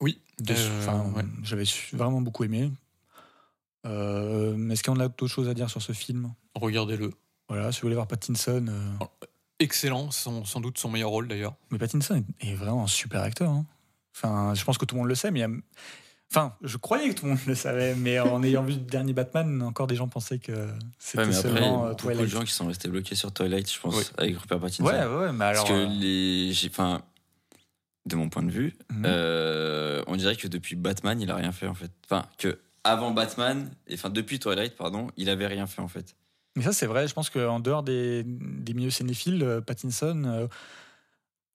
Oui. Euh. J'avais vraiment beaucoup aimé. Euh, Est-ce qu'on a d'autres choses à dire sur ce film? Regardez-le. Voilà, si vous voulez voir Pattinson. euh, Excellent, son- sans doute son meilleur rôle d'ailleurs. Mais Pattinson est vraiment un super acteur. hein. Enfin, je pense que tout le monde le sait, mais il y a- Enfin, je croyais que tout le monde le savait, mais en ayant vu le dernier Batman, encore des gens pensaient que c'était Ouais, mais après, il y a seulement euh, beaucoup de Twilight. gens qui sont restés bloqués sur Twilight, je pense, Oui. avec Rupert Pattinson. Ouais, ouais, mais alors. Parce que euh, les, enfin, de mon point de vue, mhm. euh, on dirait que depuis Batman, il a rien fait en fait. Enfin, que avant Batman, et enfin depuis Twilight, pardon, il avait rien fait en fait. Mais ça, c'est vrai. Je pense qu'en dehors des, des milieux cinéphiles, euh, Pattinson. euh,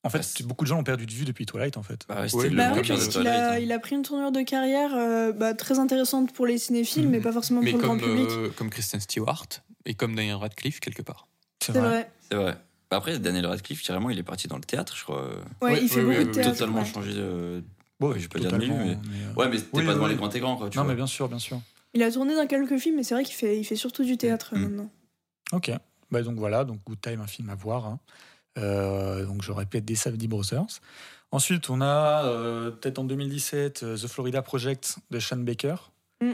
en fait, Bah, beaucoup de gens l'ont perdu de vue depuis Twilight, en fait. Bah, ouais, Ouais, le Bah oui, parce qu'il a, hein. il a pris une tournure de carrière euh, bah, très intéressante pour les cinéphiles, Mhm. mais pas forcément Mais pour le grand public. euh, comme Kristen Stewart et comme Daniel Radcliffe quelque part. C'est vrai. C'est vrai. Bah, après, Daniel Radcliffe, carrément, il est parti dans le théâtre, je crois. Ouais, Ouais, il fait oui, beaucoup oui, de théâtre. Totalement ouais. changé de. Bon, je peux dire de milieu, mais. euh, Ouais, mais t'es Oui, pas devant oui, les grands écrans, quoi. Tu Non, vois. mais bien sûr, bien sûr. Il a tourné dans quelques films, mais c'est vrai qu'il fait, il fait surtout du théâtre euh, Mm. maintenant. Ok. Bah, donc voilà, donc Good Time, un film à voir. hein. Euh, donc je répète des Savdy Brothers. Ensuite, on a euh, peut-être en 2017 euh, The Florida Project de Sean Baker. Mm.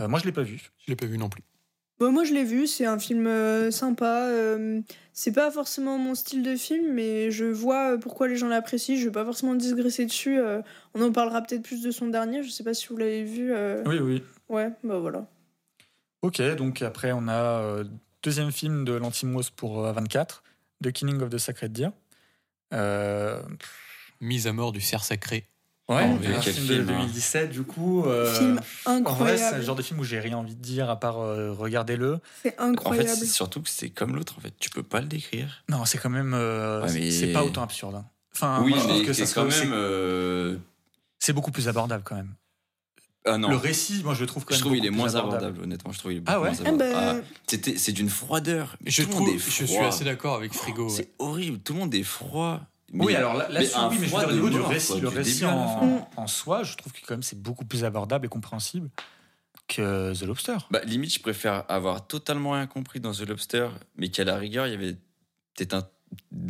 Euh, moi, je l'ai pas vu. Je l'ai pas vu non plus. Bon, moi, je l'ai vu, c'est un film euh, sympa. euh, c'est pas forcément mon style de film, mais je vois pourquoi les gens l'apprécient. Je vais pas forcément digresser dessus. euh, on en parlera peut-être plus de son dernier. Je sais pas si vous l'avez vu. euh, Oui, oui. Ouais, bah voilà. Ok, donc après, on a euh, deuxième film de Lantimos pour euh, 24, The Killing of the Sacred Deer. Euh, Mise à mort du cerf sacré. ouais, Oh, un quel film, film, de hein. 2017, du coup. euh, Film en vrai, incroyable. c'est le genre de film où j'ai rien envie de dire à part euh, regardez-le. C'est En fait, incroyable. c'est surtout que c'est comme l'autre, en fait. Tu peux pas le décrire. Non, c'est quand même. euh, Ouais, mais- C'est pas autant absurde. hein. Enfin, oui, moi, je mais que c'est ça quand même. euh, C'est beaucoup plus abordable quand même. Ah non. Le récit, moi je le trouve quand Je même. trouve il est moins abordable, honnêtement. Je trouve il est Ah beaucoup ouais moins Ah abordable. bah, Ah, c'était- c'est d'une froideur. Mais Je, tout le monde trouve, est je suis froid. assez d'accord avec Frigo. ouais. C'est horrible. Tout le monde est froid. Oui, Mais- alors là, mais oui, mais je veux froid dire, au de niveau du mort, récit, quoi, le du récit la en, soi, je trouve que quand même c'est beaucoup plus abordable et compréhensible que The Lobster. Bah, limite, je préfère avoir totalement rien compris dans The Lobster, mais qu'à la rigueur, il y avait peut-être un,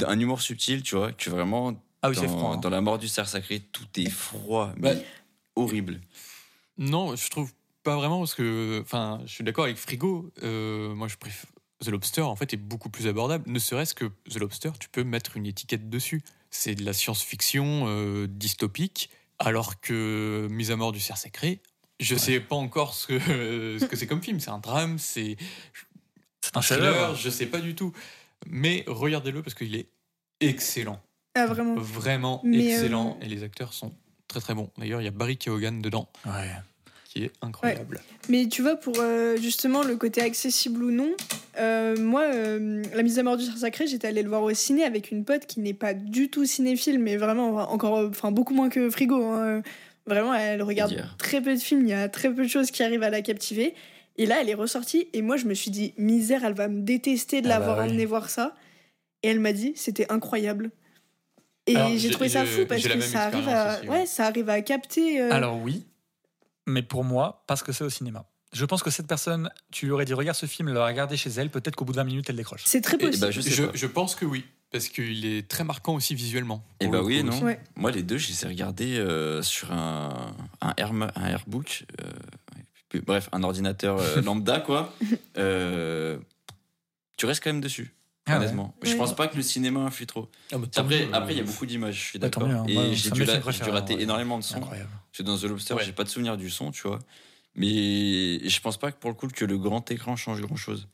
un humour subtil, tu vois, que vraiment, Ah oui, c'est dans, froid. hein. dans La mort du cerf sacré, tout est froid, mais Bah, horrible. Non, je trouve pas vraiment parce que, enfin, je suis d'accord avec Frigo. euh, moi, je préfère The Lobster. En fait, est beaucoup plus abordable. Ne serait-ce que The Lobster, tu peux mettre une étiquette dessus. C'est de la science-fiction euh, dystopique, alors que Mise à mort du cerf sacré. Je sais pas encore ce que ce que c'est comme film. C'est un drame, c'est un un thriller. Je sais pas du tout. Mais regardez-le parce qu'il est excellent. ah, vraiment. Vraiment Mais, excellent. euh, Et les acteurs sont très très bons. D'ailleurs, il y a Barry Keoghan dedans, Ouais. qui est incroyable. Mais tu vois, pour euh, justement le côté accessible ou non, euh, moi, euh, La mise à mort du sacré, j'étais allée le voir au ciné avec une pote qui n'est pas du tout cinéphile, mais vraiment encore, enfin beaucoup moins que Frigo. hein. Vraiment, elle regarde très peu de films, il y a très peu de choses qui arrivent à la captiver. Et là, elle est ressortie, et moi, je me suis dit, misère, elle va me détester de Ah bah l'avoir oui. emmenée voir ça. Et elle m'a dit, c'était incroyable. Et j'ai trouvé ça fou parce la que ça arrive, à, aussi, ouais. ouais, ça arrive à capter. euh, Alors oui, mais pour moi, parce que c'est au cinéma. Je pense que cette personne, tu lui aurais dit regarde ce film, l'aurait regardé chez elle, peut-être qu'au bout de 20 minutes, elle décroche. c'est très Et, possible. bah, je sais Je, pense que oui, parce qu'il est très marquant aussi visuellement. Et pour bah le oui non. Ouais. Moi, les deux, je les ai regardés euh, sur un, un, Air, un Airbook. euh, bref, un ordinateur euh, lambda, quoi. Euh, tu restes quand même dessus, Ah ouais. honnêtement. Je pense pas que le cinéma influe trop. Ah bah, Après, mieux, après, il y a beaucoup d'images, je suis d'accord. hein. Et j'ai dû, la- dû rater ouais. énormément de sons. incroyable. Parce que dans The Lobster, Ouais. j'ai pas de souvenir du son, tu vois. Mais je pense pas que pour le coup que le grand écran change grand chose.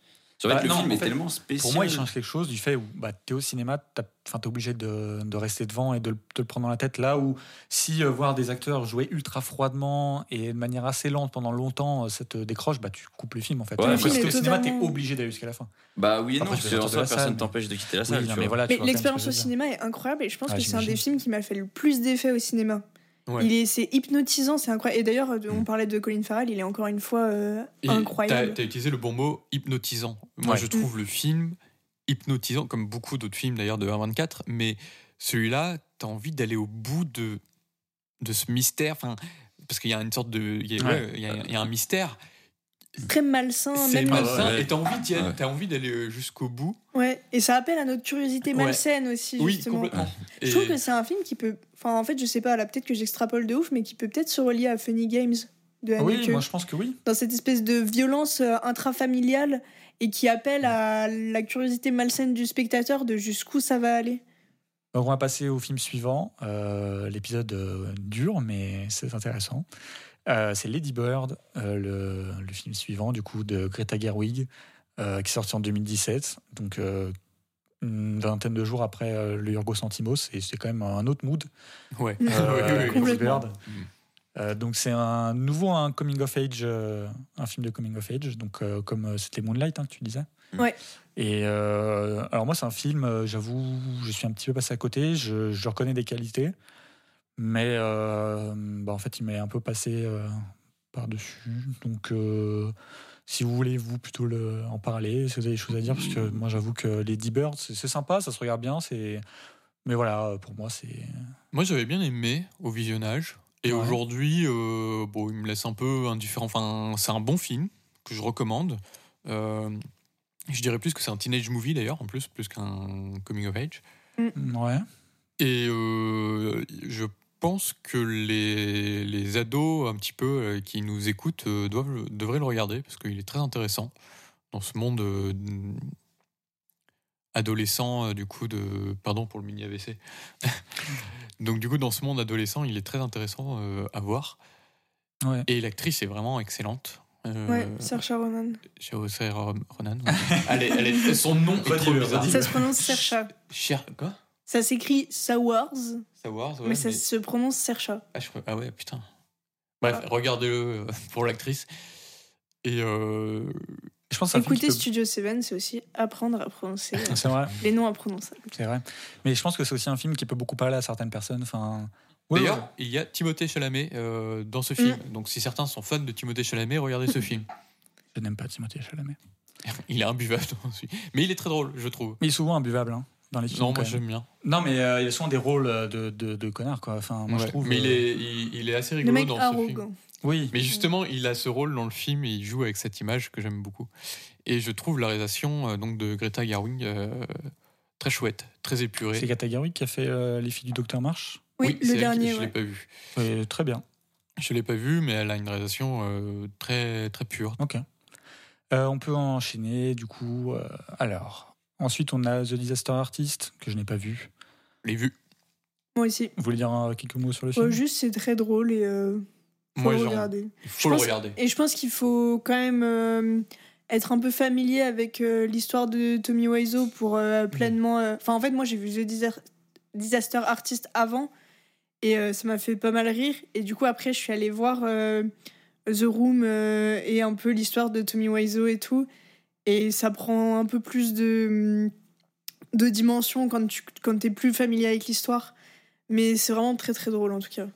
Bah le non, film est fait, tellement spécial. Pour moi, il change quelque chose du fait où bah, tu es au cinéma, tu es obligé de, de rester devant et de, de le prendre dans la tête. Là où, si euh, voir des acteurs jouer ultra froidement et de manière assez lente pendant longtemps, euh, ça te décroche, bah, tu coupes le film en fait. Ouais, si t'es est au cinéma, tu es obligé d'aller jusqu'à la fin. Bah oui et non, Après, je parce que en soi, personne salle, t'empêche de quitter la Oui, salle. non, tu mais tu Mais l'expérience au cinéma est incroyable et je pense que c'est un des films qui m'a fait le plus d'effet au cinéma. Ouais. Il est, c'est hypnotisant, c'est incroyable. Et d'ailleurs, on parlait de Colin Farrell, il est encore une fois euh, incroyable. Tu as utilisé le bon mot hypnotisant. Moi, Ouais. je trouve le film hypnotisant, comme beaucoup d'autres films d'ailleurs de 24, mais celui-là, tu as envie d'aller au bout de, de ce mystère. Enfin, parce qu'il y a une sorte de. Il y a, Ouais. ouais, il y a- il y a un mystère. Très malsain, C'est malsain ouais. et tu as envie, d'y aller- Ouais. t'as envie d'aller jusqu'au bout. Ouais, et ça appelle à notre curiosité Ouais. malsaine aussi, Oui, justement. complètement. Je trouve que c'est un film qui peut. Enfin, en fait, je sais pas, là, peut-être que j'extrapole de ouf, mais qui peut peut-être se relier à Funny Games de Ah Oui, Haneke. moi je pense que oui. Dans cette espèce de violence euh, intrafamiliale et qui appelle à la curiosité malsaine du spectateur de jusqu'où ça va aller. Donc on va passer au film suivant. Euh, L'épisode euh, dure, mais c'est intéressant. Euh, c'est Lady Bird, euh, le, le film suivant du coup de Greta Gerwig, euh, qui est sorti en 2017. Donc euh, une vingtaine de jours après euh, le Yorgos Lanthimos, et c'est quand même un autre mood. Ouais. Euh, Lady. Bird. Euh, donc c'est un nouveau un coming of age, euh, un film de coming of age. Donc euh, comme euh, c'était Moonlight hein, que tu disais. Ouais. Et euh, alors moi c'est un film, euh, j'avoue, je suis un petit peu passé à côté. Je, je reconnais des qualités, mais euh, bah, en fait il m'est un peu passé euh, par dessus. Donc euh, si vous voulez vous plutôt le, en parler, si vous avez des choses à dire, parce que moi j'avoue que Lady Bird c'est c'est sympa, ça se regarde bien, c'est mais voilà pour moi c'est Moi, j'avais bien aimé au visionnage. Et Ouais. aujourd'hui, euh, bon, il me laisse un peu indifférent. Enfin, c'est un bon film que je recommande. Euh, je dirais plus que c'est un teenage movie d'ailleurs, en plus, plus qu'un coming of age. ouais. Et euh, je pense que les, les ados, un petit peu, euh, qui nous écoutent, euh, doivent, devraient le regarder parce qu'il est très intéressant dans ce monde euh, adolescent, euh, du coup, de. Pardon pour le mini AVC. Donc, du coup, dans ce monde adolescent, il est très intéressant euh, à voir. Ouais. Et l'actrice est vraiment excellente. Euh, Ouais, Saoirse Ronan. Saoirse Ronan. ouais. elle est- elle est- son nom est trop bizarre. Ça se prononce Sercha. Cher, quoi? Ça s'écrit Sawars, ouais, mais ça mais- se prononce Sercha. Ah, je ah ouais, putain. Bref, regardez-le euh, pour l'actrice. Et euh, Je pense que peut- Studio Seven, c'est aussi apprendre à prononcer euh, vrai. les noms imprononçables. C'est vrai. Mais je pense que c'est aussi un film qui peut beaucoup parler à certaines personnes. Enfin, ouais, d'ailleurs, ouais. il y a Timothée Chalamet euh, dans ce film. Donc, si certains sont fans de Timothée Chalamet, regardez ce film. je n'aime pas Timothée Chalamet. Il est imbuvable dans ce film. Mais il est très drôle, je trouve. Mais il est souvent imbuvable hein, dans les films. Non, moi j'aime bien. Non, mais euh, il a souvent des rôles euh, de, de, de connard, quoi. Enfin, moi, je trouve. Mais il euh, est, il, il est assez Le rigolo mec dans ce film. arrogant. Oui. Mais justement, il a ce rôle dans le film et il joue avec cette image que j'aime beaucoup. Et je trouve la réalisation euh, donc, de Greta Gerwig euh, très chouette, très épurée. C'est Greta Gerwig qui a fait euh, Les filles du Docteur March. Oui, c'est le elle, dernier, Je l'ai ouais. pas vu. Très bien. Je l'ai pas vu, mais elle a une réalisation euh, très très pure. Ok. Euh, on peut enchaîner, du coup. euh, alors. Ensuite, on a The Disaster Artist, que je n'ai pas vu. Je l'ai vu. Moi aussi. Vous voulez dire euh, quelques mots sur le film? Ouais, juste, c'est très drôle et euh, faut Moi, le genre, regarder. il faut Je le pense- regarder. Et je pense qu'il faut quand même euh, être un peu familier avec euh, l'histoire de Tommy Wiseau pour euh, pleinement. euh, Enfin, en fait, moi, j'ai vu The Disa- Disaster Artist avant et euh, ça m'a fait pas mal rire. Et du coup, après, je suis allée voir euh, The Room euh, et un peu l'histoire de Tommy Wiseau et tout. Et ça prend un peu plus de, de dimension quand tu quand es plus familier avec l'histoire. Mais c'est vraiment très très drôle en tout cas.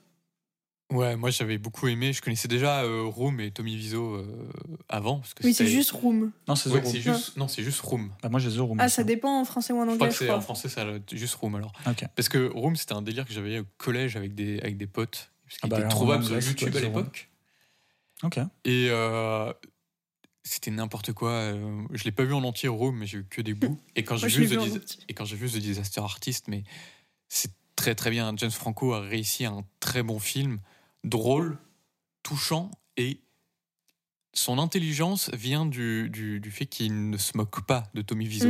Ouais, moi j'avais beaucoup aimé. Je connaissais déjà euh, Room et Tommy Wiseau euh, avant. Parce que Oui, c'est juste Room. Non, c'est The Ouais, Room. c'est juste... Non, c'est juste Room. Bah, moi, j'ai The Room. Ah, ça dépend en français ou en Je anglais, crois que je c'est crois. en français, ça juste Room alors. Parce que Room, c'était un délire que j'avais au collège avec des, avec des potes. Parce qu'il Ah bah, était trouvable sur c'est YouTube à l'époque. Ok. Et euh, c'était n'importe quoi. euh, Je l'ai pas vu en entier Room, mais j'ai eu que des bouts. Et quand j'ai vu, vu vu The Disaster Artist, mais c'est très très bien. James Franco a réussi un très bon film, drôle, touchant et son intelligence vient du, du, du fait qu'il ne se moque pas de Tommy Wiseau.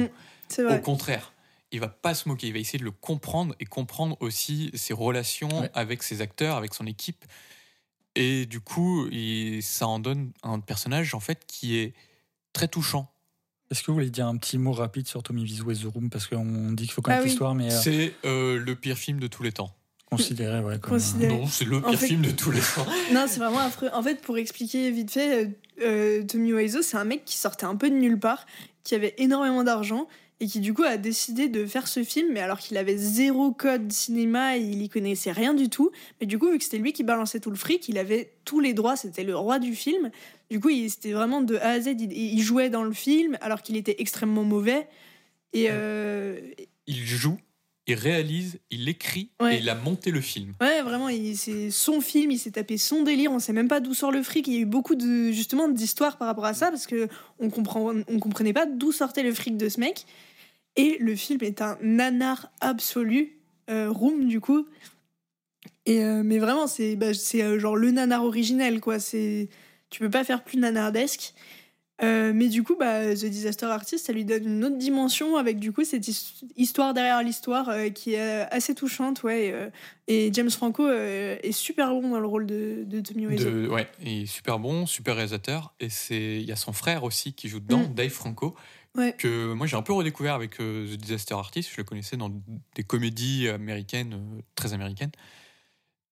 Mm, Au contraire, il va pas se moquer, il va essayer de le comprendre et comprendre aussi ses relations Ouais. avec ses acteurs, avec son équipe. Et du coup, il- ça en donne un personnage en fait qui est très touchant. Est-ce que vous voulez dire un petit mot rapide sur Tommy Wiseau et The Room? Parce qu'on dit qu'il faut Ah connaître oui. l'histoire, mais euh, C'est euh, le pire film de tous les temps. considéré ouais, comme. Considéré. euh, Ouais. Non, c'est le En pire fait- film de tous les temps. Non, c'est vraiment affreux. En fait, pour expliquer vite fait, euh, euh, Tommy Wiseau, c'est un mec qui sortait un peu de nulle part, qui avait énormément d'argent et qui du coup a décidé de faire ce film, mais alors qu'il avait zéro code cinéma, il y connaissait rien du tout. Mais du coup, vu que c'était lui qui balançait tout le fric, il avait tous les droits, c'était le roi du film. Du coup, c'était vraiment de A à Z, il, il jouait dans le film alors qu'il était extrêmement mauvais. Et euh, Il joue, il réalise, il écrit Ouais. et il a monté le film. Ouais, vraiment, c'est son film, il s'est tapé son délire, on sait même pas d'où sort le fric. Il y a eu beaucoup de justement d'histoires par rapport à ça parce que on comprend, on comprenait pas d'où sortait le fric de ce mec. Et le film est un nanar absolu, euh, Room du coup. Et euh, mais vraiment, c'est bah, c'est euh, genre le nanar originel quoi. C'est tu peux pas faire plus nanardesque. Euh, mais du coup, bah, The Disaster Artist, ça lui donne une autre dimension avec du coup cette his- histoire derrière l'histoire euh, qui est euh, assez touchante, ouais. euh, et James Franco est super bon dans le rôle de, de Tommy Wiseau. Ouais, il est super bon, super réalisateur. Et c'est, il y a son frère aussi qui joue dedans, Mm. Dave Franco, Ouais. que moi j'ai un peu redécouvert avec The Disaster Artist. Je le connaissais dans des comédies américaines, très américaines.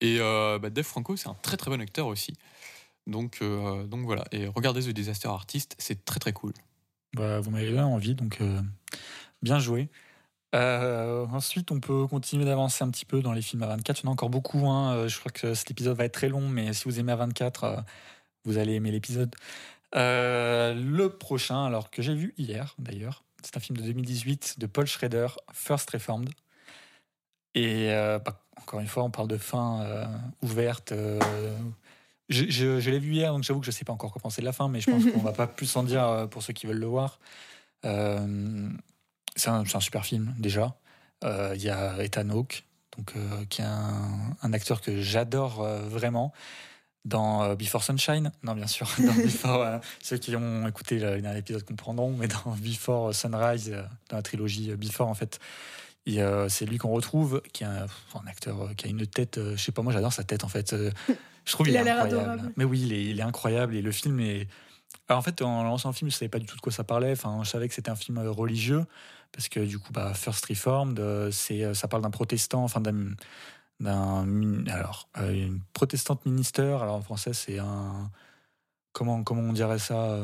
Et bah, Dave Franco, c'est un très très bon acteur aussi. Donc, euh, donc voilà. Et regardez The Disaster Artist, c'est très très cool. Bah, vous m'avez donné envie, donc euh, bien joué. Euh, ensuite, on peut continuer d'avancer un petit peu dans les films à 24. Il y en a encore beaucoup. hein. Je crois que cet épisode va être très long, mais si vous aimez à 24, euh, vous allez aimer l'épisode. Le prochain, alors que j'ai vu hier d'ailleurs, c'est un film de 2018 de Paul Schrader, First Reformed. Et bah, encore une fois, on parle de fin ouverte. Je je- je l'ai vu hier, donc j'avoue que je ne sais pas encore quoi penser de la fin, mais je pense qu'on va pas plus en dire euh, pour ceux qui veulent le voir. Euh, c'est un, super film, déjà. Euh, Il y a Ethan Hawke, donc, euh, qui est un, un acteur que j'adore vraiment. Dans Before Sunshine, non bien sûr, dans Before, euh, ceux qui ont écouté le, dernier épisode comprendront, mais dans Before Sunrise, euh, dans la trilogie Before en fait, euh, c'est lui qu'on retrouve, qui est un, un acteur qui a une tête, je sais pas, moi j'adore sa tête en fait. je trouve Il il, a est l'air incroyable. adorable. Mais oui, il est, il est incroyable et le film est. Alors, en fait, en lançant le film, je savais pas du tout de quoi ça parlait. Enfin, je savais que c'était un film euh, religieux parce que du coup, bah, First Reformed, euh, c'est, euh, ça parle d'un protestant, enfin d'un, d'un alors une protestante ministère. Alors en français, c'est un comment comment on dirait ça,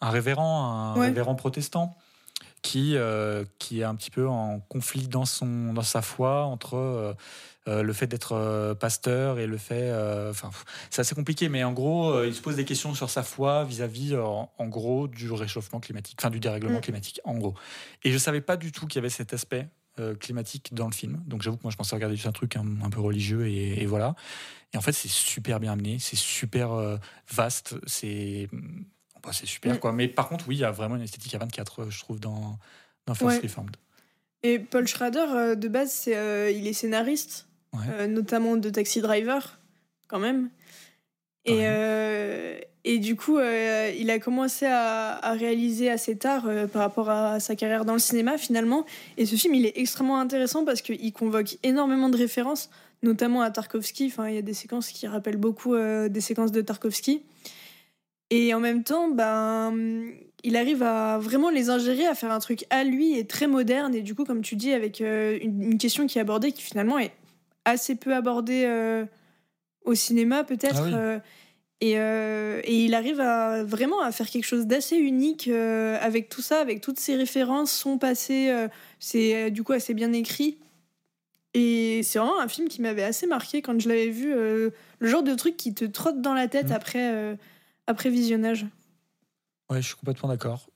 un révérend, un Ouais. révérend protestant qui euh, qui est un petit peu en conflit dans son dans sa foi entre euh, euh, le fait d'être euh, pasteur et le fait euh, enfin c'est assez compliqué mais en gros il se pose des questions sur sa foi vis-à-vis en, en gros du réchauffement climatique enfin du dérèglement Mm. climatique en gros et je savais pas du tout qu'il y avait cet aspect climatique dans le film donc j'avoue que moi je pensais regarder juste un truc un, un peu religieux et, et voilà et en fait c'est super bien amené c'est super vaste c'est bah, c'est super Mm. quoi mais par contre oui il y a vraiment une esthétique à 24 euh, je trouve dans dans First Ouais. Reformed Et Paul Schrader, de base, c'est, euh, il est scénariste, Ouais. euh, notamment de Taxi Driver, quand même. Et, Ouais. euh, et du coup, euh, il a commencé à, à réaliser assez tard euh, par rapport à sa carrière dans le cinéma, finalement. Et ce film, il est extrêmement intéressant parce qu'il convoque énormément de références, notamment à Tarkovsky. Enfin, il y a des séquences qui rappellent beaucoup des séquences de Tarkovsky. Et en même temps, ben, il arrive à vraiment les ingérer, à faire un truc à lui et très moderne. Et du coup, comme tu dis, avec une, une question qui est abordée, qui finalement est assez peu abordée euh, au cinéma, peut-être. Ah oui. euh, et, euh, et il arrive à vraiment à faire quelque chose d'assez unique avec tout ça, avec toutes ces références, son passé. c'est du coup assez bien écrit. Et c'est vraiment un film qui m'avait assez marqué quand je l'avais vu. le genre de truc qui te trotte dans la tête Mhm. après, après visionnage. Ouais, je suis complètement d'accord.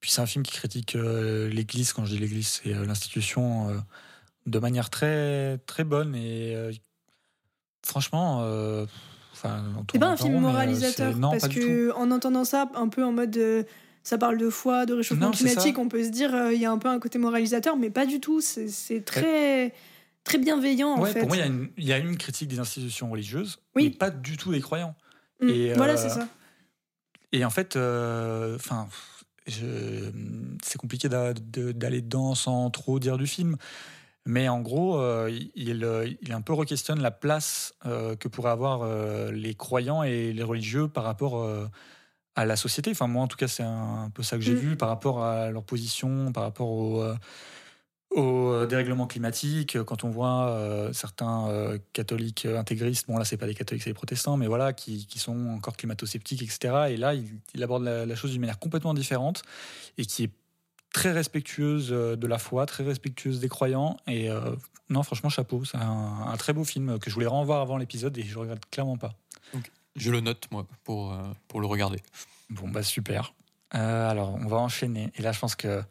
Puis c'est un film qui critique l'Église, quand je dis l'Église, c'est l'institution, de manière très, très bonne. Et euh, franchement, euh, enfin, C'est pas un film euh, moralisateur non, parce que en entendant ça un peu en mode euh, ça parle de foi, de réchauffement Non, climatique, on peut se dire euh, il y a un peu un côté moralisateur, mais pas du tout. C'est très très bienveillant en fait. pour moi, il y, a une- il y a une critique des institutions religieuses, Oui. mais pas du tout des croyants. Mm, et, voilà, euh, c'est ça. Et en fait, enfin, c'est compliqué d'aller dedans sans trop dire du film. Mais en gros, euh, il, euh, il un peu re-questionne la place euh, que pourraient avoir euh, les croyants et les religieux par rapport à la société. Enfin, moi, en tout cas, c'est un, peu ça que j'ai Mm. vu par rapport à leur position, par rapport au, au dérèglement climatique. Quand on voit certains catholiques intégristes, bon là, c'est pas des catholiques, c'est des protestants, mais voilà, qui, qui sont encore climato-sceptiques, etc. Et là, il, il aborde la, la chose d'une manière complètement différente et qui est très respectueuse euh, de la foi, très respectueuse des croyants. Et euh, non, franchement, chapeau. C'est un, un très beau film que je voulais revoir avant l'épisode et je regrette clairement pas. Je le note, moi, pour, euh, pour le regarder. Bon, bah super. Euh, alors, on va enchaîner. Et là, je pense que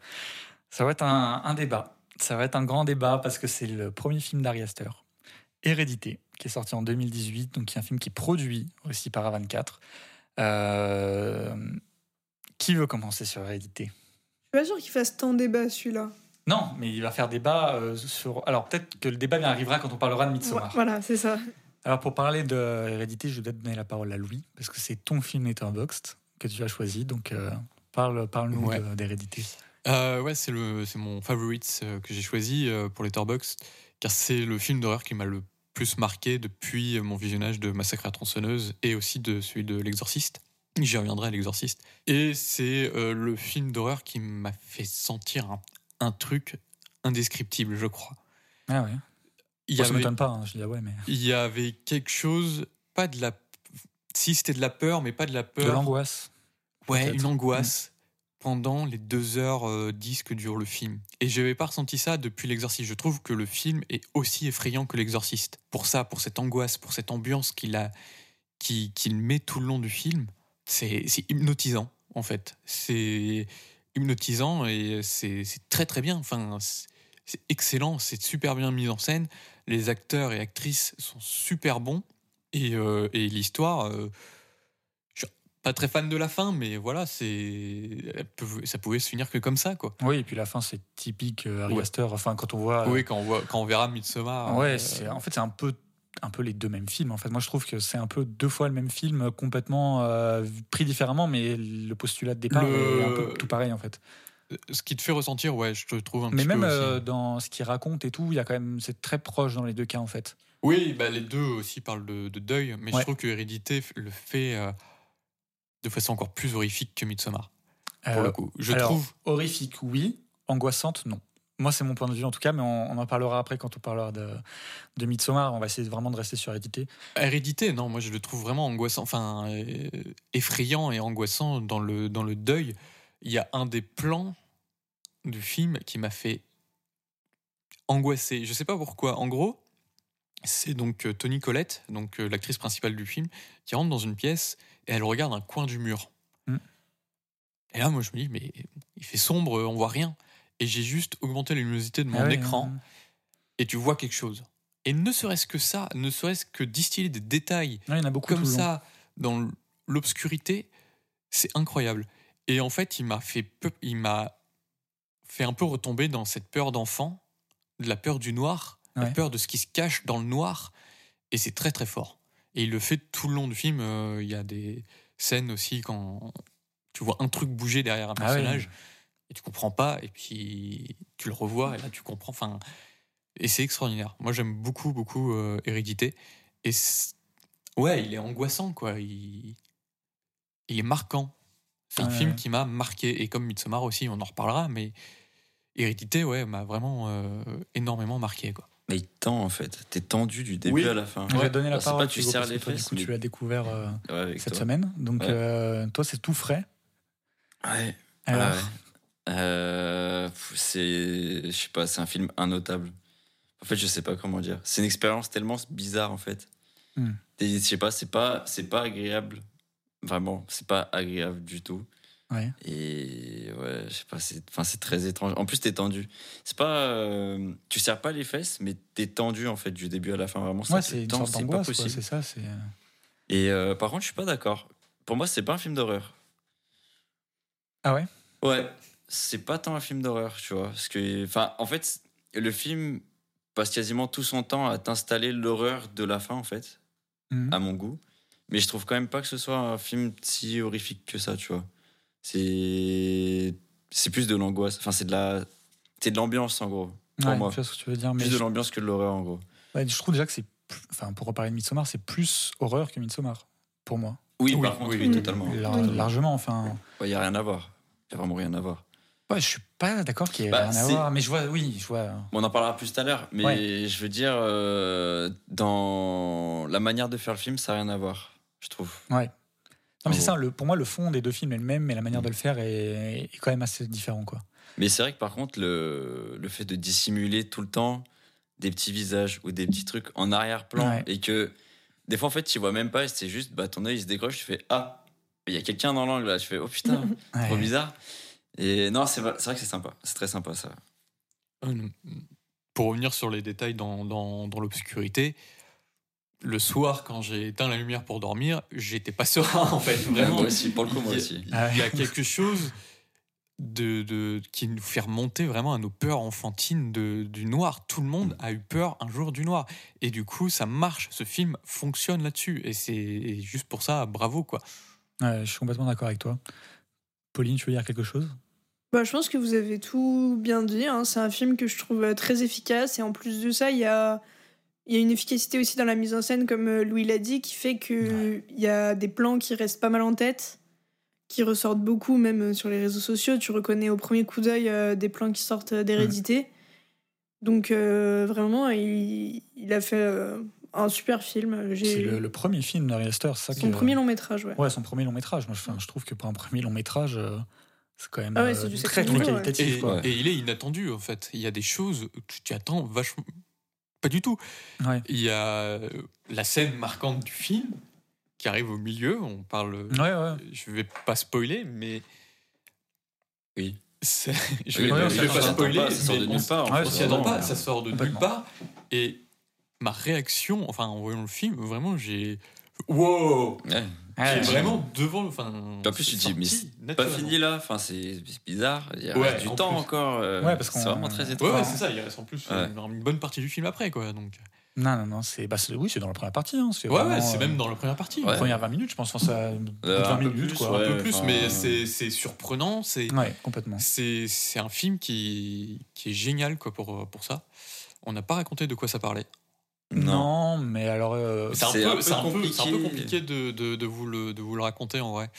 ça va être un, un débat. Ça va être un grand débat parce que c'est le premier film d'Ari Aster, Hérédité, qui est sorti en 2018, donc qui est un film qui est produit aussi par A24. Euh, qui veut commencer sur Hérédité? Je suis pas sûr qu'il fasse tant débat celui-là. Non, mais il va faire débat euh, sur. Alors peut-être que le débat bien arrivera quand on parlera de Midsommar. Voilà, c'est ça. Alors pour parler de Hérédité, je vais peut-être donner la parole à Louis parce que c'est ton film Letterboxd que tu as choisi. Donc euh, parle, parle-nous Ouais. de- d'Hérédité. Euh, ouais, c'est le, c'est mon favorite que j'ai choisi pour Letterboxd, car c'est le film d'horreur qui m'a le plus marqué depuis mon visionnage de Massacre à tronçonneuse et aussi de celui de L'Exorciste. J'y reviendrai à L'Exorciste. Et c'est euh, le film d'horreur qui m'a fait sentir un, un truc indescriptible, je crois. Ah ouais. Il Moi, ça avait, m'étonne pas. hein, je dis ah ouais, mais il y avait quelque chose, pas de la. Si c'était de la peur, mais pas de la peur. de l'angoisse. Ouais, une angoisse pendant les 2h10 que dure le film. Et je n'avais pas ressenti ça depuis l'exorciste. Je trouve que le film est aussi effrayant que l'exorciste. Pour ça, pour cette angoisse, pour cette ambiance qu'il a, qui- qu'il met tout le long du film, c'est hypnotisant, en fait. C'est hypnotisant et c'est très très bien. Enfin, c'est excellent, c'est super bien mis en scène. Les acteurs et actrices sont super bons. Et, euh, et l'histoire, euh, je suis pas très fan de la fin, mais voilà, c'est ça pouvait se finir que comme ça, quoi. Oui, et puis la fin, c'est typique euh, Ari Ouais. Aster. Enfin, quand on voit. Oui, quand on, voit, quand on verra Midsommar. Ouais, euh, c'est en fait c'est un peu un peu les deux mêmes films. En fait, moi je trouve que c'est un peu deux fois le même film, complètement euh, pris différemment, mais le postulat de départ Le- est un peu tout pareil en fait. ce qui te fait ressentir, ouais, je te trouve un Mais petit même peu euh, dans ce qu'il raconte et tout, il y a quand même c'est très proche dans les deux cas en fait. Oui, bah, les deux aussi parlent de, de deuil, mais Ouais. je trouve que Hérédité le fait euh, de façon encore plus horrifique que Midsommar, pour Euh, le coup. Je alors, trouve. horrifique, oui. Angoissante, non. Moi, c'est mon point de vue en tout cas, mais on, on en parlera après quand on parlera de, de Midsommar. On va essayer vraiment de rester sur Hérédité. Hérédité, non, moi je le trouve vraiment angoissant, enfin euh, effrayant et angoissant dans le, dans le deuil. Il y a un des plans du film qui m'a fait angoisser. Je sais pas pourquoi. En gros, c'est donc euh, Tony Collette, donc euh, l'actrice principale du film, qui rentre dans une pièce et elle regarde un coin du mur. Mm. Et là, moi je me dis, mais il fait sombre, on voit rien. Et j'ai juste augmenté la luminosité de mon Ah ouais, écran et tu vois quelque chose. Et ne serait-ce que ça, ne serait-ce que distiller des détails ouais, il y en a beaucoup comme ça dans l'obscurité, c'est incroyable. Et en fait, il m'a fait peu- il m'a fait un peu retomber dans cette peur d'enfant, de la peur du noir, la peur de ce qui se cache dans le noir, et c'est très très fort. Et il le fait tout le long du film. euh, Il y a des scènes aussi quand tu vois un truc bouger derrière un Ah ouais. Et tu comprends pas, et puis tu le revois et là tu comprends. Enfin, et c'est extraordinaire. Moi, j'aime beaucoup beaucoup euh, Hérédité. Et ouais, il est angoissant quoi. Il, il est marquant. C'est un Ouais, film ouais. qui m'a marqué et comme Midsommar aussi, on en reparlera, mais Hérédité, ouais, m'a vraiment euh, énormément marqué quoi. Mais il tend en fait. T'es tendu du début Oui. à la fin. Je vais donner la Alors, parole. pas tu serres les fesses, coup, tu mais- l'as découvert euh, Ouais, cette toi. semaine. Donc, Ouais. euh, toi, c'est tout frais. Ouais. Alors, Ouais. Euh, c'est, je sais pas, c'est un film innotable. En fait, je sais pas comment dire. C'est une expérience tellement bizarre en fait. Hmm. Je sais pas, c'est pas, c'est pas agréable. Vraiment, c'est pas agréable du tout. ouais. Et ouais, je sais pas, c'est, enfin, c'est très étrange. En plus, t'es tendu. C'est pas, euh, tu serres pas les fesses, mais t'es tendu en fait du début à la fin. Vraiment, Ouais, c'est une sorte c'est d'angoisse, ça. C'est euh, Et euh, par contre, je suis pas d'accord. Pour moi, c'est pas un film d'horreur. ah ouais? Ouais, c'est pas tant un film d'horreur, tu vois. Parce que, enfin, en fait, le film passe quasiment tout son temps à t'installer l'horreur de la fin, en fait, Mhm. à mon goût. Mais je trouve quand même pas que ce soit un film si horrifique que ça, tu vois. C'est, c'est plus de l'angoisse. Enfin, c'est de la, c'est de l'ambiance en gros. Pour Ouais, moi, je vois ce que tu veux dire, mais plus de l'ambiance que de l'horreur en gros. ouais, je trouve déjà que c'est, enfin, pour reparler de Midsommar, c'est plus horreur que Midsommar pour moi. Oui, Oui, par contre, oui, oui, oui. totalement. Largement, enfin. Il y a rien à voir. Il y a vraiment rien à voir. Ouais, je suis pas d'accord qu'il y ait Bah, rien à voir, mais je vois, oui, je vois. Bon, on en parlera plus tout à l'heure, mais Ouais. je veux dire, euh, dans la manière de faire le film, ça n'a rien à voir, je trouve. Ouais. Non, mais c'est ça, le, pour moi, le fond des deux films est le même, mais la manière de le faire est, est quand même assez différent. Quoi. Mais c'est vrai que par contre, le, le fait de dissimuler tout le temps des petits visages ou des petits trucs en arrière-plan Ouais. et que des fois, en fait, tu vois même pas c'est juste, bah, ton œil il se décroche, tu fais Ah, il y a quelqu'un dans l'angle là. Je fais Oh putain, trop bizarre. Et non, c'est vrai que c'est sympa. C'est très sympa ça. Euh, Pour revenir sur les détails dans, dans, dans l'obscurité, le soir, quand j'ai éteint la lumière pour dormir, j'étais pas serein en fait. Vraiment. moi aussi, pour le coup, moi Il y a- aussi. Ah Il y a quelque chose de, de, qui nous fait remonter vraiment à nos peurs enfantines de, du noir. Tout le monde a eu peur un jour du noir. Et du coup, ça marche. Ce film fonctionne là-dessus. Et c'est juste pour ça, bravo quoi. Ouais, je suis complètement d'accord avec toi. Pauline, tu veux dire quelque chose? Bah, je pense que vous avez tout bien dit. hein. C'est un film que je trouve euh, très efficace. Et en plus de ça, il y a, il y a une efficacité aussi dans la mise en scène, comme euh, Louis l'a dit, qui fait qu'il il y a des plans qui restent pas mal en tête, qui ressortent beaucoup, même euh, sur les réseaux sociaux. Tu reconnais au premier coup d'œil euh, des plans qui sortent d'hérédité. Donc, euh, vraiment, il, il a fait euh, un super film. C'est le, le premier film d'Ari Aster, ça Son que- premier long métrage, ouais. Ouais, son premier long métrage. Moi, je, enfin, je trouve que pour un premier long métrage, euh, c'est quand même Ah ouais, euh, c'est du très, sacré très niveau, ouais. qualitatif. Et, quoi. Et il est inattendu en fait. Il y a des choses que tu t'y attends vachement. Pas du tout. Ouais. Il y a euh, la scène marquante du film qui arrive au milieu. On parle. Ouais, ouais. Je vais pas spoiler, mais. Oui. Je Oui, vais, je vais sort- pas spoiler. pas, ça sort de on nulle part. On s'y attend pas, ça sort de nulle part. Et ma réaction, enfin en voyant le film, vraiment j'ai. Wow Ouais. Ouais. vraiment devant. Enfin, En plus, c'est tu te dis, mais sorti Pas fini là, enfin, c'est c'est bizarre. Il y a Ouais, reste du en temps plus. encore. euh, Ouais, parce qu'on- c'est vraiment très étrange. ouais, c'est ça, il reste en plus Ouais. une, bonne partie du film après, quoi. Donc... Non, non, non, c'est, bah, c'est- oui, c'est dans la première partie. Hein, c'est Ouais, vraiment, ouais, c'est euh, même dans la première partie. Ouais. les premières 20 minutes, je pense. Enfin, ça, Euh, 20 un peu minutes, plus, quoi. un peu plus, enfin, mais c'est c'est surprenant. C'est Ouais, complètement. c'est c'est un film qui, qui est génial quoi, pour, pour ça. On n'a pas raconté de quoi ça parlait. Non, mais alors. euh, C'est un, peu- un un compliqué. de, de, de vous le, de vous le raconter en vrai.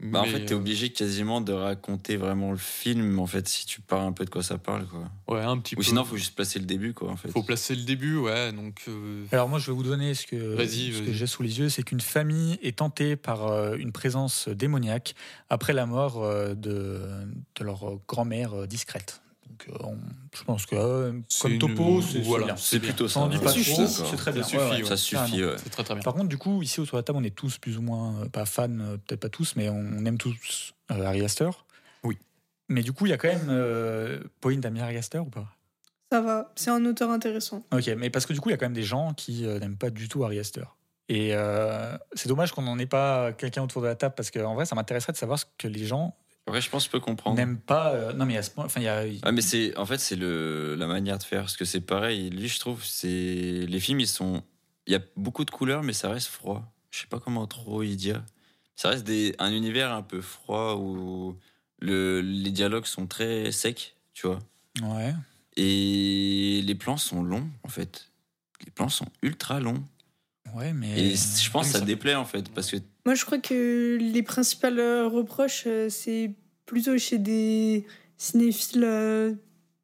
Bah, en Mais, fait, t'es euh, obligé quasiment de raconter vraiment le film, en fait, si tu parles un peu de quoi ça parle, quoi. Ouais, un petit Ou peu. sinon, faut juste placer le début, quoi, en fait. faut placer le début, ouais. Donc, euh, Alors moi, je vais vous donner ce que, ce que j'ai sous les yeux, c'est qu'une famille est tentée par euh, une présence démoniaque après la mort de, de leur grand-mère discrète. Donc, euh, on- je pense que euh, comme une- topo, c'est voilà, plutôt Ça ça. c'est très bien. Suffit, ouais, ouais. Ça suffit, carrément. ouais. c'est très très bien. Par contre, du coup, ici autour de la table, on est tous plus ou moins, euh, pas fans, euh, peut-être pas tous, mais on aime tous euh, Harry Astor. Oui. Mais du coup, il y a quand même. Euh, Pauline, t'aimes bien Harry Astor ou pas? Ça va, c'est un auteur intéressant. Ok, mais parce que du coup, il y a quand même des gens qui euh, n'aiment pas du tout Harry Astor. Et euh, c'est dommage qu'on n'en ait pas quelqu'un autour de la table parce qu'en vrai, ça m'intéresserait de savoir ce que les gens Ouais, je pense que je peux comprendre. n'aiment pas. euh, non, mais à ce point, enfin, il y a. Ah, mais c'est, en fait, c'est le, la manière de faire. Parce que c'est pareil. Lui, je trouve, c'est, les films, ils sont, il y a beaucoup de couleurs, mais ça reste froid. Je sais pas comment trop y dire. Ça reste des, un univers un peu froid où le, les dialogues sont très secs, tu vois. Ouais. Et les plans sont longs, en fait. Les plans sont ultra longs. Ouais, mais. Et je pense que ça ça- déplaît, en fait. Parce que, Moi, je crois que les principales euh, reproches, euh, c'est plutôt chez des cinéphiles euh,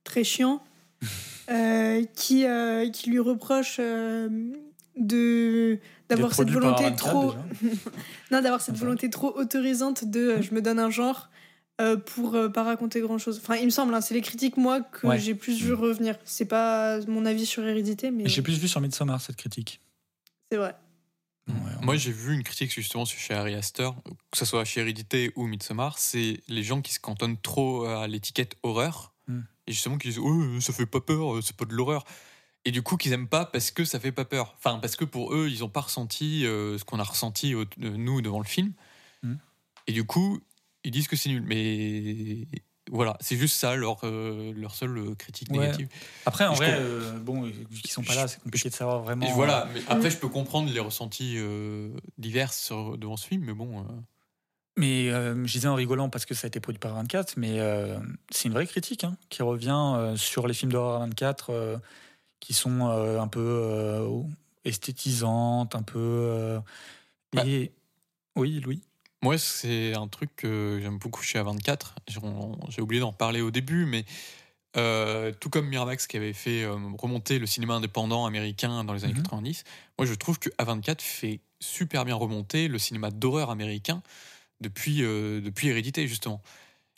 très chiants euh, qui, euh, qui lui reprochent euh, de d'avoir cette volonté 24 trop non d'avoir cette Enfin. volonté trop autorisante de je me donne un genre euh, pour euh, pas raconter grand chose enfin il me semble hein, c'est les critiques moi que Ouais. j'ai plus vu revenir c'est pas mon avis sur Hérédité mais J'ai plus vu sur Midsommar cette critique. C'est vrai Ouais, Moi, j'ai vu une critique justement sur chez Harry Astor, que ce soit chez Hérédité ou Midsommar, c'est les gens qui se cantonnent trop à l'étiquette horreur Hmm. et justement qui disent oh, ça fait pas peur, c'est pas de l'horreur. Et du coup, qu'ils aiment pas parce que ça fait pas peur. Enfin, parce que pour eux, ils ont pas ressenti euh, ce qu'on a ressenti euh, nous devant le film. Hmm. Et du coup, ils disent que c'est nul. Mais voilà, c'est juste ça leur, euh, leur seule euh, critique Ouais. négative. Après, en Je vrai, comprends. euh, bon, vu qu'ils sont pas là, c'est compliqué de savoir vraiment. Et voilà, mais Mm. après, je peux comprendre les ressentis euh, divers sur- devant ce film, mais bon. euh, Mais euh, je disais en rigolant parce que ça a été produit par 24, mais euh, c'est une vraie critique hein, qui revient euh, sur les films d'horreur 24 euh, qui sont euh, un peu euh, esthétisantes, un peu. euh, Bah. et oui, Louis? Moi, c'est un truc que j'aime beaucoup chez A24. J'ai oublié d'en parler au début, mais euh, tout comme Miramax qui avait fait euh, remonter le cinéma indépendant américain dans les années Mhm. 90, moi je trouve que A24 fait super bien remonté le cinéma d'horreur américain depuis, euh, depuis Hérédité, justement.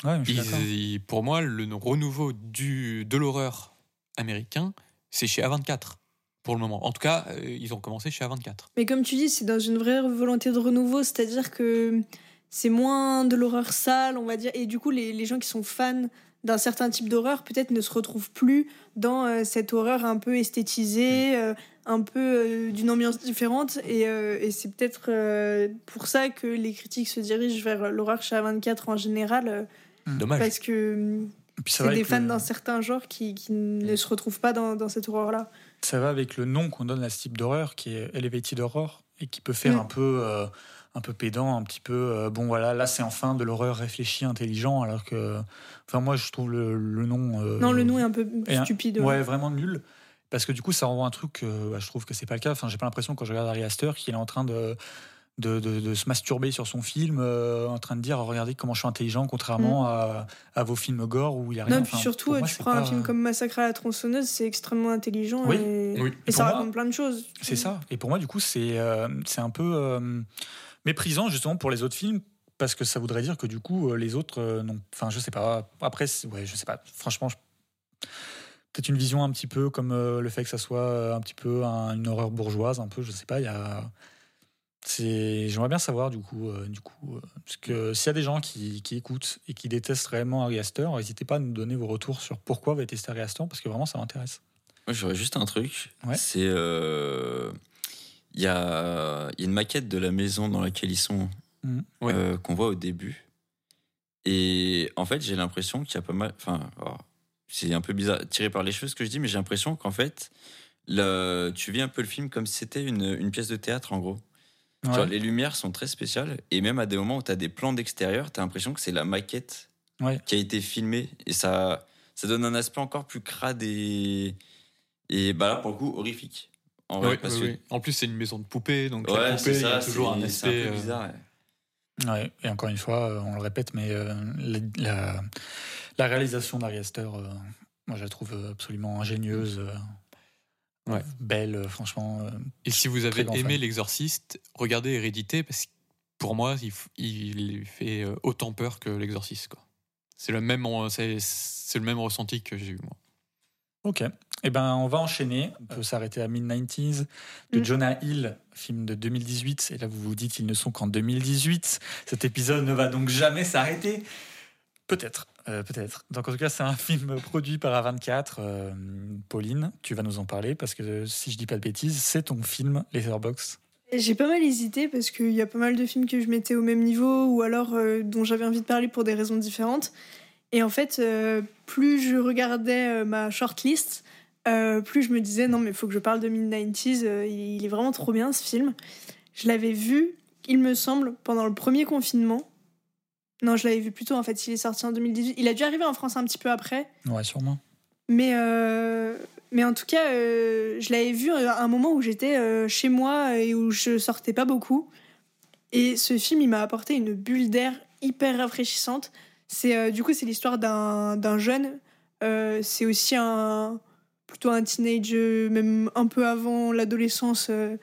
Ouais, je suis pour moi, le renouveau du, de l'horreur américain, c'est chez A24, pour le moment. En tout cas, euh, ils ont commencé chez A24. Mais comme tu dis, c'est dans une vraie volonté de renouveau, c'est-à-dire que c'est moins de l'horreur sale, on va dire, et du coup, les, les gens qui sont fans d'un certain type d'horreur, peut-être ne se retrouvent plus dans euh, cette horreur un peu esthétisée, euh, un peu euh, d'une ambiance différente, et, euh, et c'est peut-être euh, pour ça que les critiques se dirigent vers l'horreur chez A24 en général, euh, Dommage. parce que ça c'est des fans le- d'un certain genre qui, qui ne se retrouvent pas dans, dans cette horreur-là. Ça va avec le nom qu'on donne à ce type d'horreur, qui est Elevated Horror, et qui peut faire Mm. un peu, euh, un peu pédant, un petit peu. euh, bon, voilà, là, c'est enfin de l'horreur réfléchie, intelligent, alors que. Enfin, moi, je trouve le, le nom. euh, Non, le nom est un peu un- stupide. Ouais, vraiment nul. Parce que du coup, ça renvoie un truc, bah, je trouve que c'est pas le cas. Enfin, j'ai pas l'impression quand je regarde Ari Aster qu'il est en train de, de, de- de se masturber sur son film, euh, en train de dire regardez comment je suis intelligent, contrairement à, à vos films gore où il y a rien. Mm. Non, puis surtout, moi, tu prends un film comme Massacre à la tronçonneuse, c'est extrêmement intelligent Oui, et, oui. et Et ça moi- raconte plein de choses. C'est ça. Et pour moi, du coup, c'est euh, c'est un peu euh, méprisant justement pour les autres films parce que ça voudrait dire que du coup, les autres euh, non. Enfin, je sais pas. Après, c'est- ouais, je sais pas. Franchement, je- peut-être une vision un petit peu comme euh, le fait que ça soit un petit peu un- une horreur bourgeoise, un peu. Je sais pas. Il y a. C'est. J'aimerais bien savoir du coup, euh, du coup, euh, parce que s'il y a des gens qui, qui écoutent et qui détestent réellement Ari Aster, n'hésitez pas à nous donner vos retours sur pourquoi vous détestez Ari Aster parce que vraiment ça m'intéresse. Moi, j'aurais juste un truc. Ouais. C'est. euh, Il y, a, il y a une maquette de la maison dans laquelle ils sont. Ouais. euh, qu'on voit au début. Et en fait, j'ai l'impression qu'il y a pas mal. Enfin, c'est un peu bizarre, tiré par les cheveux ce que je dis, mais j'ai l'impression qu'en fait, le, tu vis un peu le film comme si c'était une, une pièce de théâtre, en gros. Genre, les lumières sont très spéciales. Et même à des moments où tu as des plans d'extérieur, tu as l'impression que c'est la maquette Ouais. qui a été filmée. Et ça, ça donne un aspect encore plus crade et. Et bah là, pour le coup, horrifique. En vrai, Ouais, parce ouais, que. ouais. En plus, c'est une maison de poupées, donc Ouais, la c'est poupée, il y a ça, toujours un aspect. peu euh, bizarre. ouais. Ouais, et encore une fois, euh, on le répète, mais euh, la, la, la réalisation d'Ari Aster, euh, moi je la trouve absolument ingénieuse, euh, Ouais. belle, euh, franchement. euh, Et si vous avez aimé. L'Exorciste, regardez Hérédité, parce que pour moi, il, il fait euh, autant peur que L'Exorciste. quoi. C'est le, même, en- c'est c'est le même ressenti que j'ai eu, moi. Ok. Eh ben, on va enchaîner. On peut s'arrêter à Mid-90s de Mm. Jonah Hill, film de 2018. Et là, vous vous dites, ils ne sont qu'en 2018. Cet épisode ne va donc jamais s'arrêter. Peut-être, euh, peut-être. Donc, en tout cas, c'est un film produit par A24. Euh, Pauline, tu vas nous en parler parce que si je dis pas de bêtises, c'est ton film Letterboxd. J'ai pas mal hésité parce qu'il y a pas mal de films que je mettais au même niveau ou alors euh, dont j'avais envie de parler pour des raisons différentes. Et en fait, plus je regardais ma shortlist, plus je me disais non mais il faut que je parle de Mid-90s, euh, il est vraiment trop bien ce film. Je l'avais vu, il me semble, pendant le premier confinement. Non, je l'avais vu plutôt en fait, il est sorti en 2018. Il a dû arriver en France un petit peu après. Ouais, sûrement. Mais, euh, mais en tout cas, euh, je l'avais vu à un moment où j'étais euh, chez moi et où je sortais pas beaucoup. Et ce film, il m'a apporté une bulle d'air hyper rafraîchissante. C'est euh, du coup, c'est l'histoire d'un jeune. Euh, c'est aussi un plutôt un teenage, euh, même un peu avant l'adolescence. euh,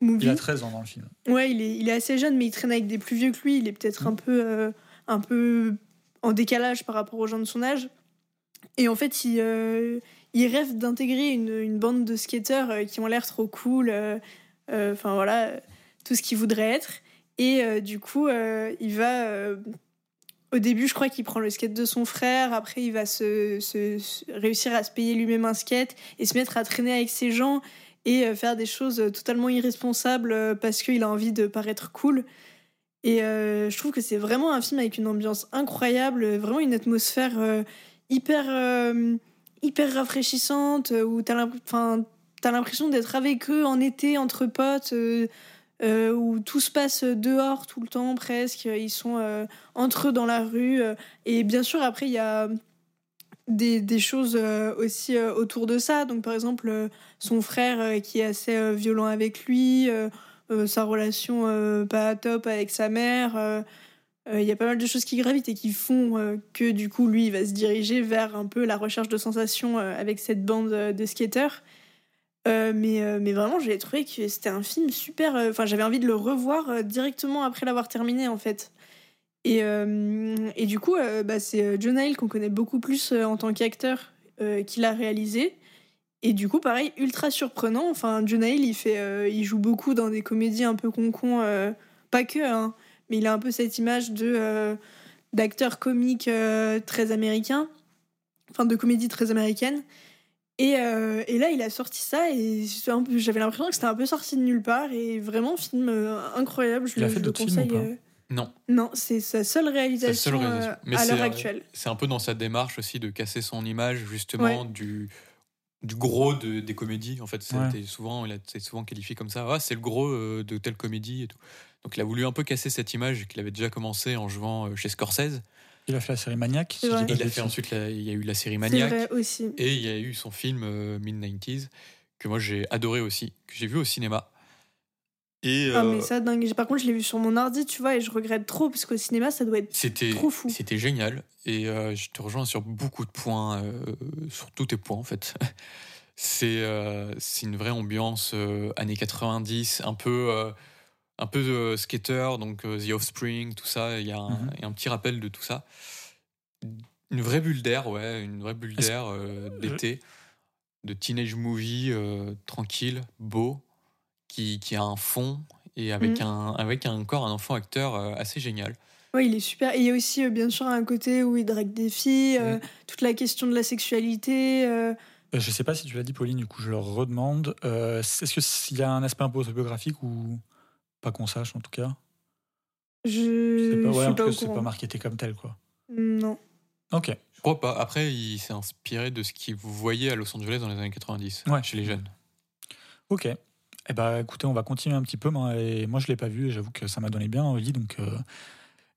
movie. Il a 13 ans dans le film. Ouais, il est, il est assez jeune, mais il traîne avec des plus vieux que lui. Il est peut-être un peu, euh, un peu en décalage par rapport aux gens de son âge. Et en fait, il, euh, rêve d'intégrer une, bande de skateurs euh, qui ont l'air trop cool. euh, Enfin voilà, tout ce qu'il voudrait être. Et du coup, il va. au début, je crois qu'il prend le skate de son frère. Après, il va se, réussir à se payer lui-même un skate et se mettre à traîner avec ces gens et faire des choses totalement irresponsables parce qu'il a envie de paraître cool. Et euh, je trouve que c'est vraiment un film avec une ambiance incroyable, vraiment une atmosphère euh, hyper, euh, hyper rafraîchissante, où t'as l'impression d'être avec eux en été, entre potes, où tout se passe dehors tout le temps presque. Ils sont entre eux dans la rue. et bien sûr, après, il y a des, des choses aussi autour de ça. Donc, par exemple, son frère qui est assez violent avec lui, sa relation euh, pas top avec sa mère. euh, euh, Il y a pas mal de choses qui gravitent et qui font euh, que du coup, lui, il va se diriger vers un peu la recherche de sensations euh, avec cette bande euh, de skateurs. Euh, mais, euh, mais vraiment, j'ai trouvé que c'était un film super. euh, Enfin, j'avais envie de le revoir euh, directement après l'avoir terminé, en fait. Et, euh, et du coup, euh, bah, c'est euh, Jonah Hill qu'on connaît beaucoup plus euh, en tant qu'acteur euh, qui l'a réalisé. Et du coup, pareil, ultra surprenant. Enfin, Jonah Hill, il, fait, euh, il joue beaucoup dans des comédies un peu con-con. euh, pas que, hein, mais il a un peu cette image de euh, d'acteur comique euh, très américain. Enfin, de comédie très américaine. Et, euh, et là, il a sorti ça et j'avais l'impression que c'était un peu sorti de nulle part. Et vraiment, film euh, incroyable. Je Il a le, fait je le d'autres films ou pas? Euh, Non, Non, c'est sa seule réalisation, seule réalisation. euh, Mais à l'heure actuelle. c'est un peu dans sa démarche aussi de casser son image justement du, du gros de- des comédies. En fait, Ouais. c'est souvent, il a souvent qualifié comme ça. Ah, c'est le gros euh, de telle comédie et tout. Donc il a voulu un peu casser cette image qu'il avait déjà commencé en jouant euh, chez Scorsese. Il a fait la série Maniac. si Il a fait ensuite, la- il y a eu la série Maniac. vrai aussi. Et il y a eu son film euh, Mid-90s, que moi j'ai adoré aussi, que j'ai vu au cinéma. Et Ah, euh, mais ça, dingue. Par contre, je l'ai vu sur mon ordi, tu vois, et je regrette trop parce qu'au cinéma, ça doit être. c'était trop fou. C'était génial. Et euh, je te rejoins sur beaucoup de points, euh, sur tous tes points en fait. C'est euh, c'est une vraie ambiance euh, années 90, un peu, euh, un peu de skater, donc euh, The Offspring, tout ça. Il y, a un- Mhm. y a un petit rappel de tout ça. Une vraie bulle d'air, ouais, une vraie bulle d'air euh, d'été, de teenage movie euh, tranquille, beau, qui, qui a un fond et avec, Mhm. un, avec un, encore un enfant acteur euh, assez génial. Ouais, il est super. Et il y a aussi, euh, bien sûr, un côté où il drague des filles, euh, toute la question de la sexualité. Je sais pas si tu l'as dit, Pauline, du coup, je leur redemande. Euh, Est-ce qu'il y a un aspect un peu autobiographique ou pas qu'on sache en tout cas? Je je ouais, pas c'est pas marketé comme tel, quoi. Non. Ok. Je crois pas. Après, il s'est inspiré de ce qu'il voyait à Los Angeles dans les années 90, Ouais. chez les jeunes. Ok. Eh ben, écoutez, on va continuer un petit peu. Moi, et moi je l'ai pas vu et j'avoue que ça m'a donné bien envie. Donc, euh,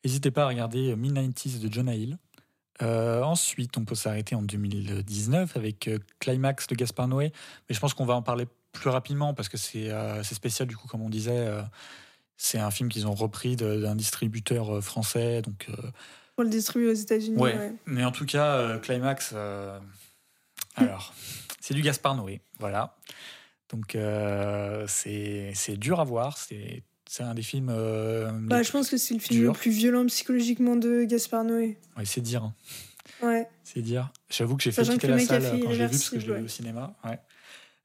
n'hésitez pas à regarder Mid-90s de Jonah Hill. Euh, ensuite, on peut s'arrêter en 2019 avec euh, Climax de Gaspar Noé. Mais je pense qu'on va en parler plus rapidement parce que c'est euh, spécial, du coup, comme on disait. euh, c'est un film qu'ils ont repris d'un distributeur euh, français. Donc, euh, Pour le distribuer aux États-Unis. Ouais, ouais. mais en tout cas, euh, Climax, euh, alors, c'est du Gaspard Noé, voilà. Donc, euh, c'est dur à voir, c'est un des films. euh, Bah, je pense que c'est le film dur. le plus violent psychologiquement de Gaspard Noé. Ouais, c'est dire, hein, Ouais. c'est dire. J'avoue que j'ai fait quitter la salle quand j'ai vu parce que je l'ai vu au cinéma. Ouais.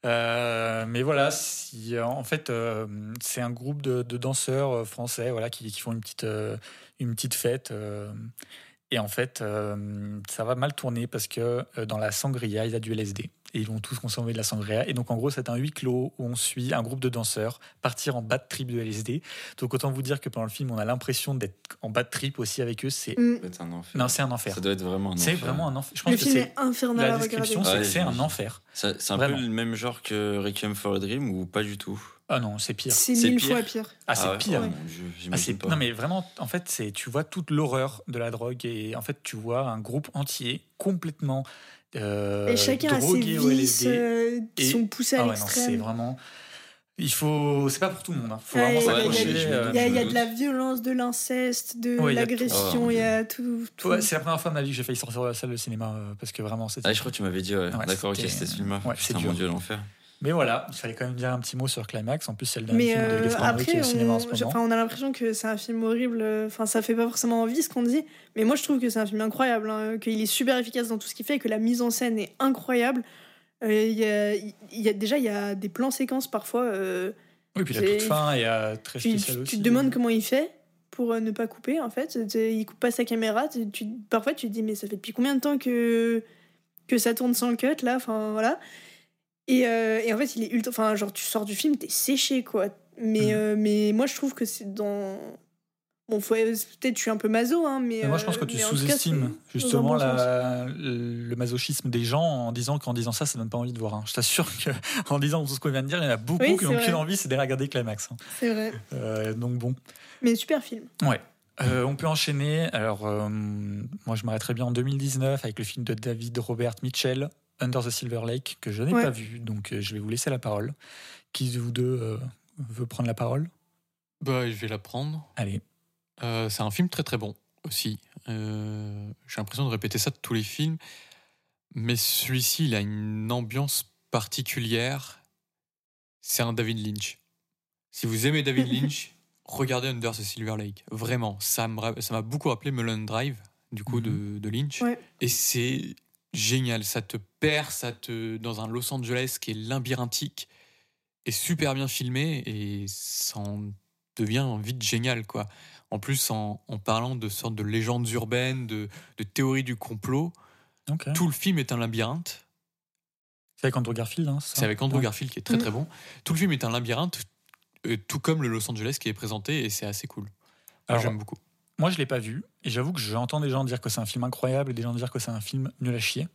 Euh, mais voilà, si, euh, en fait, euh, c'est un groupe de, de danseurs français, voilà, qui, qui font une petite, euh, une petite fête. et en fait, ça va mal tourner parce que dans la sangria, il y a du LSD. Et ils vont tous consommer de la sangria. Et donc, en gros, c'est un huis clos où on suit un groupe de danseurs partir en bad trip de LSD. Donc, autant vous dire que pendant le film, on a l'impression d'être en bad trip aussi avec eux. C'est Mm. Ça doit être un enfer. non, c'est un enfer. Ça doit être vraiment un C'est enfer. vraiment un enfer. Je pense Le que film c'est est infernal la description, c'est Ouais, c'est un enfer. C'est un Vraiment. peu le même genre que Requiem for a Dream ou pas du tout? Ah non, c'est pire. C'est C'est mille pire. fois pire. Ah, c'est ouais, pire. oh Ah, c'est- pas. non mais vraiment, en fait, c'est tu vois toute l'horreur de la drogue et en fait tu vois un groupe entier complètement euh, Et chacun a ses vices euh, qui Et- sont poussés à Ah ouais, non, c'est l'extrême. vraiment. Il faut, c'est pas pour tout le monde. hein. Faut Ouais, vraiment il y a- s'accrocher. il y a- euh, Il y a, il y a je de la violence, de l'inceste, de Ouais, l'agression, il y a tout. tout. ouais, c'est la première fois de ma vie que j'ai failli sortir de la salle de cinéma euh, parce que vraiment c'était. Ah, je crois que tu m'avais dit, ouais. Ouais, D'accord, ok, c'était- ce film-là. Putain, mon Dieu, l'enfer. Mais voilà, il fallait quand même dire un petit mot sur Climax. En plus, c'est le dernier film de euh, Gaspard Noé qui est après, au cinéma en on, ce moment. enfin, on a l'impression que c'est un film horrible. Enfin, ça fait pas forcément envie ce qu'on dit. Mais moi, je trouve que c'est un film incroyable. hein, qu'il est super efficace dans tout ce qu'il fait, que la mise en scène est incroyable. Euh, y, a, il y a déjà il y a des plans séquences parfois. euh, Oui, puis la toute fin est euh, très spéciale tu- aussi. tu te demandes comment il fait pour euh, ne pas couper en fait. Il coupe pas sa caméra. Tu- parfois tu te dis mais ça fait depuis combien de temps que que ça tourne sans cut là. Enfin voilà. Et, euh, et en fait il est ultra. Enfin genre tu sors du film t'es séché quoi. Mais Mhm. euh, mais moi je trouve que c'est dans bon peut-être je suis un peu maso hein mais. Mais moi, je pense euh, que tu sous-estimes justement la- le masochisme des gens en disant qu'en disant ça, ça donne pas envie de voir. hein. Je t'assure qu'en disant tout ce qu'on vient de dire, il y en a beaucoup Oui, qui n'ont qu'une envie, c'est d'aller regarder Climax. hein. C'est vrai. Euh, donc bon. Mais super film. Ouais. Euh, on peut enchaîner. Alors, euh, moi, je m'arrêterai bien en 2019 avec le film de David Robert Mitchell, Under the Silver Lake, que je n'ai Ouais. pas vu. Donc, euh, je vais vous laisser la parole. Qui de vous deux euh, veut prendre la parole? Bah, je vais la prendre. Allez. Euh, c'est un film très très bon aussi. Euh, J'ai l'impression de répéter ça de tous les films, mais celui-ci, il a une ambiance particulière c'est un David Lynch. Si vous aimez David Lynch, regardez Under the Silver Lake. Vraiment, ça m'a ça m'a beaucoup rappelé Mulholland Drive, du coup, de, de Lynch. Ouais. Et c'est génial. Ça te perd ça te, dans un Los Angeles qui est labyrinthique et super bien filmé et ça en devient vite génial, quoi. En plus, en, en parlant de sortes de légendes urbaines, de, de théories du complot, tout le film est un labyrinthe. C'est avec Andrew Garfield, hein, C'est avec Andrew Ouais. Garfield qui est très Mm. très bon. Tout le film est un labyrinthe, euh, tout comme le Los Angeles qui est présenté, et c'est assez cool. Alors, J'aime beaucoup. Moi, je l'ai pas vu, et j'avoue que j'entends des gens dire que c'est un film incroyable et des gens dire que c'est un film nul à chier.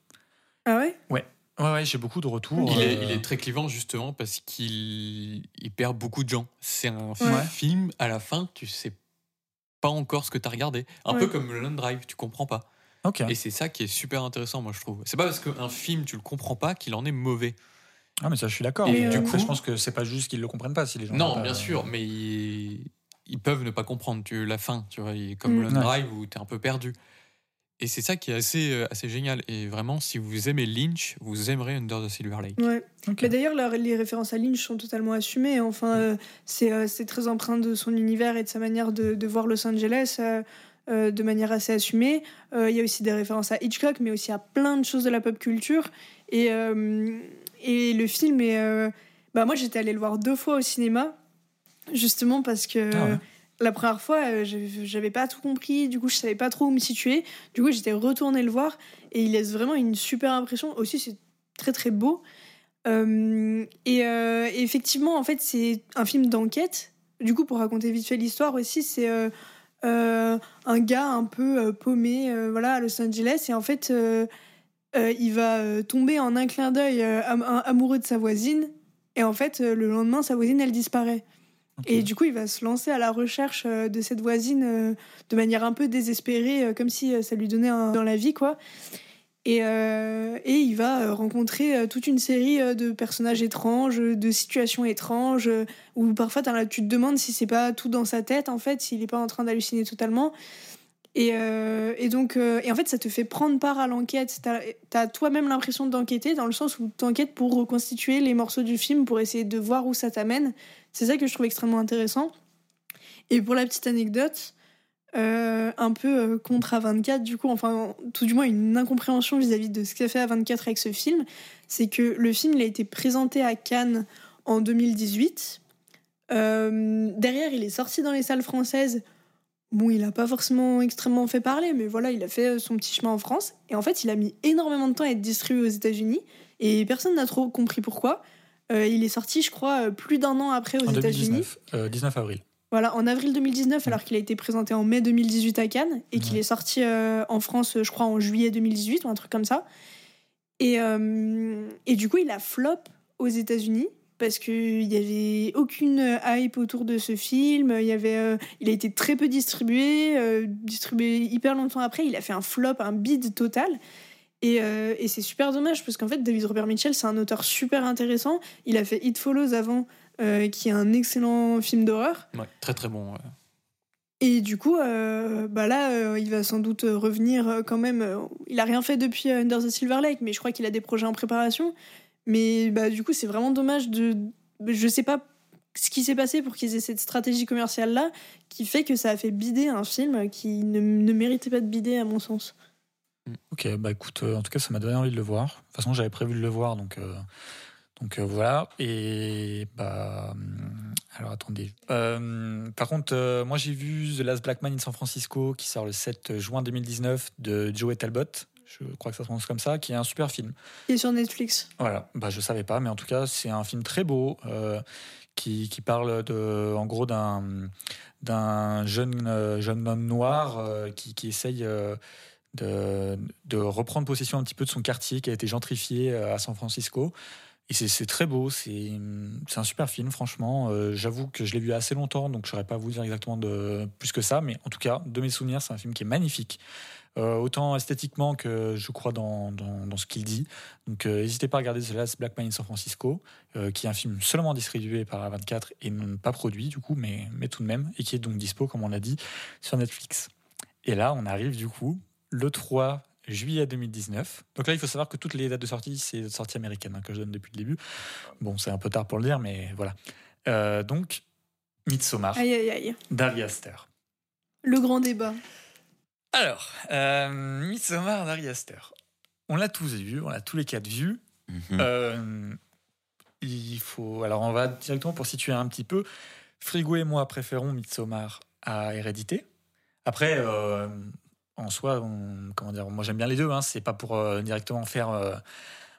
Ah ouais? Ouais, ouais, j'ai beaucoup de retours. Il, est, euh, il est très clivant justement parce qu'il il perd beaucoup de gens. C'est un Ouais. film, à la fin, tu sais pas encore ce que tu as regardé. Un Ouais. peu comme Land Drive, tu comprends pas. Ok. Et c'est ça qui est super intéressant, moi je trouve. C'est pas parce qu'un film, tu le comprends pas qu'il en est mauvais. Ah, mais ça, je suis d'accord. Et Mais du coup- je pense que c'est pas juste qu'ils le comprennent pas si les gens. Non, pas- bien sûr, mais ils, peuvent ne pas comprendre tu, la fin, tu vois, comme Mm. Ouais. Drive où tu es un peu perdu. Et c'est ça qui est assez, euh, assez génial. Et vraiment, si vous aimez Lynch, vous aimerez Under the Silver Lake. Ouais. Mais d'ailleurs, les références à Lynch sont totalement assumées. Enfin, Mm. euh, c'est euh, c'est très empreint de son univers et de sa manière de, de voir Los Angeles euh, euh, de manière assez assumée. Euh, Il y a aussi des références à Hitchcock, mais aussi à plein de choses de la pop culture. Et, euh, et le film est. euh, bah, moi, j'étais allée le voir deux fois au cinéma, justement parce que. Ah ouais. La première fois, euh, j'avais- pas tout compris, du coup je savais pas trop où me situer. Du coup j'étais retournée le voir et il laisse vraiment une super impression. Aussi c'est très très beau. Euh, et, euh, effectivement, en fait, c'est un film d'enquête. Du coup, pour raconter vite fait l'histoire aussi, c'est euh, un gars un peu paumé voilà, à Los Angeles. Et en fait, il va tomber en un clin d'œil am- am- amoureux de sa voisine. Et en fait, le lendemain, sa voisine, elle disparaît. Et du coup, il va se lancer à la recherche euh, de cette voisine euh, de manière un peu désespérée, euh, comme si ça lui donnait un dans la vie, quoi. Et, et il va rencontrer toute une série de personnages étranges, de situations étranges, où parfois tu te demandes si c'est pas tout dans sa tête, en fait, s'il est pas en train d'halluciner totalement. Et, et donc, et en fait, ça te fait prendre part à l'enquête. T'as as, toi-même l'impression d'enquêter, dans le sens où t'enquêtes pour reconstituer les morceaux du film, pour essayer de voir où ça t'amène. C'est ça que je trouve extrêmement intéressant. Et pour la petite anecdote, euh, un peu euh, contre A24, du coup, enfin, tout du moins une incompréhension vis-à-vis de ce qu'a fait A24 avec ce film, c'est que le film il a été présenté à Cannes en 2018. Euh, derrière, il est sorti dans les salles françaises. Bon, il n'a pas forcément extrêmement fait parler, mais voilà, il a fait son petit chemin en France. Et en fait, il a mis énormément de temps à être distribué aux États-Unis. Et personne n'a trop compris pourquoi. Euh, il est sorti, je crois, euh, plus d'un an après aux États-Unis. 2019, euh, 19 avril. Voilà, en avril 2019, Mm. alors qu'il a été présenté en mai 2018 à Cannes et qu'il Ouais. est sorti euh, en France, je crois, en juillet 2018 ou un truc comme ça. Et, euh, et du coup, il a flop aux États-Unis parce qu'il n'y avait aucune hype autour de ce film. Il, y avait, euh, il a été très peu distribué, distribué hyper longtemps après. Il a fait un flop, un bid total. Et, euh, et c'est super dommage parce qu'en fait, David Robert Mitchell, c'est un auteur super intéressant. Il a fait It Follows avant, euh, qui est un excellent film d'horreur. Ouais, très très bon. ouais. Et du coup, euh, bah là, il va sans doute revenir quand même. il a rien fait depuis Under the Silver Lake, mais je crois qu'il a des projets en préparation. Mais bah, du coup, c'est vraiment dommage de. Je sais pas ce qui s'est passé pour qu'ils aient cette stratégie commerciale là, qui fait que ça a fait bider un film qui ne, ne méritait pas de bider, à mon sens. Ok, bah écoute, euh, en tout cas, ça m'a donné envie de le voir. De toute façon, j'avais prévu de le voir, donc, euh, donc euh, voilà. Et bah. hum, Alors attendez. Euh, par contre, euh, moi j'ai vu The Last Black Man in San Francisco qui sort le 7 juin 2019 de Joey Talbot. Je crois que ça se prononce comme ça, qui est un super film. Il est sur Netflix. Voilà, bah, je savais pas, mais en tout cas, c'est un film très beau qui, qui parle de, en gros d'un d'un jeune, jeune homme noir qui, qui essaye de, reprendre possession un petit peu de son quartier qui a été gentrifié euh, à San Francisco. Et c'est- très beau, c'est un super film, franchement. Euh, J'avoue que je l'ai vu assez longtemps, donc je ne saurais pas vous dire exactement plus que ça, mais en tout cas, de mes souvenirs, c'est un film qui est magnifique. Euh, autant esthétiquement que je crois dans, dans, ce qu'il dit. Donc n'hésitez pas à regarder The Last Black Man in San Francisco, qui est un film seulement distribué par A24 et non pas produit du coup, mais, mais tout de même, et qui est donc dispo, comme on l'a dit, sur Netflix. Et là, on arrive du coup le 3 juillet 2019. Donc là, il faut savoir que toutes les dates de sortie, c'est de sortie américaine hein, que je donne depuis le début. Bon, c'est un peu tard pour le dire, mais voilà. Euh, donc, Midsommar Aïe, aïe, aïe. d'Ari Aster. Le grand débat. Alors, euh, Midsommar d'Ari Aster. On l'a tous vu, on l'a tous les quatre vu. Mhm. Euh, il faut. Alors, on va directement pour situer un petit peu. Frigo et moi préférons Midsommar à Hérédité. Après, euh, en soi, on- comment dire, moi j'aime bien les deux. Hein, c'est pas pour euh, directement faire euh,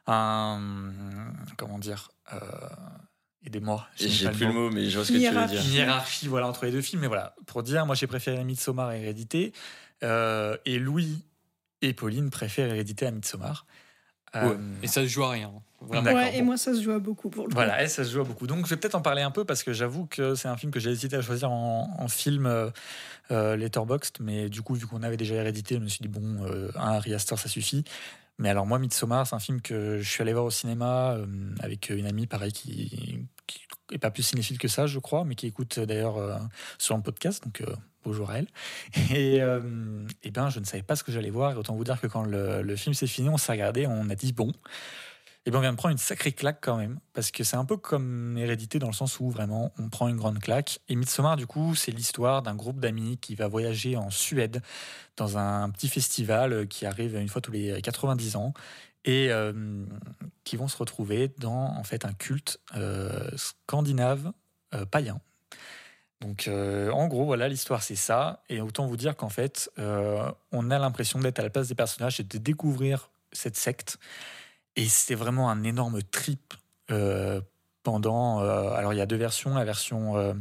un. Comment dire euh, Aidez-moi. j'ai plus le mot. mot, mais je vois ce que tu veux dire. Une hiérarchie voilà, entre les deux films. Mais voilà, pour dire, moi j'ai préféré Midsommar à Hérédité. Euh, et Louis et Pauline préfèrent Hérédité à Midsommar. Ouais. Et ça se joue à rien. Ouais, et bon. moi, ça se joue à beaucoup pour le coup. Voilà, et ça se joue à beaucoup. Donc je vais peut-être en parler un peu parce que j'avoue que c'est un film que j'ai hésité à choisir en, en film euh, euh, Letterboxd, mais du coup, vu qu'on avait déjà hérédité, je me suis dit, bon, euh, un Harry Astor, ça suffit. Mais alors, moi, Midsommar, c'est un film que je suis allé voir au cinéma euh, avec une amie, pareil, qui, qui est pas plus cinéphile que ça, je crois, mais qui écoute d'ailleurs euh, sur un podcast, donc euh, bonjour à elle. Et, euh, et ben, je ne savais pas ce que j'allais voir, et autant vous dire que quand le, le film s'est fini, on s'est regardé, on a dit, bon, et ben on vient de prendre une sacrée claque quand même, parce que c'est un peu comme Hérédité dans le sens où vraiment on prend une grande claque. Et Midsommar, du coup, c'est l'histoire d'un groupe d'amis qui va voyager en Suède dans un petit festival qui arrive une fois tous les 90 ans et euh, qui vont se retrouver dans en fait un culte euh, scandinave euh, païen. Donc euh, en gros voilà l'histoire c'est ça et autant vous dire qu'en fait euh, on a l'impression d'être à la place des personnages et de découvrir cette secte et c'est vraiment un énorme trip euh, pendant. euh, alors, il y a deux versions la version euh,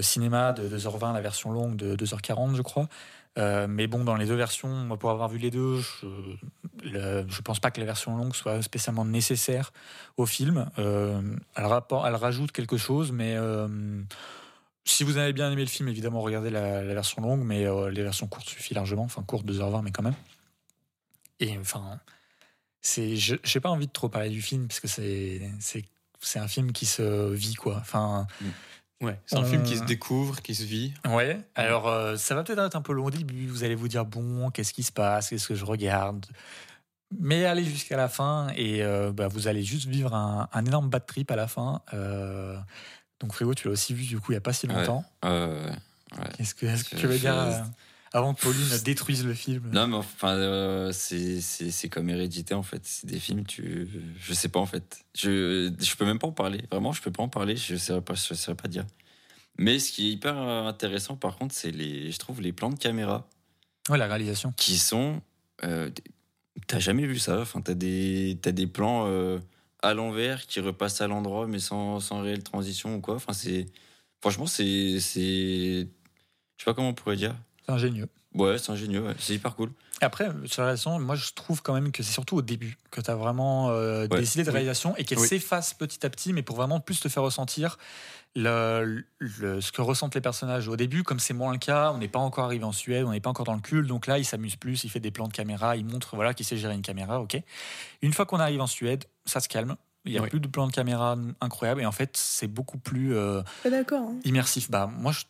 cinéma de 2h20, la version longue de 2h40, je crois. Mais bon, dans les deux versions, pour avoir vu les deux, je, le- je pense pas que la version longue soit spécialement nécessaire au film. Elle, rapport- elle rajoute quelque chose, mais. si vous avez bien aimé le film, évidemment, regardez la, version longue, mais les versions courtes suffisent largement. Enfin, courte, 2h20, mais quand même. Et enfin, c'est, je j'ai pas envie de trop parler du film parce que c'est, c'est, c'est un film qui se vit quoi. Enfin, Ouais, c'est un film qui se Euh, découvre, qui se vit. ouais. Alors, euh, ça va peut-être être un peu long au début. Vous allez vous dire bon, qu'est-ce qui se passe, qu'est-ce que je regarde? Mais allez jusqu'à la fin et euh, bah, vous allez juste vivre un, un énorme bad trip à la fin. Euh, donc Frigo, tu l'as aussi vu du coup il y a pas si Ouais. longtemps. Qu'est-ce que, est-ce que Je- tu veux dire avant que Pauline détruise le film non, mais enfin, euh, c'est comme hérédité en fait. C'est des films, tu. Je sais pas en fait. Je, je peux même pas en parler. Vraiment, je peux pas en parler. Je saurais pas, je saurais pas dire. Mais ce qui est hyper intéressant par contre, c'est les, je trouve les plans de caméra Ouais, la réalisation. qui sont. euh, t'as jamais vu ça? Enfin, t'as des, t'as des plans euh, à l'envers qui repassent à l'endroit, mais sans, sans réelle transition ou quoi. Enfin, c'est. Franchement, c'est. c'est- Je sais pas comment on pourrait dire. C'est ingénieux. Ouais, c'est ingénieux, ouais. c'est hyper cool. Après, sur la réalisation, moi je trouve quand même que c'est surtout au début que tu as vraiment euh, Ouais. décidé de Oui. réalisation et qu'elle Oui. s'efface petit à petit, mais pour vraiment plus te faire ressentir le, le- ce que ressentent les personnages au début. Comme c'est moins le cas, on n'est pas encore arrivé en Suède, on n'est pas encore dans le culte, donc là il s'amuse plus, il fait des plans de caméra, il montre voilà, qu'il sait gérer une caméra, ok. Une fois qu'on arrive en Suède, ça se calme. Il n'y a Oui. plus de plans de caméra incroyables et en fait c'est beaucoup plus euh, d'accord. hein. immersif. Bah, moi je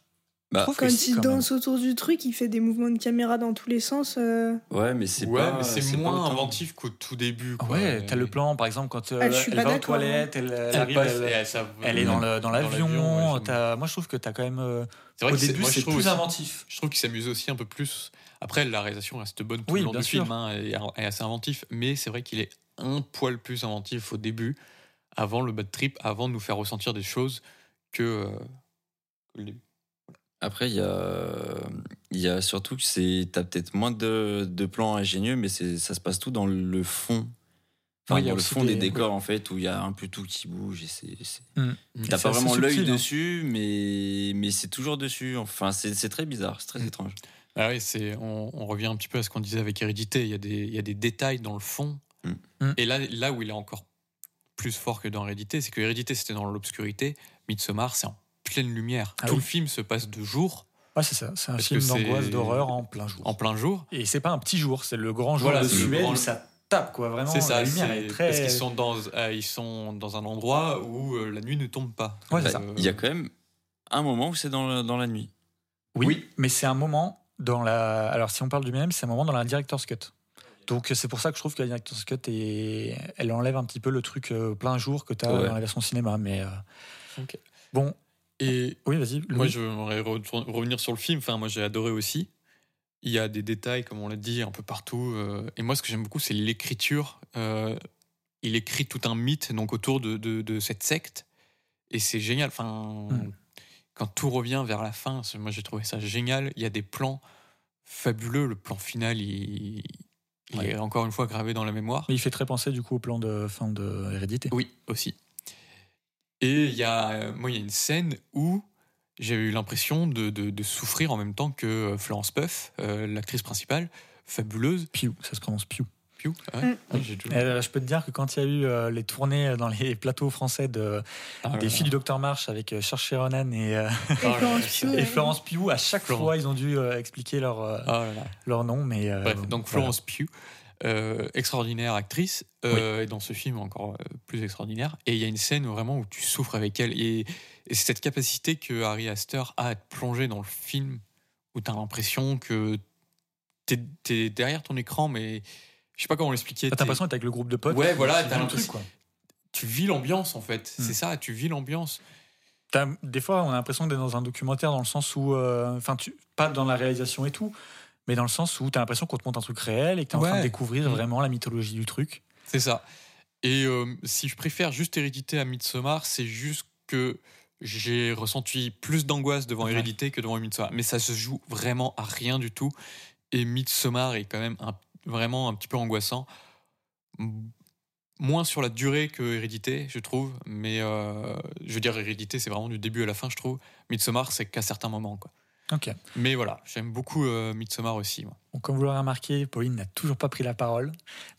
Bah, trouve Quand il danse autour du truc, il fait des mouvements de caméra dans tous les sens. euh, Ouais, mais c'est Ouais, pas. mais c'est pas moins inventif qu'au tout début. Quoi. Ouais, t'as Et- le plan, par exemple, quand euh, Ah, je suis elle va aux hein. toilettes, elle, elle Elle arrive, passe elle- et elle, ça- Elle est dans le dans l'avion. l'avion, ouais, t'as- moi, je trouve que t'as quand même. euh, C'est vrai au que début, je c'est plus aussi- inventif. Je trouve qu'il s'amuse aussi un peu plus. Après, la réalisation reste bonne tout Oui, le long du sûr. film hein, et est assez inventif, mais c'est vrai qu'il est un poil plus inventif au début, avant le bad trip, avant de nous faire ressentir des choses que, euh, que le début. Après, il y a, il y a surtout que c'est. T'as peut-être moins de, de plans ingénieux, mais c'est, ça se passe tout dans le fond. Enfin, Oui, il y a dans le fond des- des, décors, en fait, où il y a un peu tout qui bouge. Et c'est, c'est- Mm. T'as pas vraiment l'œil hein. dessus, mais, mais c'est toujours dessus. Enfin, c'est, c'est très bizarre, c'est très Mm. étrange. Ah oui, c'est, on, on revient un petit peu à ce qu'on disait avec Hérédité. Il y a des, il y a des détails dans le fond. Mm. Et là, là où il est encore plus fort que dans Hérédité, c'est que Hérédité, c'était dans l'obscurité. Midsommar, c'est en pleine lumière. Ah Tout oui. le film se passe de jour, Ouais, c'est ça. C'est un film d'angoisse, d'horreur en plein jour. en plein jour. Et c'est pas un petit jour, c'est le grand jour Voilà, de Suède grand- où ça tape, quoi. Vraiment, C'est ça, la lumière c'est- est très. parce qu'ils sont dans, euh, ils sont dans un endroit où euh, la nuit ne tombe pas. Ouais, ça. euh, Il y a quand même un moment où c'est dans, la- dans la nuit. Oui, mais c'est un moment dans la. Alors, si on parle du même, c'est un moment dans la director's cut. Donc c'est pour ça que je trouve que la Director's Cut, est... elle enlève un petit peu le truc euh, plein jour que tu as Ouais. dans la version cinéma. Mais euh, bon, Et oui, vas-y. moi, je voudrais revenir sur le film. Enfin, moi, j'ai adoré aussi. Il y a des détails, comme on l'a dit, un peu partout. euh, Et moi, ce que j'aime beaucoup, c'est l'écriture. Euh, Il écrit tout un mythe donc autour de, de, de cette secte. Et c'est génial. Enfin, Mm. quand tout revient vers la fin, moi, j'ai trouvé ça génial. Il y a des plans fabuleux. Le plan final, il, il Ouais. est encore une fois gravé dans la mémoire. Mais il fait très penser du coup au plan de fin de Hérédité. Oui, aussi. Et il y a, euh, moi, il y a une scène où j'ai eu l'impression de, de- de souffrir en même temps que euh, Florence Puff, euh, l'actrice principale, fabuleuse. Pew, ça se prononce Pew. Pew, ah ouais, Mm. ah, j'ai toujours- Euh, je peux te dire que quand il y a eu euh, les tournées dans les plateaux français de, Ah des là. filles du Docteur March avec euh, Ronan et, Florence et Pugh, à chaque Florence. fois, ils ont dû euh, expliquer leur, euh, Ah là là. leur nom. Mais, euh, Bref, donc voilà. Florence Pugh, euh, extraordinaire actrice, euh, et dans ce film encore euh, plus extraordinaire. Et il y a une scène où, vraiment où tu souffres avec elle. Et, et c'est cette capacité que Harry Astor a à te plonger dans le film, où tu as l'impression que tu es, derrière ton écran, mais je sais pas comment l'expliquer. T'as t'es- l'impression d'être avec le groupe de potes. Ouais, voilà, tu t'as l'impression- quoi. tu vis l'ambiance en fait. Mm. C'est ça, tu vis l'ambiance. T'as- Des fois, on a l'impression d'être dans un documentaire dans le sens où, euh, enfin, tu, pas dans la réalisation et tout, mais dans le sens où t'as l'impression qu'on te montre un truc réel et que t'es en train de découvrir Mm. vraiment la mythologie du truc. C'est ça. Et euh, si je préfère juste Hérédité à Midsommar, c'est juste que j'ai ressenti plus d'angoisse devant Ouais. Hérédité que devant Midsommar. Mais ça se joue vraiment à rien du tout. Et Midsommar est quand même un- vraiment un petit peu angoissant. Moins sur la durée que Hérédité, je trouve. Mais euh, je veux dire, Hérédité, c'est vraiment du début à la fin, je trouve. Midsommar, c'est qu'à certains moments. Quoi. Ok. Mais voilà, j'aime beaucoup euh, Midsommar aussi. Moi. Bon, comme vous l'aurez remarqué, Pauline n'a toujours pas pris la parole,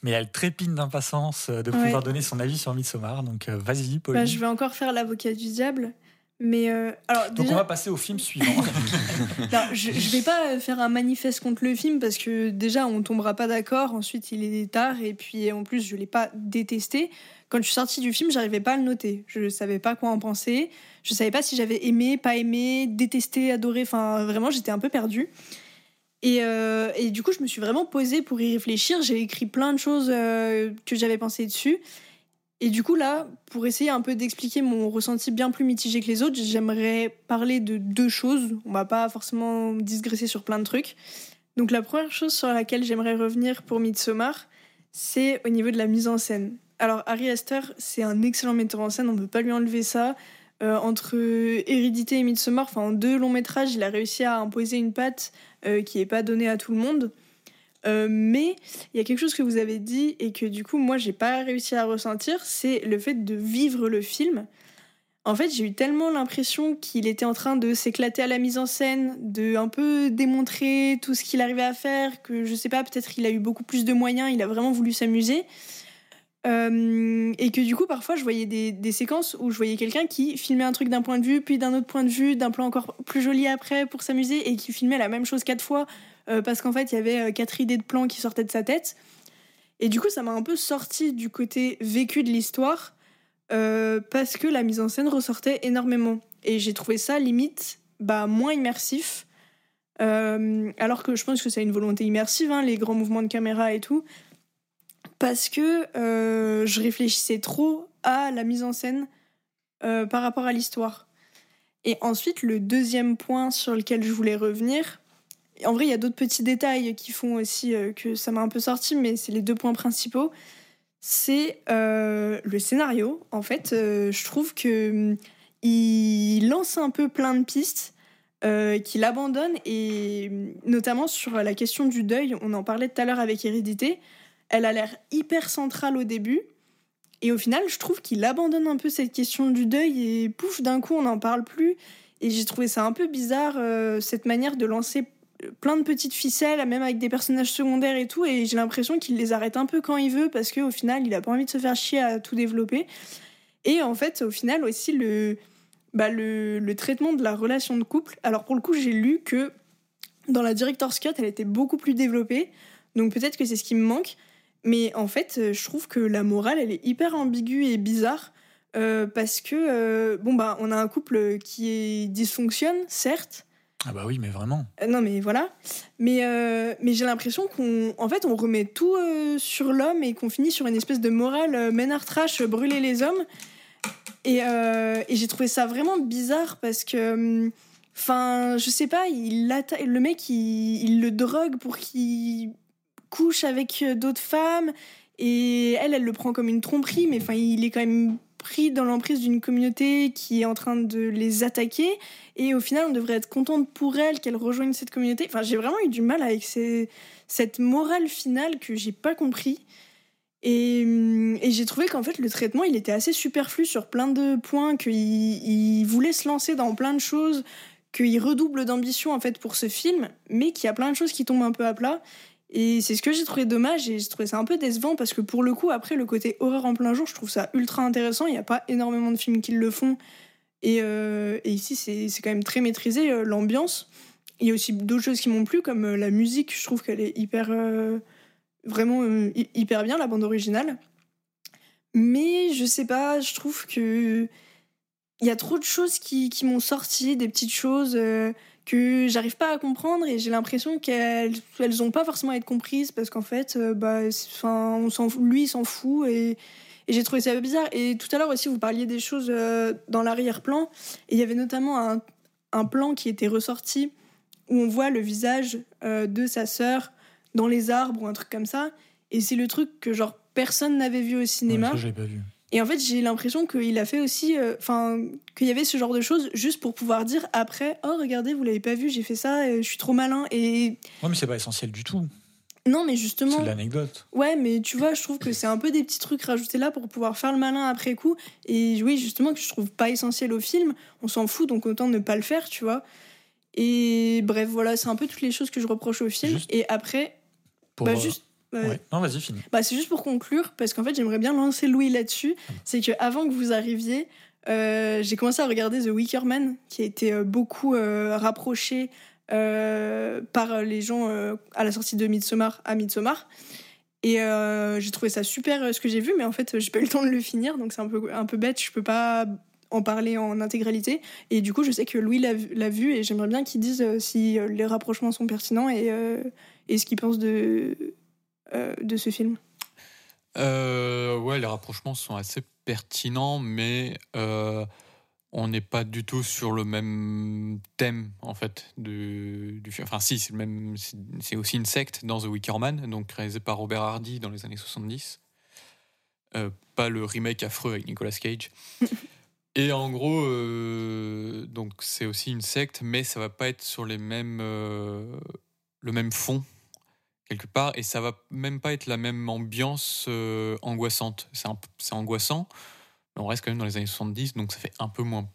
mais elle trépine d'impatience euh, de Ouais. pouvoir donner son avis sur Midsommar. Donc euh, vas-y, Pauline. bah, je vais encore faire l'avocat du diable. Mais euh, alors Donc on va passer au film suivant. Non, je, je vais pas faire un manifeste contre le film parce que déjà on tombera pas d'accord. Ensuite il est tard et puis en plus je l'ai pas détesté. Quand je suis sortie du film, j'arrivais pas à le noter. Je savais pas quoi en penser. Je savais pas si j'avais aimé, pas aimé, détesté, adoré. Enfin vraiment j'étais un peu perdue. Et, euh, et du coup je me suis vraiment posée pour y réfléchir. J'ai écrit plein de choses euh, que j'avais pensé dessus. Et du coup, là, pour essayer un peu d'expliquer mon ressenti bien plus mitigé que les autres, j'aimerais parler de deux choses. On va pas forcément digresser sur plein de trucs. Donc, la première chose sur laquelle j'aimerais revenir pour Midsommar, c'est au niveau de la mise en scène. Alors, Harry Astor, c'est un excellent metteur en scène, on ne peut pas lui enlever ça. Euh, entre Hérédité et Midsommar, enfin, en deux longs métrages, il a réussi à imposer une patte euh, qui n'est pas donnée à tout le monde. Euh, mais il y a quelque chose que vous avez dit et que du coup moi j'ai pas réussi à ressentir, c'est le fait de vivre le film. En fait, j'ai eu tellement l'impression qu'il était en train de s'éclater à la mise en scène, de un peu démontrer tout ce qu'il arrivait à faire, que je sais pas, peut-être il a eu beaucoup plus de moyens, il a vraiment voulu s'amuser. Euh, et que du coup, parfois, je voyais des, des séquences où je voyais quelqu'un qui filmait un truc d'un point de vue, puis d'un autre point de vue, d'un plan encore plus joli après pour s'amuser, et qui filmait la même chose quatre fois euh, parce qu'en fait, il y avait euh, quatre idées de plans qui sortaient de sa tête. Et du coup, ça m'a un peu sorti du côté vécu de l'histoire euh, parce que la mise en scène ressortait énormément. Et j'ai trouvé ça limite bah, moins immersif. Alors que je pense que c'est une volonté immersive, hein, les grands mouvements de caméra et tout. Parce que je réfléchissais trop à la mise en scène par rapport à l'histoire. Et ensuite, le deuxième point sur lequel je voulais revenir, en vrai, il y a d'autres petits détails qui font aussi euh, que ça m'a un peu sorti, mais c'est les deux points principaux. C'est euh, le scénario. En fait, euh, je trouve que hum, il lance un peu plein de pistes qu'il abandonne, et hum, notamment sur la question du deuil. On en parlait tout à l'heure avec Hérédité. Elle a l'air hyper centrale au début. Et au final, je trouve qu'il abandonne un peu cette question du deuil et pouf, d'un coup, on n'en parle plus. Et j'ai trouvé ça un peu bizarre, cette manière de lancer plein de petites ficelles, même avec des personnages secondaires et tout. Et j'ai l'impression qu'il les arrête un peu quand il veut parce qu'au final, il a pas envie de se faire chier à tout développer. Et en fait, au final aussi, le, bah, le, traitement de la relation de couple. Alors pour le coup, j'ai lu que dans la Director's Cut, elle était beaucoup plus développée. Donc peut-être que c'est ce qui me manque. Mais en fait, euh, je trouve que la morale, elle est hyper ambiguë et bizarre. euh, parce que, euh, bon, bah, on a un couple qui est dysfonctionne, certes, Ah bah oui, mais vraiment. Euh, non, mais voilà. Mais, euh, mais j'ai l'impression qu'on en fait, on remet tout euh, sur l'homme et qu'on finit sur une espèce de morale menard trash, brûler les hommes. Et, et j'ai trouvé ça vraiment bizarre parce que. hum, Enfin, je sais pas, il le mec, il, il le drogue pour qu'il couche avec d'autres femmes. Et elle, elle le prend comme une tromperie, mais enfin, il est quand même pris dans l'emprise d'une communauté qui est en train de les attaquer. Et au final, on devrait être contente pour elle qu'elle rejoigne cette communauté. Enfin, j'ai vraiment eu du mal avec cette morale finale que j'ai pas compris. Et, hum, et j'ai trouvé qu'en fait, le traitement, il était assez superflu sur plein de points, qu'il il voulait se lancer dans plein de choses, qu'il redouble d'ambition en fait pour ce film, mais qu'il y a plein de choses qui tombent un peu à plat. Et c'est ce que j'ai trouvé dommage et j'ai trouvé ça un peu décevant parce que pour le coup, après le côté horreur en plein jour, je trouve ça ultra intéressant. Il n'y a pas énormément de films qui le font. Et, euh, ici, c'est quand même très maîtrisé, euh, l'ambiance. Il y a aussi d'autres choses qui m'ont plu, comme euh, la musique. Je trouve qu'elle est hyper. vraiment hy- hyper bien, la bande originale. Mais je sais pas, je trouve que. Il y a trop de choses qui, qui m'ont sorti, des petites choses que j'arrive pas à comprendre et j'ai l'impression qu'elles elles ont pas forcément à être comprises parce qu'en fait, euh, bah, c'est- 'fin, on s'en lui il s'en fout et, j'ai trouvé ça bizarre. Et tout à l'heure aussi, vous parliez des choses euh, dans l'arrière-plan et il y avait notamment un, un plan qui était ressorti où on voit le visage euh, de sa sœur dans les arbres ou un truc comme ça. Et c'est le truc que genre personne n'avait vu au cinéma. Ouais, ça, pas vu. Et en fait, j'ai l'impression qu'il a fait aussi, euh, enfin, qu'il y avait ce genre de choses juste pour pouvoir dire après, oh regardez, vous l'avez pas vu, j'ai fait ça, euh, je suis trop malin. Et Ouais, mais c'est pas essentiel du tout. non, mais C'est justement, de l'anecdote. ouais, mais tu vois, je trouve que c'est un peu des petits trucs rajoutés là pour pouvoir faire le malin après coup. Et oui, justement, que je trouve pas essentiel au film. On s'en fout, donc autant ne pas le faire, tu vois. Et bref, voilà, c'est un peu toutes les choses que je reproche au film. Juste Et après, Pour, bah juste. Euh, ouais. Non, vas-y, finis. bah, c'est juste pour conclure, parce qu'en fait, j'aimerais bien lancer Louis là-dessus. Ah. C'est que avant que vous arriviez, euh, j'ai commencé à regarder The Wicker Man, qui a été euh, beaucoup euh, rapproché par les gens à la sortie de Midsommar à Midsommar. Et j'ai trouvé ça super ce que j'ai vu, mais en fait, j'ai pas eu le temps de le finir, donc c'est un peu, un peu bête. Je peux pas en parler en intégralité. Et du coup, je sais que Louis l'a vu- l'a vu, et j'aimerais bien qu'il dise si les rapprochements sont pertinents et, et ce qu'il pense de, de ce film? Euh, ouais, les rapprochements sont assez pertinents, mais euh, on n'est pas du tout sur le même thème en fait du, du film. Enfin, si, c'est le même. c'est- C'est aussi une secte dans The Wicker Man, donc réalisé par Robert Hardy dans les années 70. Euh, pas le remake affreux avec Nicolas Cage. Et en gros, euh, donc c'est aussi une secte, mais ça va pas être sur les mêmes, euh, le même fond quelque part, et ça va même pas être la même ambiance euh, angoissante. C'est angoissant, mais on reste quand même dans les années 70, donc ça fait un peu moins.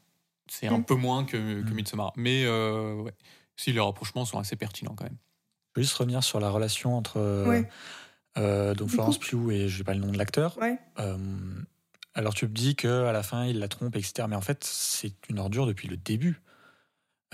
C'est un Mm. peu moins que, que Mm. Midsommar. Mais euh, ouais, si les rapprochements sont assez pertinents quand même. Je veux juste revenir sur la relation entre euh, Ouais. euh, donc Florence. Pugh et je sais pas le nom de l'acteur. Ouais. Euh, alors tu me dis que à la fin il la trompe, etc. Mais en fait c'est une ordure depuis le début.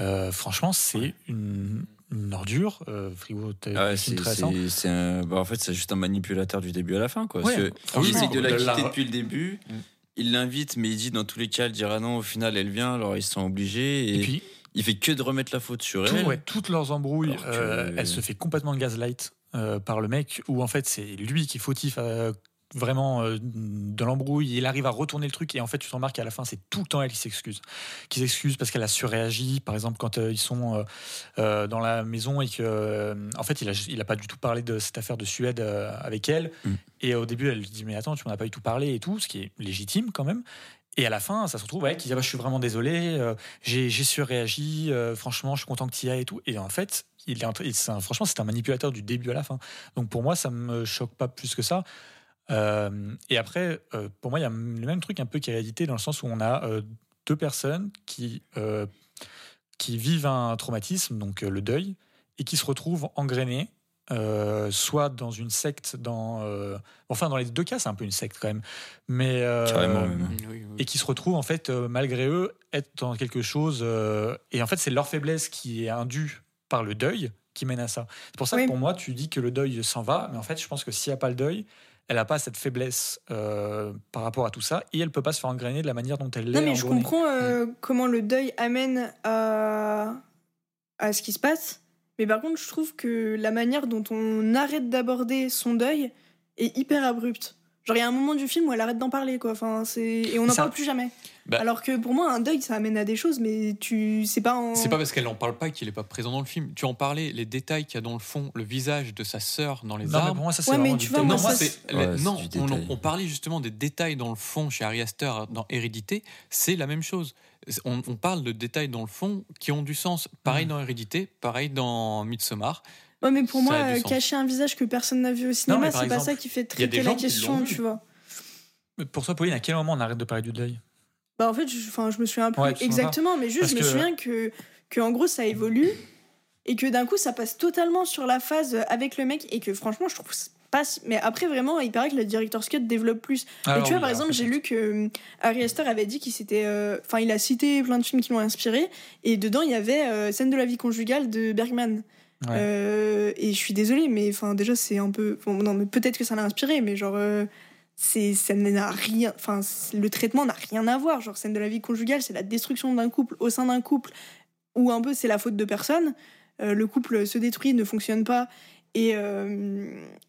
Euh, franchement c'est une, une ordure. Euh, Frigo, Ah ouais, c'est, bah, en fait, c'est juste un manipulateur du début à la fin. Quoi. Ouais, il essaye de la de quitter la- depuis le début. Mm. Il l'invite, mais il dit dans tous les cas, elle dira non. Au final, elle vient, alors ils sont obligés. Et, Et puis il fait que de remettre la faute sur tout- elle. ouais, toutes leurs embrouilles, que- euh, elle se fait complètement gaslight euh, par le mec, où en fait c'est lui qui est fautif euh, vraiment euh, de l'embrouille, il arrive à retourner le truc, et en fait tu te remarques qu'à la fin c'est tout le temps elle qui s'excuse. Qui s'excuse parce qu'elle a surréagi, par exemple quand euh, ils sont euh, dans la maison et que en fait il a, il a pas du tout parlé de cette affaire de Suède avec elle, Mm. et au début elle lui dit mais attends tu m'en as pas du tout parlé et tout, ce qui est légitime quand même. Et à la fin, ça se retrouve qui dit ah bah, je suis vraiment désolé, euh, j'ai surréagi, euh, franchement, je suis content que tu y ailles et tout. Et en fait, il est, il- un- franchement, c'est un manipulateur du début à la fin. Donc pour moi, ça me choque pas plus que ça. Euh, et après, euh, pour moi, il y a le même truc un peu qui est réédité dans le sens où on a euh, deux personnes qui, euh, qui vivent un traumatisme, donc euh, le deuil, et qui se retrouvent engrainées. euh, soit dans une secte, dans euh, enfin dans les deux cas c'est un peu une secte quand même, mais euh, Carrément, même. Oui, oui. et qui se retrouvent en fait euh, malgré eux être dans quelque chose euh, et en fait c'est leur faiblesse qui est indue par le deuil qui mène à ça. C'est pour ça Oui. que pour moi tu dis que le deuil s'en va, mais en fait je pense que s'il n'y a pas le deuil, elle n'a pas cette faiblesse euh, par rapport à tout ça et elle peut pas se faire engrainer de la manière dont elle l'est. Non, mais je comprends euh, comment le deuil amène à, à ce qui se passe. Mais par contre, je trouve que la manière dont on arrête d'aborder son deuil est hyper abrupte. Genre, il y a un moment du film où elle arrête d'en parler, quoi. Enfin, c'est... Et on n'en parle plus jamais. Bah- Alors que pour moi, un deuil, ça amène à des choses, mais tu. C'est pas en. C'est pas parce qu'elle n'en parle pas qu'il est pas présent dans le film. Tu en parlais, les détails qu'il y a dans le fond, le visage de sa sœur dans les Non, mais arbres. pour moi, ça, c'est Ouais, mais tu vois, moi, non, ça, c'est, Ouais, non on, parlait justement des détails dans le fond chez Ari Aster dans Hérédité. C'est la même chose. On, on parle de détails dans le fond qui ont du sens. Pareil Mm. dans Hérédité, pareil dans Midsommar. Ouais, mais pour Ça moi, euh, cacher un visage que personne n'a vu au cinéma, c'est pas ça qui fait traiter la question, tu vois. Mais Pour toi, Pauline, à quel moment on arrête de parler du deuil? Bah en fait, je, je me souviens plus Ouais, exactement, mais juste Parce je me que- souviens que, que en gros ça évolue et que d'un coup ça passe totalement sur la phase avec le mec et que franchement je trouve c'est pas si- mais après vraiment il paraît que le director's cut développe plus. et tu vois oui, par exemple j'ai lu que euh, Ari Aster avait dit qu'il s'était euh, enfin il a cité plein de films qui l'ont inspiré et dedans il y avait euh, scène de la vie conjugale de Bergman. Euh, et je suis désolée mais enfin déjà c'est un peu bon, non mais peut-être que ça l'a inspiré mais genre euh, ça n'a rien enfin le traitement n'a rien à voir. Genre scène de la vie conjugale c'est la destruction d'un couple au sein d'un couple où un peu c'est la faute de personne. Euh, le couple se détruit ne fonctionne pas et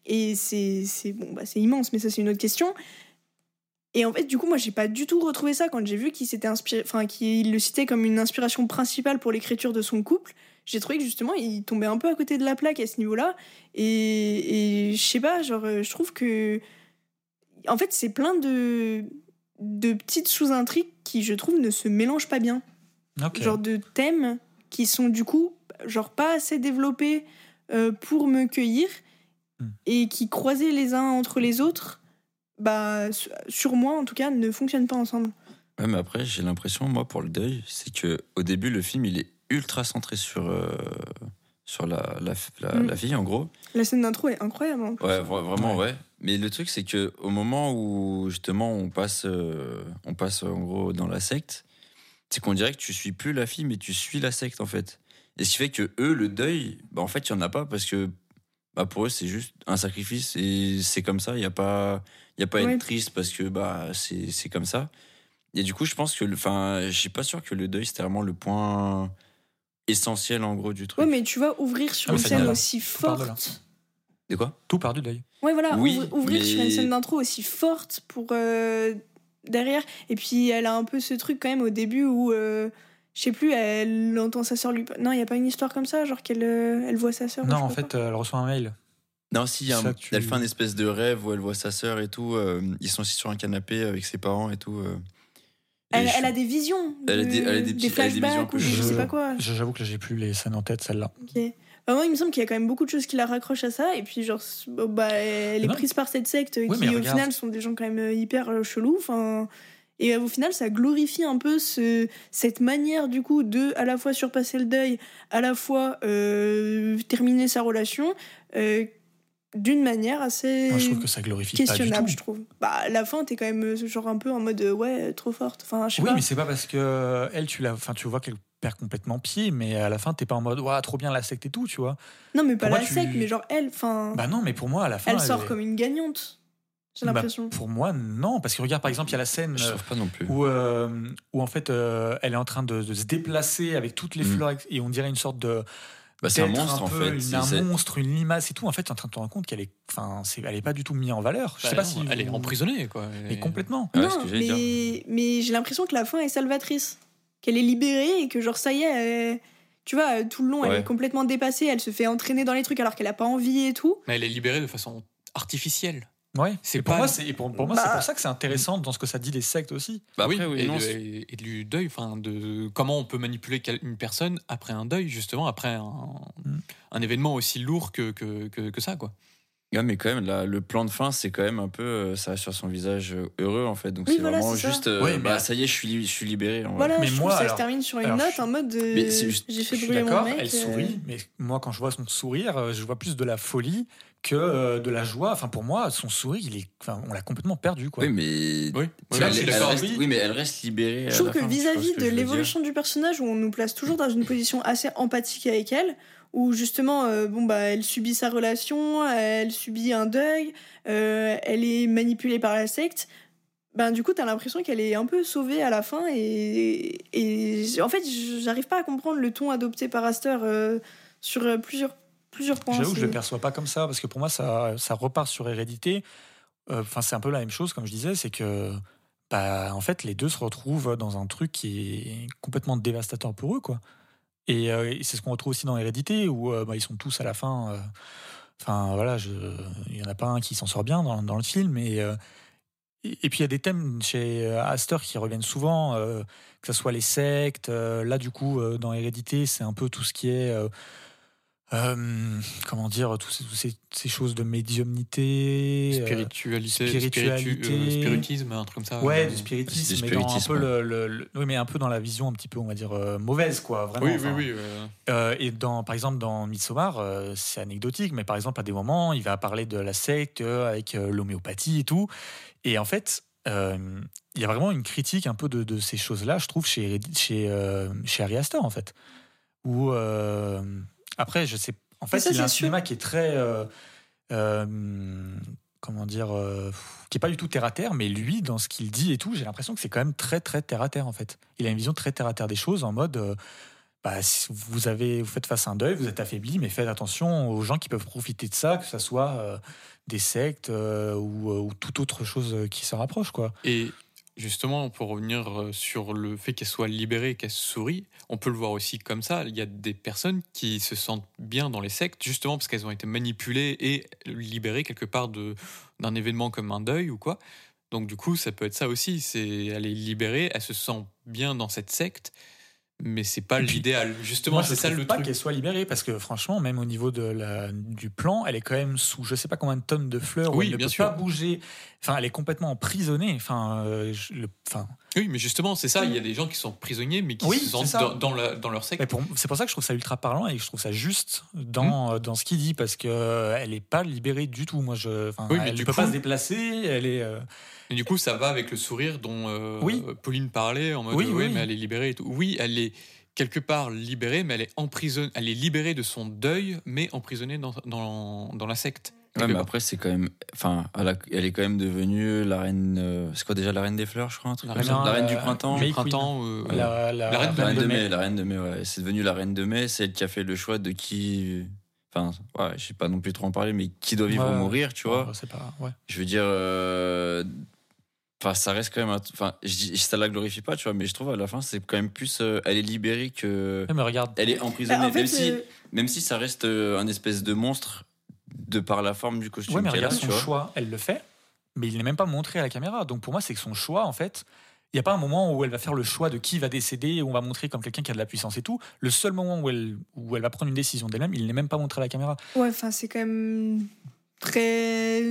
et c'est c'est bon bah c'est immense mais ça c'est une autre question. Et en fait du coup moi j'ai pas du tout retrouvé ça quand j'ai vu qu'il s'était inspiré enfin qu'il le citait comme une inspiration principale pour l'écriture de son couple j'ai trouvé que justement il tombait un peu à côté de la plaque à ce niveau-là. Et, et je sais pas genre euh, je trouve que en fait c'est plein de de petites sous-intrigues qui je trouve ne se mélangent pas bien. Genre de thèmes qui sont du coup genre pas assez développés euh, pour me cueillir Hmm. et qui croisés les uns entre les autres bah su- sur moi en tout cas ne fonctionnent pas ensemble. Ouais, mais après, j'ai l'impression, moi, pour le deuil, c'est que au début, le film, il est ultra centré sur, euh, sur la, la, la, Mm. la fille, en gros. la scène d'intro est incroyable en plus. Ouais, vra- vraiment, Ouais. ouais. Mais le truc, c'est que au moment où justement on passe, euh, on passe en gros dans la secte, c'est qu'on dirait que tu suis plus la fille, mais tu suis la secte en fait. Et ce qui fait que eux, le deuil, bah, en fait, il y en a pas parce que bah, pour eux, c'est juste un sacrifice et c'est comme ça. Il y a pas, y a pas à Ouais. être triste parce que bah c'est c'est comme ça. Et du coup, je pense que, enfin, je suis pas sûr que le deuil c'était vraiment le point essentiel en gros du truc. ouais mais tu vois ouvrir sur Ah, une scène aussi de forte De quoi? Tout part du deuil. Ouais, voilà, Oui, ouvrir mais- sur une scène d'intro aussi forte pour euh, derrière. Et puis elle a un peu ce truc quand même au début où, euh, je sais plus, elle entend sa sœur lui. Non, il y a pas une histoire comme ça, genre qu'elle euh, elle voit sa sœur. Non, en fait, quoi. elle reçoit un mail. Non, si, il y a un- Ça, tu- elle fait un espèce de rêve où elle voit sa sœur et tout. euh, ils sont assis sur un canapé avec ses parents et tout. euh. Elle, je- elle a des visions, Elle a de- des- elle a des petits- elle a des flashbacks ou je, je sais pas quoi. J'avoue que j'ai plus les scènes en tête, celle-là. Ok. Bah, moi, il me semble qu'il y a quand même beaucoup de choses qui la raccrochent à ça. Et puis, genre, bon, bah, elle est Non. prise par cette secte Ouais, qui, au regarde. final, sont des gens quand même euh, hyper euh, chelous. Enfin. Et euh, au final, ça glorifie un peu ce, cette manière, du coup, de à la fois surpasser le deuil, à la fois euh, terminer sa relation, euh, d'une manière assez Moi, je trouve que ça glorifie pas du questionnable, tout. je trouve. Bah, à la fin, t'es quand même euh, genre un peu en mode, euh, ouais, trop forte. Enfin, je sais Oui, pas. mais c'est pas parce que euh, elle, tu la, enfin, tu vois qu'elle perd complètement pied, mais à la fin, t'es pas en mode, waouh, trop bien la secte et tout, tu vois. Non, mais pas Pour la moi, tu- secte, mais genre elle, enfin. Bah non, mais pour moi, à la fin, elle sort est- comme une gagnante. J'ai Bah, l'impression. pour moi, non, parce que regarde, par exemple, il y a la scène Je euh, pas non plus. où, euh, où en fait, euh, elle est en train de, de se déplacer avec toutes les Mm. fleurs et on dirait une sorte de Bah, c'est un monstre en peu fait. une- un c'est- monstre, une limace et tout. En fait, tu es en train de te rendre compte qu'elle est, enfin, c'est, elle est pas du tout mise en valeur. Je sais Bah pas non, si elle est emprisonnée, quoi. Mais complètement. Ouais, non, ce que j'allais dire. mais, mais j'ai l'impression que la fin est salvatrice. Qu'elle est libérée et que, genre, ça y est, elle- tu vois, tout le long, elle est complètement dépassée, elle se fait entraîner dans les trucs alors qu'elle a pas envie et tout. Mais elle est libérée de façon artificielle. Ouais. C'est pour pas- moi, c'est et pour, pour moi, c'est Bah- pour ça que c'est intéressant dans ce que ça dit les sectes aussi. Bah, après, oui, et, non, de- c'est- et- et du deuil, enfin, de comment on peut manipuler une personne après un deuil, justement, après un, Mm. un événement aussi lourd que, que, que, que ça, quoi. Ouais, mais quand même, là, le plan de fin, c'est quand même un peu euh, ça sur son visage euh, heureux en fait. Donc Oui, c'est voilà, vraiment c'est ça. juste, euh, Ouais, bah ça y est, je suis, li- je suis libéré. en vrai. Voilà, Mais je moi, trouve que ça alors- se termine sur une alors, note je- en mode juste- j'ai fait Je suis brûler mon mec. elle euh, sourit, mais moi, quand je vois son sourire, je vois plus de la folie que euh, de la joie. Enfin, pour moi, son sourire, il est, enfin, on l'a complètement perdu, quoi. Oui, mais Oui, elle, vois, je suis elle d'accord. reste, oui. mais elle reste libérée. Je trouve que vis-à-vis de l'évolution du personnage, où on nous place toujours dans une position assez empathique avec elle, où justement, euh, bon bah, elle subit sa relation, elle subit un deuil, euh, elle est manipulée par la secte. ben, du coup, t'as l'impression qu'elle est un peu sauvée à la fin. Et, et en fait, j'arrive pas à comprendre le ton adopté par Aster euh, sur plusieurs, plusieurs points. J'avoue que je le perçois pas comme ça, parce que pour moi, ça, ça repart sur hérédité. Euh, Enfin, c'est un peu la même chose, comme je disais, c'est que, bah, en fait, les deux se retrouvent dans un truc qui est complètement dévastateur pour eux, quoi. Et, euh, et c'est ce qu'on retrouve aussi dans Hérédité, où euh, bah, ils sont tous à la fin. euh, Enfin, voilà, il y en a pas un qui s'en sort bien dans, le film, et, et, puis il y a des thèmes chez Astor qui reviennent souvent, que ce soit les sectes. là, du coup, dans Hérédité, c'est un peu tout ce qui est. euh, euh, comment dire, tous ces, tous ces- ces choses de médiumnité. euh, Spiritualité, spiritualité. spiritu- euh, spiritisme, un truc comme ça. Ouais, euh, du spiritisme, mais dans un peu le, le- le- oui, mais un peu dans la vision un petit peu, on va dire euh, mauvaise, quoi. Vraiment. Oui, oui, enfin, oui. euh, euh, et dans, par exemple, dans Midsommar, euh, c'est anecdotique, mais par exemple, à des moments, il va parler de la secte euh, avec euh, l'homéopathie et tout. Et en fait, euh, il y a vraiment une critique un peu de, de ces choses-là, je trouve, chez, chez, euh, chez Ari Aster, en fait. Où, euh, après, je sais. En fait, ça, il a un sûr. cinéma qui est très. euh, euh, comment dire euh, qui est pas du tout terre à terre mais lui dans ce qu'il dit et tout j'ai l'impression que c'est quand même très très terre à terre en fait il a une vision très terre à terre des choses en mode euh, bah, si vous avez vous faites face à un deuil vous êtes affaibli mais faites attention aux gens qui peuvent profiter de ça que ce soit euh, des sectes euh, ou, euh, ou toute autre chose qui se rapproche quoi Et justement, pour revenir euh, sur le fait qu'elle soit libérée, qu'elle sourit, on peut le voir aussi comme ça. Il y a des personnes qui se sentent bien dans les sectes, justement parce qu'elles ont été manipulées et libérées quelque part d'un événement comme un deuil ou quoi. Donc du coup, ça peut être ça aussi. C'est elle est libérée, elle se sent bien dans cette secte, mais c'est pas l'idéal. Justement, c'est ça le pas truc. qu'elle soit libérée parce que franchement, même au niveau de la, du plan, elle est quand même sous je sais pas combien de tonnes de fleurs. où Oui, elle ne bien peut sûr. pas bouger. Enfin, elle est complètement emprisonnée. Enfin, euh, je- le- enfin, Oui, mais justement, c'est ça. Il y a des gens qui sont prisonniers, mais qui Oui, se sentent dans, dans la- dans leur secte. C'est pour ça que je trouve ça ultra parlant et que je trouve ça juste dans, Hmm. euh, dans ce qu'il dit parce que euh, elle est pas libérée du tout. Moi, je, Oui, mais elle ne peut coup- pas se déplacer. Elle est. euh, Et du coup, ça va avec le sourire dont euh, Oui. Pauline parlait en mode Oui, mais elle est libérée et tout. Oui, elle est quelque part libérée, mais elle est emprisonnée. Elle est libérée de son deuil, mais emprisonnée dans, dans la secte. Ouais, mais après, c'est quand même. Enfin, elle, a- elle est quand même devenue la reine. euh, c'est quoi déjà la reine des fleurs, je crois un truc La comme reine- ça La reine du euh, printemps May Du printemps. euh, la, la- La reine reine de mai. mai, la reine de mai, ouais. C'est devenu la reine de mai, c'est elle qui a fait le choix de qui. Enfin, ouais, je sais pas non plus trop en parler, mais qui doit vivre Ouais. ou mourir, tu vois. Pas. Ouais. Je veux dire. euh, Enfin, ça reste quand même. un- Enfin, je ça la glorifie pas, tu vois, mais je trouve à la fin, c'est quand même plus. euh, elle est libérée que. Ouais, mais regarde. Elle est emprisonnée, Bah, en fait, même, si, euh, même si ça reste euh, un espèce de monstre de par la forme du costume Ouais, mais regarde son choix. Elle le fait, mais il n'est même pas montré à la caméra. Donc pour moi, c'est que son choix, en fait. Il n'y a pas un moment où elle va faire le choix de qui va décéder, où on va montrer comme quelqu'un qui a de la puissance et tout. Le seul moment où elle, où elle va prendre une décision d'elle-même, il n'est même pas montré à la caméra. Ouais, enfin, c'est quand même très.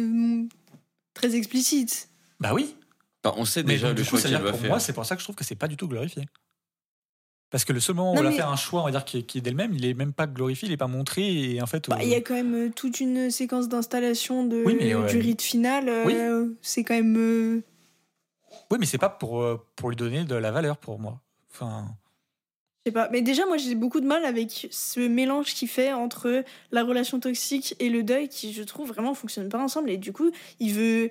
très explicite. Bah oui, on sait Mais déjà donc, le du coup, choix ça veut qu'elle dire va pour faire. moi, c'est pour ça que je trouve que c'est pas du tout glorifié. Parce que le seul moment où Non, elle va mais- faire un choix, on va dire, qui est, qui est d'elle-même, il est même pas glorifié, il est pas montré. Et en fait, Bah, euh, Il y a quand même euh, toute une séquence d'installation de, Oui, mais, ouais. du rite final. euh, C'est quand même. oui, mais c'est pas pour, pour lui donner de la valeur pour moi. Enfin, Je sais pas. Mais déjà, moi, j'ai beaucoup de mal avec ce mélange qu'il fait entre la relation toxique et le deuil qui, je trouve, vraiment fonctionne pas ensemble. Et du coup, il veut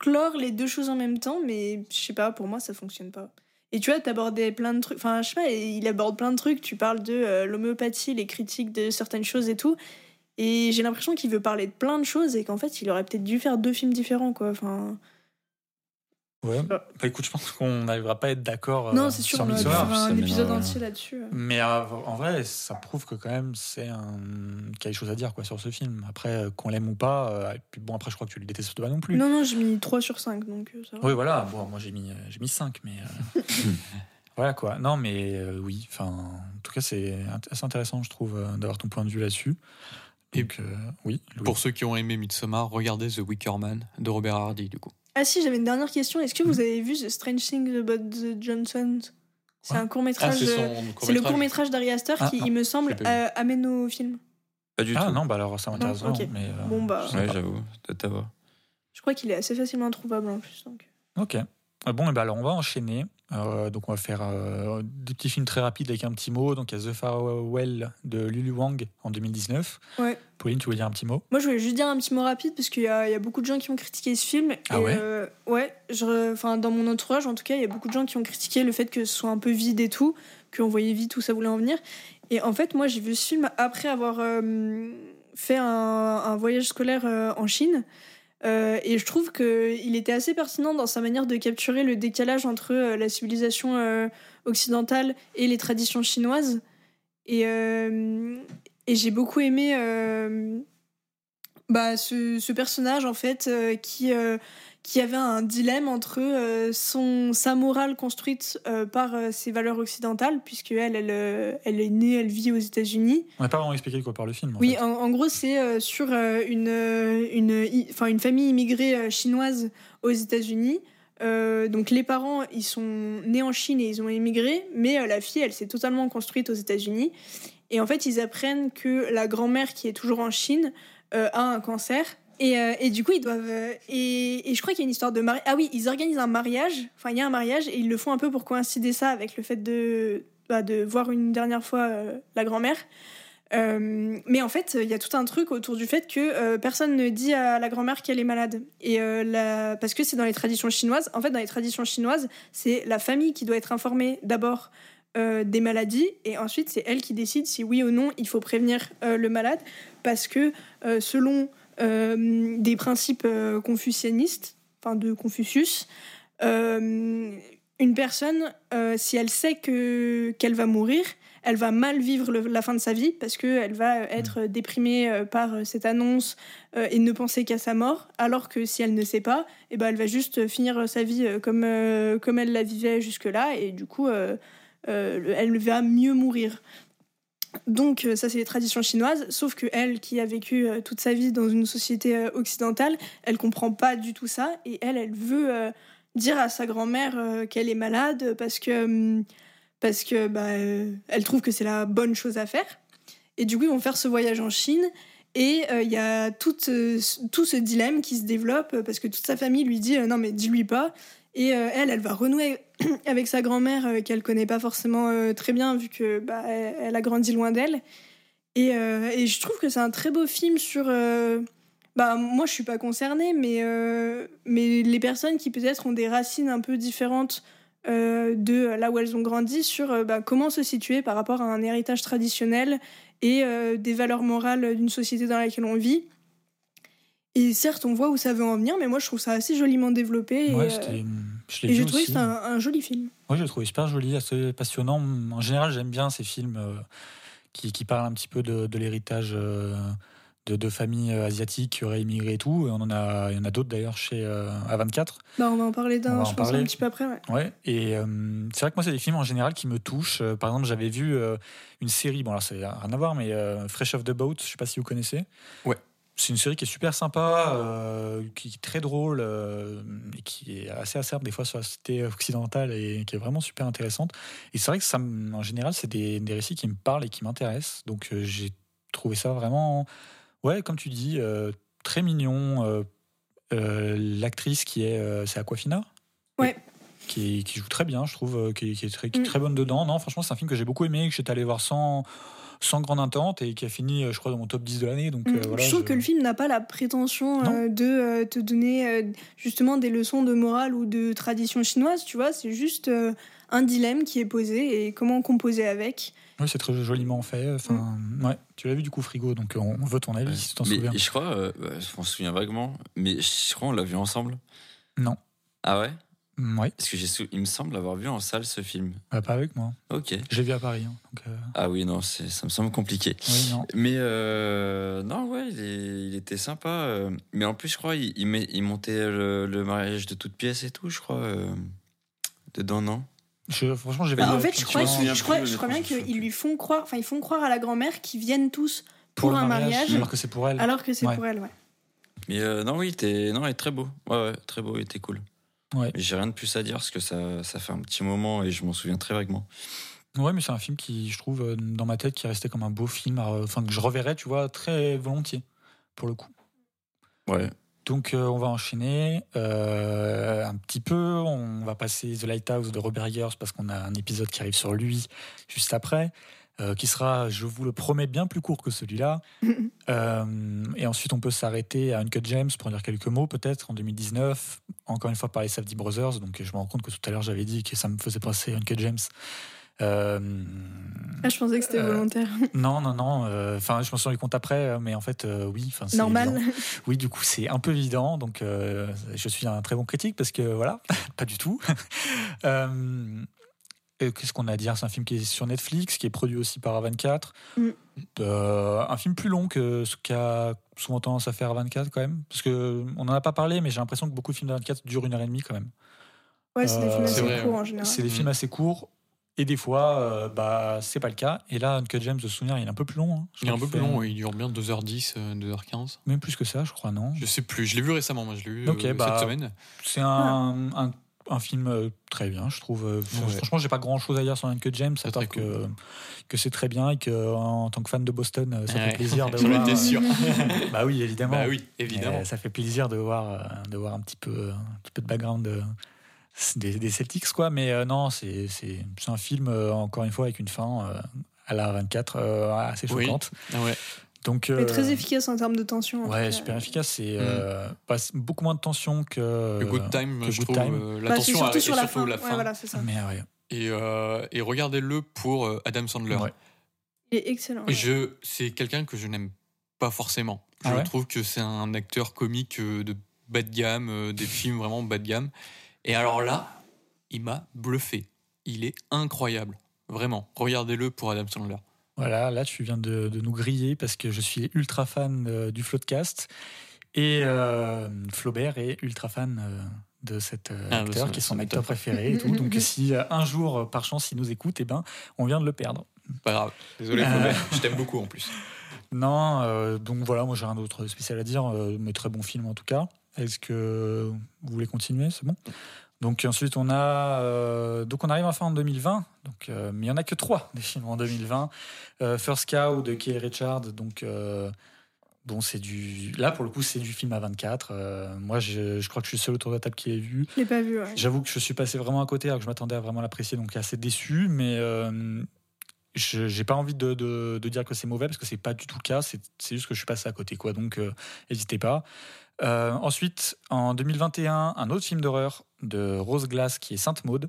clore les deux choses en même temps, mais je sais pas, pour moi, ça fonctionne pas. Et tu vois, t'abordais plein de trucs. Enfin, je sais pas, il aborde plein de trucs. Tu parles de euh, l'homéopathie, les critiques de certaines choses et tout. Et j'ai l'impression qu'il veut parler de plein de choses et qu'en fait, il aurait peut-être dû faire deux films différents, quoi. Enfin, ouais. Bah, écoute, je pense qu'on n'arrivera pas à être d'accord euh, non, c'est sûr, sur on ça un épisode entier là-dessus. Mais euh, en vrai, ça prouve que quand même, c'est un... qu'il y a des choses à dire quoi, sur ce film. Après, euh, qu'on l'aime ou pas, euh, et puis bon, après, je crois que tu le détestes pas non plus. Non, non, j'ai mis 3 sur 5, donc euh, ça va. Oui, voilà. Bon, moi, j'ai mis, euh, j'ai mis 5, mais. euh, voilà, quoi. Non, mais euh, oui. Enfin, en tout cas, c'est assez intéressant, je trouve, euh, d'avoir ton point de vue là-dessus. Et euh, oui. Louis. Pour ceux qui ont aimé Midsommar, regardez The Wicker Man de Robert Hardy, du coup. Ah si, j'avais une dernière question. Est-ce que vous avez vu The Strange Things About the Johnsons C'est un court métrage. c'est le court métrage d'Ari Aster Ah, qui, non, il me semble, euh, amène au film. Pas du Ah tout. non, bah alors ça m'intéresse Non, ok. vraiment. Mais, euh, Bon, bah. Ouais, j'avoue. Je crois qu'il est assez facilement introuvable en plus. Donc. Ok. Bon, et ben alors on va enchaîner Euh, donc on va faire euh, des petits films très rapides avec un petit mot. Donc il y a The Farewell de Lulu Wang en 2019. Ouais. Pauline, tu voulais dire un petit mot? Moi, je voulais juste dire un petit mot rapide parce qu'il y, a il y a beaucoup de gens qui ont critiqué ce film. Ah et, ouais? euh, Ouais, enfin, dans mon entourage, en tout cas, il y a beaucoup de gens qui ont critiqué le fait que ce soit un peu vide et tout, qu'on voyait vite où ça voulait en venir. Et en fait, moi, j'ai vu ce film après avoir euh, fait un, un voyage scolaire en Chine. Euh, et je trouve qu'il était assez pertinent dans sa manière de capturer le décalage entre euh, la civilisation euh, occidentale et les traditions chinoises. Et, j'ai beaucoup aimé bah, ce, ce personnage, en fait, qui, qui avait un dilemme entre euh, son, sa morale construite euh, par euh, ses valeurs occidentales, puisque elle, elle, elle est née, elle vit aux États-Unis. On n'a pas vraiment expliqué de quoi parle le film. en Oui, fait. en, en gros, c'est sur une, une, enfin, une famille immigrée chinoise aux États-Unis. Euh, donc les parents, ils sont nés en Chine et ils ont immigré, mais euh, la fille, elle s'est totalement construite aux États-Unis. Et en fait, ils apprennent que la grand-mère qui est toujours en Chine euh, a un cancer. Et, euh, et du coup, ils doivent. euh, et, je crois qu'il y a une histoire de mariage. Ah oui, ils organisent un mariage. Enfin, il y a un mariage et ils le font un peu pour coïncider ça avec le fait de, bah, voir une dernière fois euh, la grand-mère. Mais en fait, il y a tout un truc autour du fait que personne ne dit à la grand-mère qu'elle est malade. Et parce que c'est dans les traditions chinoises. En fait, dans les traditions chinoises, c'est la famille qui doit être informée d'abord des maladies et ensuite c'est elle qui décide si oui ou non il faut prévenir le malade parce que selon des principes euh, confucianistes, enfin de Confucius, euh, une personne, euh, si elle sait que qu'elle va mourir, elle va mal vivre le- la fin de sa vie parce qu'elle va être déprimée euh, par euh, cette annonce euh, et ne penser qu'à sa mort, alors que si elle ne sait pas, eh ben, elle va juste finir sa vie euh, comme, euh, comme elle la vivait jusque-là et du coup, euh, euh, elle va mieux mourir. Donc euh, ça c'est les traditions chinoises, sauf que elle qui a vécu euh, toute sa vie dans une société euh, occidentale, elle comprend pas du tout ça. Et elle elle veut dire à sa grand-mère qu'elle est malade parce que parce que bah, elle trouve que c'est la bonne chose à faire. Et du coup ils vont faire ce voyage en Chine. Et il y a tout, tout ce dilemme qui se développe parce que toute sa famille lui dit non mais dis-lui pas et euh, elle, elle va renouer avec sa grand-mère euh, qu'elle connaît pas forcément euh, très bien vu que bah, elle, a grandi loin d'elle. Et, euh, et je trouve que c'est un très beau film sur. bah, moi, je suis pas concernée, mais, mais les personnes qui peut-être ont des racines un peu différentes de là où elles ont grandi, sur bah, comment se situer par rapport à un héritage traditionnel et des valeurs morales d'une société dans laquelle on vit. Et certes, on voit où ça veut en venir, mais moi, je trouve ça assez joliment développé. et, Ouais, euh, c'était- je et l'ai trouvé aussi. que c'était un, un joli film. Moi, je l'ai trouvé super joli, assez passionnant. En général, j'aime bien ces films euh, qui, qui parlent un petit peu de, de l'héritage euh, de, de familles euh, asiatiques qui auraient immigré et tout. Et on en a, il y en a d'autres d'ailleurs chez euh, A24. Bah, on va en parler On d'un, va je en pense, parler. un petit peu après. Ouais. Ouais, et euh, c'est vrai que moi, c'est des films en général qui me touchent. Euh, par exemple, j'avais vu euh, une série, bon, alors ça n'a rien à voir, mais euh, Fresh Off the Boat, je sais pas si vous connaissez. Ouais. C'est une série qui est super sympa, euh, qui est très drôle, euh, et qui est assez acerbe des fois sur la société occidentale et qui est vraiment super intéressante. Et c'est vrai que ça, en général, c'est des, des récits qui me parlent et qui m'intéressent. Donc euh, j'ai trouvé ça vraiment, ouais, comme tu dis, très mignon. L'actrice qui est, c'est Aquafina Ouais. qui, qui joue très bien, je trouve, qui, qui est très, qui est Mm. très bonne dedans. Non, franchement, c'est un film que j'ai beaucoup aimé, que j'étais allé voir sans, sans grande intente et qui a fini, euh, je crois, dans mon top 10 de l'année. Donc, euh, Mm. voilà, je trouve je- que le film n'a pas la prétention euh, de euh, te donner euh, justement des leçons de morale ou de tradition chinoise, tu vois. C'est juste euh, un dilemme qui est posé et comment composer avec. Oui, c'est très joliment fait. Enfin, ouais. Tu l'as vu du coup, Frigo, donc on veut ton avis si tu t'en mais souviens. je crois, euh, bah, je m'en souviens vaguement, mais je crois on l'a vu ensemble. Non. Ah ouais? Mm, Ouais, Parce que j'ai sou- il me semble avoir vu en salle ce film. bah, pas avec moi. Ok. Je l'ai vu à Paris. hein, donc, euh, Ah oui, non, c'est- ça me semble compliqué. oui, non. Mais euh, non, ouais, il, est- il était sympa. euh, mais en plus, je crois, il, il, met- il montait le, le mariage de toutes pièces et tout, je crois. euh, dedans, non? Je- franchement, j'ai Bah, Bah, en a- fait, je crois, je crois, plus, je crois bien qu'ils lui font croire, enfin, ils font croire à la grand-mère qu'ils viennent tous pour, un mariage, alors que c'est pour elle. alors que c'est Ouais. pour elle, ouais. Mais euh, non, oui, il était, non, il est très beau. Ouais, ouais, très beau, il était cool. Ouais. J'ai rien de plus à dire parce que ça, ça fait un petit moment et je m'en souviens très vaguement. Ouais, mais c'est un film qui, je trouve, euh, dans ma tête, qui est resté comme un beau film, enfin que je reverrais, tu vois, très volontiers, pour le coup. Ouais. Donc euh, on va enchaîner euh, un petit peu. On va passer The Lighthouse de Robert Eggers parce qu'on a un épisode qui arrive sur lui juste après, euh, qui sera, je vous le promets, bien plus court que celui-là. Euh, et ensuite on peut s'arrêter à Uncut James pour dire quelques mots peut-être en 2019. Encore une fois par les Safdie Brothers. Donc je me rends compte que tout à l'heure j'avais dit que ça me faisait penser à Uncut James. Euh, Ah, je pensais que c'était Euh, volontaire. non, non, non. euh, Enfin, je m'en suis rendu compte après, mais en fait, oui. Normal. évident. Oui, du coup, c'est un peu évident. Donc, je suis un très bon critique parce que voilà, pas du tout. Euh, Qu'est-ce qu'on a à dire? C'est un film qui est sur Netflix, qui est produit aussi par A24. Mm. Euh, un film plus long que ce qu'a souvent tendance à faire A24 quand même. Parce que on n'en a pas parlé, mais j'ai l'impression que beaucoup de films d'A24 durent une heure et demie quand même. Ouais, c'est des Euh, films c'est assez vrai, courts en général. C'est des Mhm. films assez courts. Et des fois, euh, bah, c'est pas le cas. Et là, Uncut James, de souvenir, il est un peu plus long. hein. Je Il est un peu plus long, il dure bien 2h10, euh, 2h15. Même plus que ça, je crois, non? Je sais plus, je l'ai vu récemment, moi je l'ai vu Ok, euh, bah, cette semaine. C'est un, un, un film euh, très bien, je trouve. Euh, Ouais. Franchement, j'ai pas grand chose à dire sur Uncut James, à part que, que c'est très bien et que en tant que fan de Boston, euh, ça Ouais. fait plaisir de voir. sûr. bah oui, évidemment. bah oui, évidemment. Euh, ça fait plaisir de voir, euh, de voir un petit peu, un petit peu de background de- des, des Celtics, quoi. Mais euh, non, c'est un film, euh, encore une fois, avec une fin euh, à la 24 euh, assez choquante. Ah ouais. Donc, Mais euh, très efficace en termes de tension. Ouais, cas. super efficace. C'est Mm. euh, pas- beaucoup moins de tension que. Le Good Time, que je Good trouve, Time. euh, Bah, la c'est tension surtout est sur la surtout fin. la Ouais, voilà, c'est ça. Mais ouais. Et, euh, et regardez-le pour euh, Adam Sandler. Ouais. Il est excellent. ouais. Je, c'est quelqu'un que je n'aime pas forcément. Je Ah ouais trouve que c'est un acteur comique euh, de bas de gamme, euh, des films vraiment bas de gamme. Et alors là, il m'a bluffé. Il est incroyable. Vraiment. Regardez-le pour Adam Sandler. Voilà, là tu viens de, de nous griller parce que je suis ultra fan euh, du Floodcast et euh, Flaubert est ultra fan euh, de cet euh, Ah, bah, acteur qui est son acteur préféré et tout. Donc si euh, un jour par chance il nous écoute, eh ben on vient de le perdre. Pas grave. Désolé, Euh. Flaubert. Je t'aime beaucoup en plus. Non, euh, donc voilà, moi j'ai rien d'autre spécial à dire, euh, mais très bon film en tout cas. Est-ce que vous voulez continuer? C'est bon? Donc ensuite on a euh, donc on arrive enfin en 2020. Donc euh, mais il y en a que trois des films en 2020. Euh, First Cow de Kelly Richard. Donc euh, bon c'est du là pour le coup c'est du film à 24. Euh, moi je, je crois que je suis le seul autour de la table qui l'ai vu. Je l'ai pas vu. ouais. J'avoue que je suis passé vraiment à côté alors que je m'attendais à vraiment l'apprécier, donc assez déçu, mais je j'ai pas envie de, de- de dire que c'est mauvais parce que c'est pas du tout le cas, c'est c'est juste que je suis passé à côté, quoi. Donc n'hésitez pas. Ensuite, en 2021, un autre film d'horreur de Rose Glass qui est Sainte Maude.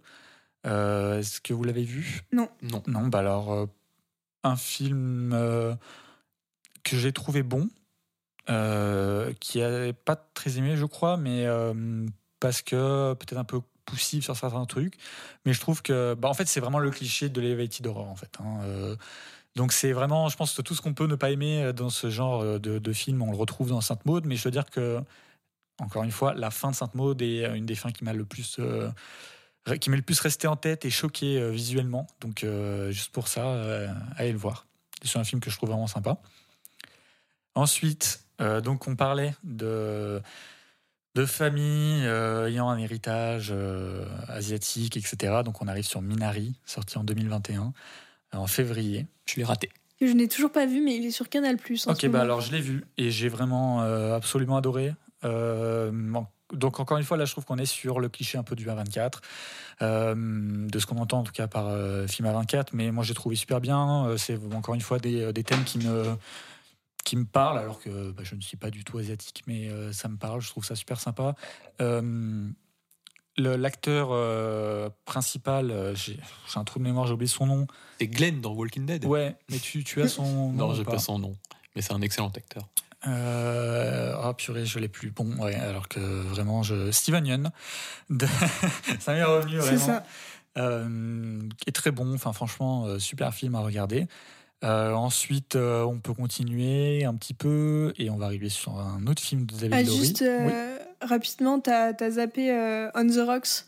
Euh, Est-ce que vous l'avez vu? Non. Non, bah alors euh, un film euh, que j'ai trouvé bon, euh, qui n'est pas très aimé, je crois, mais euh, parce que peut-être un peu poussif sur certains trucs. Mais je trouve que, bah, en fait, c'est vraiment le cliché de l'elevated horror, en fait. hein. Euh, donc c'est vraiment, je pense que tout ce qu'on peut ne pas aimer dans ce genre de, de film, on le retrouve dans Sainte Maude. Mais je veux dire que, encore une fois, la fin de Sainte Maude est une des fins qui m'a le plus euh, qui m'est le plus resté en tête et choqué euh, visuellement. Donc, euh, juste pour ça, euh, allez le voir. C'est un film que je trouve vraiment sympa. Ensuite, euh, donc on parlait de, de famille euh, ayant un héritage euh, asiatique, etc. Donc on arrive sur Minari, sorti en 2021, en février. Je l'ai raté. Je n'ai toujours pas vu, mais il est sur Canal Plus. Ok, bah alors je l'ai vu et j'ai vraiment euh, absolument adoré. Euh, donc encore une fois, là je trouve qu'on est sur le cliché un peu du A24, euh, de ce qu'on entend en tout cas par euh, film A24, mais moi j'ai trouvé super bien. C'est encore une fois des, des thèmes qui me, qui me parlent, alors que bah, je ne suis pas du tout asiatique, mais euh, ça me parle, je trouve ça super sympa. L'acteur principal, j'ai un trou de mémoire, j'ai oublié son nom. C'est Glenn dans Walking Dead. Ouais, mais tu, tu as son nom Non, j'ai pas? son nom. Mais c'est un excellent acteur. Euh, ah purée, je l'ai plus. Bon, ouais, alors que vraiment, je... Steven Yeun, de... ça m'est revenu C'est vraiment. ça. Euh, est très bon, enfin franchement, euh, super film à regarder. Euh, ensuite, euh, on peut continuer un petit peu et on va arriver sur un autre film de David Ah, Lowery. juste Oui. rapidement, t'as as zappé On the Rocks,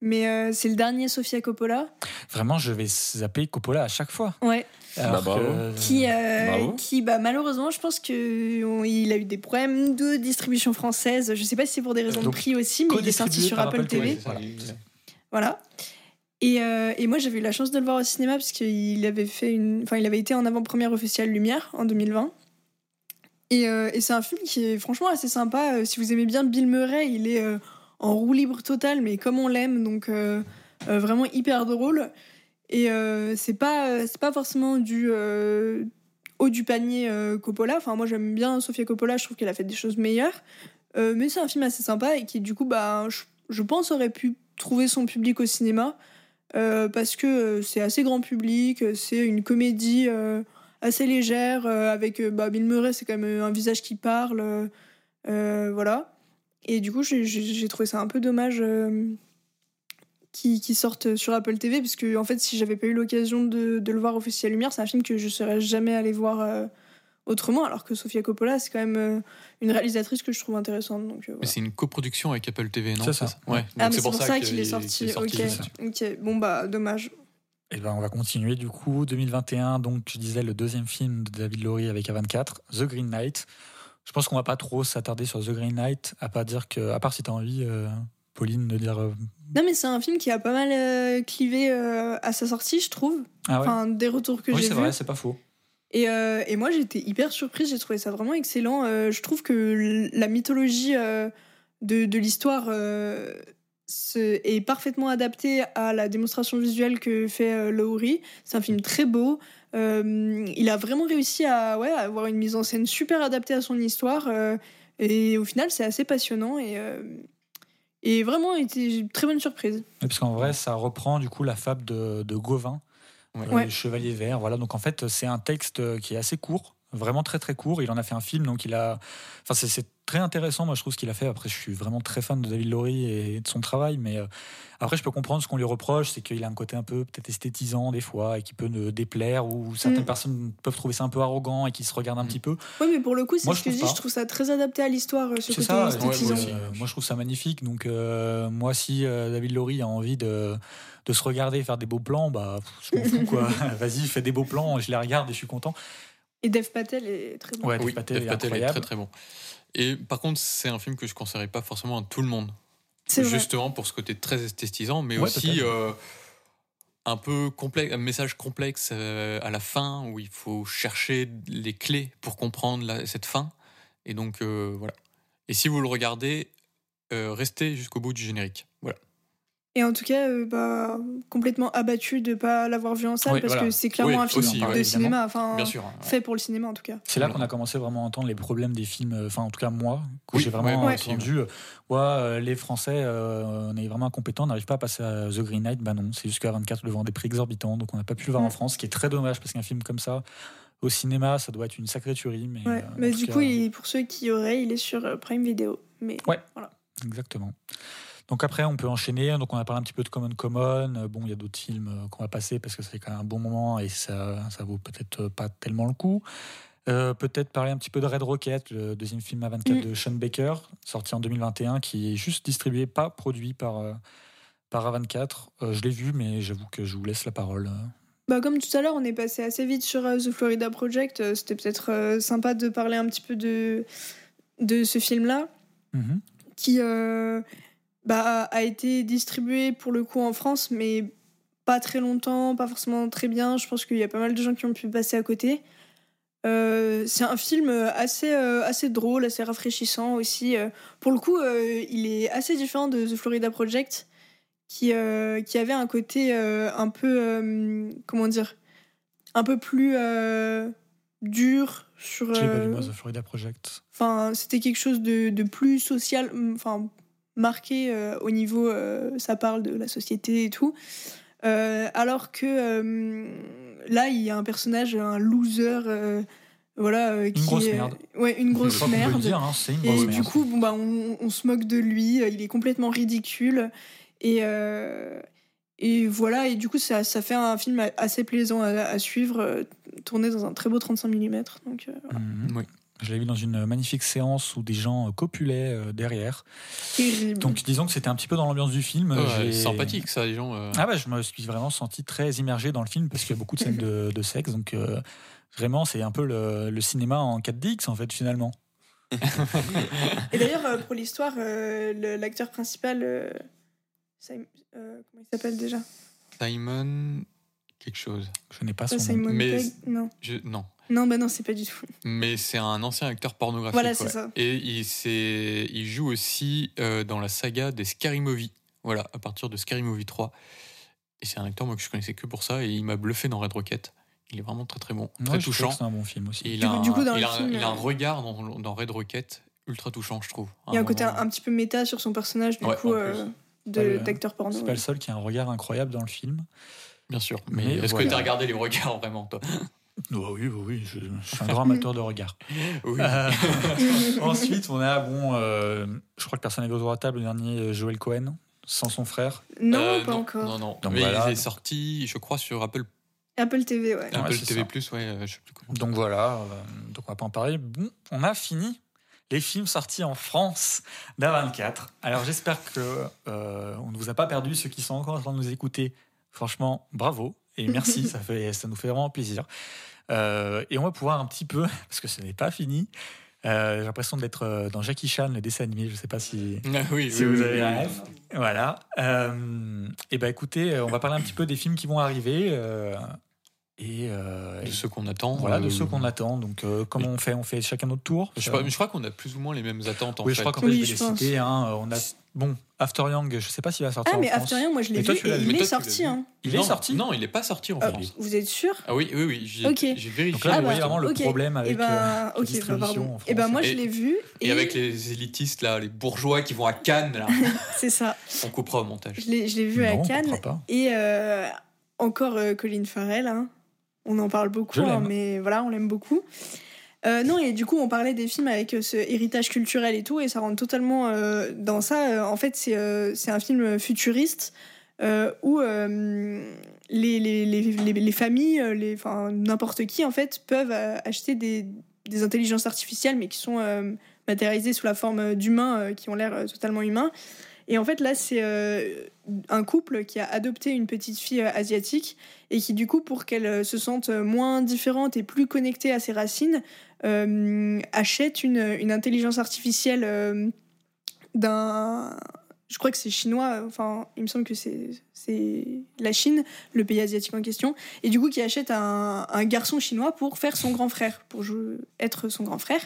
mais c'est le dernier Sofia Coppola. Vraiment, je vais zapper Coppola à chaque fois. Ouais. Alors bravo. que- Qui, euh, Bravo. qui bah, malheureusement, je pense qu'il a eu des problèmes de distribution française. Je sais pas si c'est pour des raisons de prix aussi, mais il est sorti sur Apple Apple TV. TV. Voilà. Voilà. Et, euh, et moi, j'avais eu la chance de le voir au cinéma parce qu'il avait fait une, enfin, il avait été en avant-première au Festival Lumière en 2020. Et, euh, et c'est un film qui est franchement assez sympa. Euh, si vous aimez bien Bill Murray, il est euh, en roue libre totale, mais comme on l'aime, donc euh, euh, vraiment hyper drôle. Et euh, c'est pas, forcément du euh, haut du panier euh, Coppola. Enfin, moi j'aime bien Sofia Coppola, je trouve qu'elle a fait des choses meilleures. Euh, mais c'est un film assez sympa et qui, du coup, bah, je, je pense, aurait pu trouver son public au cinéma. parce que c'est assez grand public, c'est une comédie assez légère, avec bah, Bill Murray, c'est quand même un visage qui parle. voilà. Et du coup, j'ai- trouvé ça un peu dommage qu'il qu'il sorte sur Apple TV, parce que en fait, si j'avais pas eu l'occasion de, de le voir au Festival Lumière, c'est un film que je serais jamais allé voir euh, autrement, alors que Sofia Coppola, c'est quand même euh, une réalisatrice que je trouve intéressante. Donc, euh, Mais c'est une coproduction avec Apple TV, non? C'est ça. Ouais. Ah, c'est pour ça qu'il est sorti. ça. ok. Bon, bah, dommage. Et ben, on va continuer du coup. 2021, donc je disais le deuxième film de David Laurie avec A24, The Green Knight. Je pense qu'on va pas trop s'attarder sur The Green Knight, à part dire que, à part si tu as envie, euh, Pauline, de dire. euh, Non, mais c'est un film qui a pas mal euh, clivé euh, à sa sortie, je trouve. Ah ouais. Enfin, des retours que oui, j'ai c'est vus. vrai, c'est pas faux. Et, euh, et moi, j'étais hyper surprise, j'ai trouvé ça vraiment excellent. Euh, je trouve que la mythologie euh, de, de l'histoire euh, est parfaitement adaptée à la démonstration visuelle que fait euh, Lowry. C'est un film très beau. Euh, il a vraiment réussi à, ouais, à avoir une mise en scène super adaptée à son histoire. euh, et au final, c'est assez passionnant. Et, euh, et vraiment, été une très bonne surprise. Oui, parce qu'en vrai, ça reprend du coup la fable de, de Gauvin, Ouais. euh, Ouais. Chevalier Vert. Voilà, donc en fait, c'est un texte euh, qui est assez court, vraiment très très court. Il en a fait un film, donc il a. Enfin, c'est très intéressant, moi je trouve ce qu'il a fait. Après, je suis vraiment très fan de David Laurie et de son travail, mais euh, après, je peux comprendre ce qu'on lui reproche, c'est qu'il a un côté un peu peut-être esthétisant des fois et qui peut ne déplaire, ou certaines Mm. personnes peuvent trouver ça un peu arrogant et qui se regardent un Mm. petit peu. Oui, mais pour le coup, c'est Moi, ce je que je trouve dis. pas. Je trouve ça très adapté à l'histoire, euh, ce C'est côté ça, esthétisant. ouais, moi, euh, moi, je trouve ça magnifique. Donc euh, moi si euh, David Laurie a envie de, de se regarder et faire des beaux plans, bah pff, je m'en fous quoi. Vas-y, fais des beaux plans, je les regarde et je suis content. Et Dev Patel est très bon. Ouais, Dev Oui, Patel Dev est Patel est très très bon. Et par contre, c'est un film que je conseillerais pas forcément à tout le monde. C'est vrai. Justement pour ce côté très esthétisant, mais Ouais, aussi euh, un peu complexe, un message complexe euh, à la fin où il faut chercher les clés pour comprendre la- cette fin. Et donc euh, voilà. Et si vous le regardez, euh, restez jusqu'au bout du générique. Voilà. Et en tout cas, euh, bah, complètement abattu de pas l'avoir vu en salle Oui, parce voilà. que c'est clairement Oui, un film aussi, de ouais, cinéma, enfin Bien sûr. ouais. fait pour le cinéma en tout cas. C'est là qu'on a commencé vraiment à entendre les problèmes des films, euh, enfin en tout cas moi, que Oui, j'ai vraiment ouais, entendu, euh, ouais, les Français, euh, on est vraiment incompétents, on n'arrive pas à passer à The Green Knight, bah non, c'est jusqu'à 24 devant des prix exorbitants, donc on n'a pas pu le voir Mm. en France, ce qui est très dommage parce qu'un film comme ça, au cinéma, ça doit être une sacrée tuerie. Mais, euh, mais du cas, coup, il- pour ceux qui auraient, il est sur Prime Video. Mais Ouais. voilà. Exactement. Donc après, on peut enchaîner. Donc on a parlé un petit peu de Common Common. Euh, Bon, il y a d'autres films euh, qu'on va passer parce que fait quand même un bon moment et ça, ça vaut peut-être pas tellement le coup. Euh, peut-être parler un petit peu de Red Rocket, le deuxième film à 24 Mm. de Sean Baker, sorti en 2021, qui est juste distribué, pas produit par, euh, par A24. Euh, je l'ai vu, mais j'avoue que je vous laisse la parole. Bah, comme tout à l'heure, on est passé assez vite sur euh, The Florida Project. euh, C'était peut-être euh, sympa de parler un petit peu de, de ce film-là. Mhm. qui euh, bah, a été distribué pour le coup en France, mais pas très longtemps, pas forcément très bien. Je pense qu'il y a pas mal de gens qui ont pu passer à côté. Euh, c'est un film assez, euh, assez drôle, assez rafraîchissant aussi. Euh, Pour le coup, euh, il est assez différent de The Florida Project, qui, qui avait un côté un peu, comment dire, un peu plus dur sur... Je l'ai pas vu, moi, The Florida Project. Enfin, c'était quelque chose de, de plus social, enfin marqué euh, au niveau, euh, ça parle de la société et tout. Euh, alors que euh, là, il y a un personnage, un loser, euh, voilà, euh, qui grosse est- merde. ouais, une grosse merde. dire, hein, c'est une Et grosse du merde. coup, bon, bah, on, on se moque de lui, il est complètement ridicule. Et, euh, et voilà, et du coup, ça, ça fait un film assez plaisant à, à suivre, tourné dans un très beau 35 mm. Donc, euh, voilà. Mhm. Oui. Je l'ai vu dans une magnifique séance où des gens euh, copulaient euh, derrière. terrible. Donc disons que c'était un petit peu dans l'ambiance du film. Ouais, sympathique ça, les gens. euh. Ah bah, je me suis vraiment senti très immergé dans le film parce qu'il y a beaucoup de scènes de, de sexe. Donc euh, vraiment, c'est un peu le, le cinéma en 4DX en fait finalement. Et d'ailleurs, pour l'histoire, euh, l'acteur principal, euh, euh, comment il s'appelle déjà? Simon quelque chose. Je n'ai pas son nom. Simon Mais- Pegg Non. Je, non. Non, bah non, c'est pas du tout. mais c'est un ancien acteur pornographique. Voilà, c'est ouais. ça. Et il, il joue aussi euh, dans la saga des Scary Movie. Voilà, à partir de Scary Movie 3. Et c'est un acteur moi, que je connaissais que pour ça, et il m'a bluffé dans Red Rocket. Il est vraiment très très bon, très je touchant. C'est un bon film aussi. Il, Du a coup- un, du coup, dans il le a un- film, il a un euh, regard dans, dans Red Rocket ultra touchant, je trouve. Il y a un côté un, petit peu méta sur son personnage, du Ouais, coup, euh, Pas de- le- d'acteur porno. C'est pas le seul qui a un regard incroyable dans le film. Bien sûr. Mais, Mais est-ce voilà. que tu as regardé les regards vraiment, toi? Oh, oui, oui, oui, je, je suis un grand amateur de regard. Oui. Euh, ensuite, on a, bon, euh, je crois que personne n'avait autour de la table, le dernier, euh, Joel Cohen, sans son frère. Non, Euh, pas encore. Non, non. Donc mais voilà. il est sorti, je crois, sur Apple, Apple TV, ouais. Apple TV+, ça. ouais, euh, je sais plus comment. Donc voilà, euh, donc on va pas en parler. Bon, on a fini les films sortis en France d'A24. Alors j'espère que euh, on ne vous a pas perdu, ceux qui sont encore en train de nous écouter. Franchement, bravo et merci, ça, fait, ça nous fait vraiment plaisir. Euh, et on va pouvoir un petit peu, parce que ce n'est pas fini, euh, j'ai l'impression d'être euh, dans Jackie Chan, le dessin animé, je ne sais pas si, Ah oui, si oui, vous oui, avez oui. ref. Voilà. Euh, et ben écoutez, on va parler un petit peu des films qui vont arriver. Euh, et, euh, De ceux qu'on attend. voilà, de euh, ceux qu'on attend. Donc, euh, comment on fait? On fait chacun notre tour? Je, mais je crois qu'on a plus ou moins les mêmes attentes en Oui, fait. je crois qu'en Oui, fait, je vais je les pense. citer. hein. Euh, on a, bon, After Young, je sais pas s'il va sortir Ah, en mais France. After Young, moi je l'ai vu et il est sorti. Hein. Il Non, est sorti? Non, il n'est pas sorti en Ah, France. vous êtes sûr? Ah oui, oui, oui. J'ai vérifié. Donc là, Ah vous bah, voyez vraiment le problème avec et euh, la bah, France. Et ben moi je l'ai vu et, avec les élitistes, là, les bourgeois qui vont à Cannes, là, c'est ça. on coupera au montage. Je l'ai je l'ai vu à Cannes et euh, encore euh, Colin Farrell. On en parle beaucoup, hein, mais voilà, on l'aime beaucoup. Euh, non, et du coup, on parlait des films avec euh, ce héritage culturel et tout, et ça rentre totalement euh, dans ça. En fait, c'est euh, c'est un film futuriste où les, les, les, les, les familles, les, enfin, n'importe qui, en fait, peuvent acheter des, des intelligences artificielles, mais qui sont matérialisées sous la forme d'humains qui ont l'air totalement humains. Et en fait, là, c'est euh, un couple qui a adopté une petite fille euh, asiatique et qui, du coup, pour qu'elle euh, se sente moins différente et plus connectée à ses racines, achète une, intelligence artificielle d'un. Je crois que c'est chinois, enfin, il me semble que c'est la Chine, le pays asiatique en question, et du coup qui achète un, garçon chinois pour faire son grand frère, pour être son grand frère.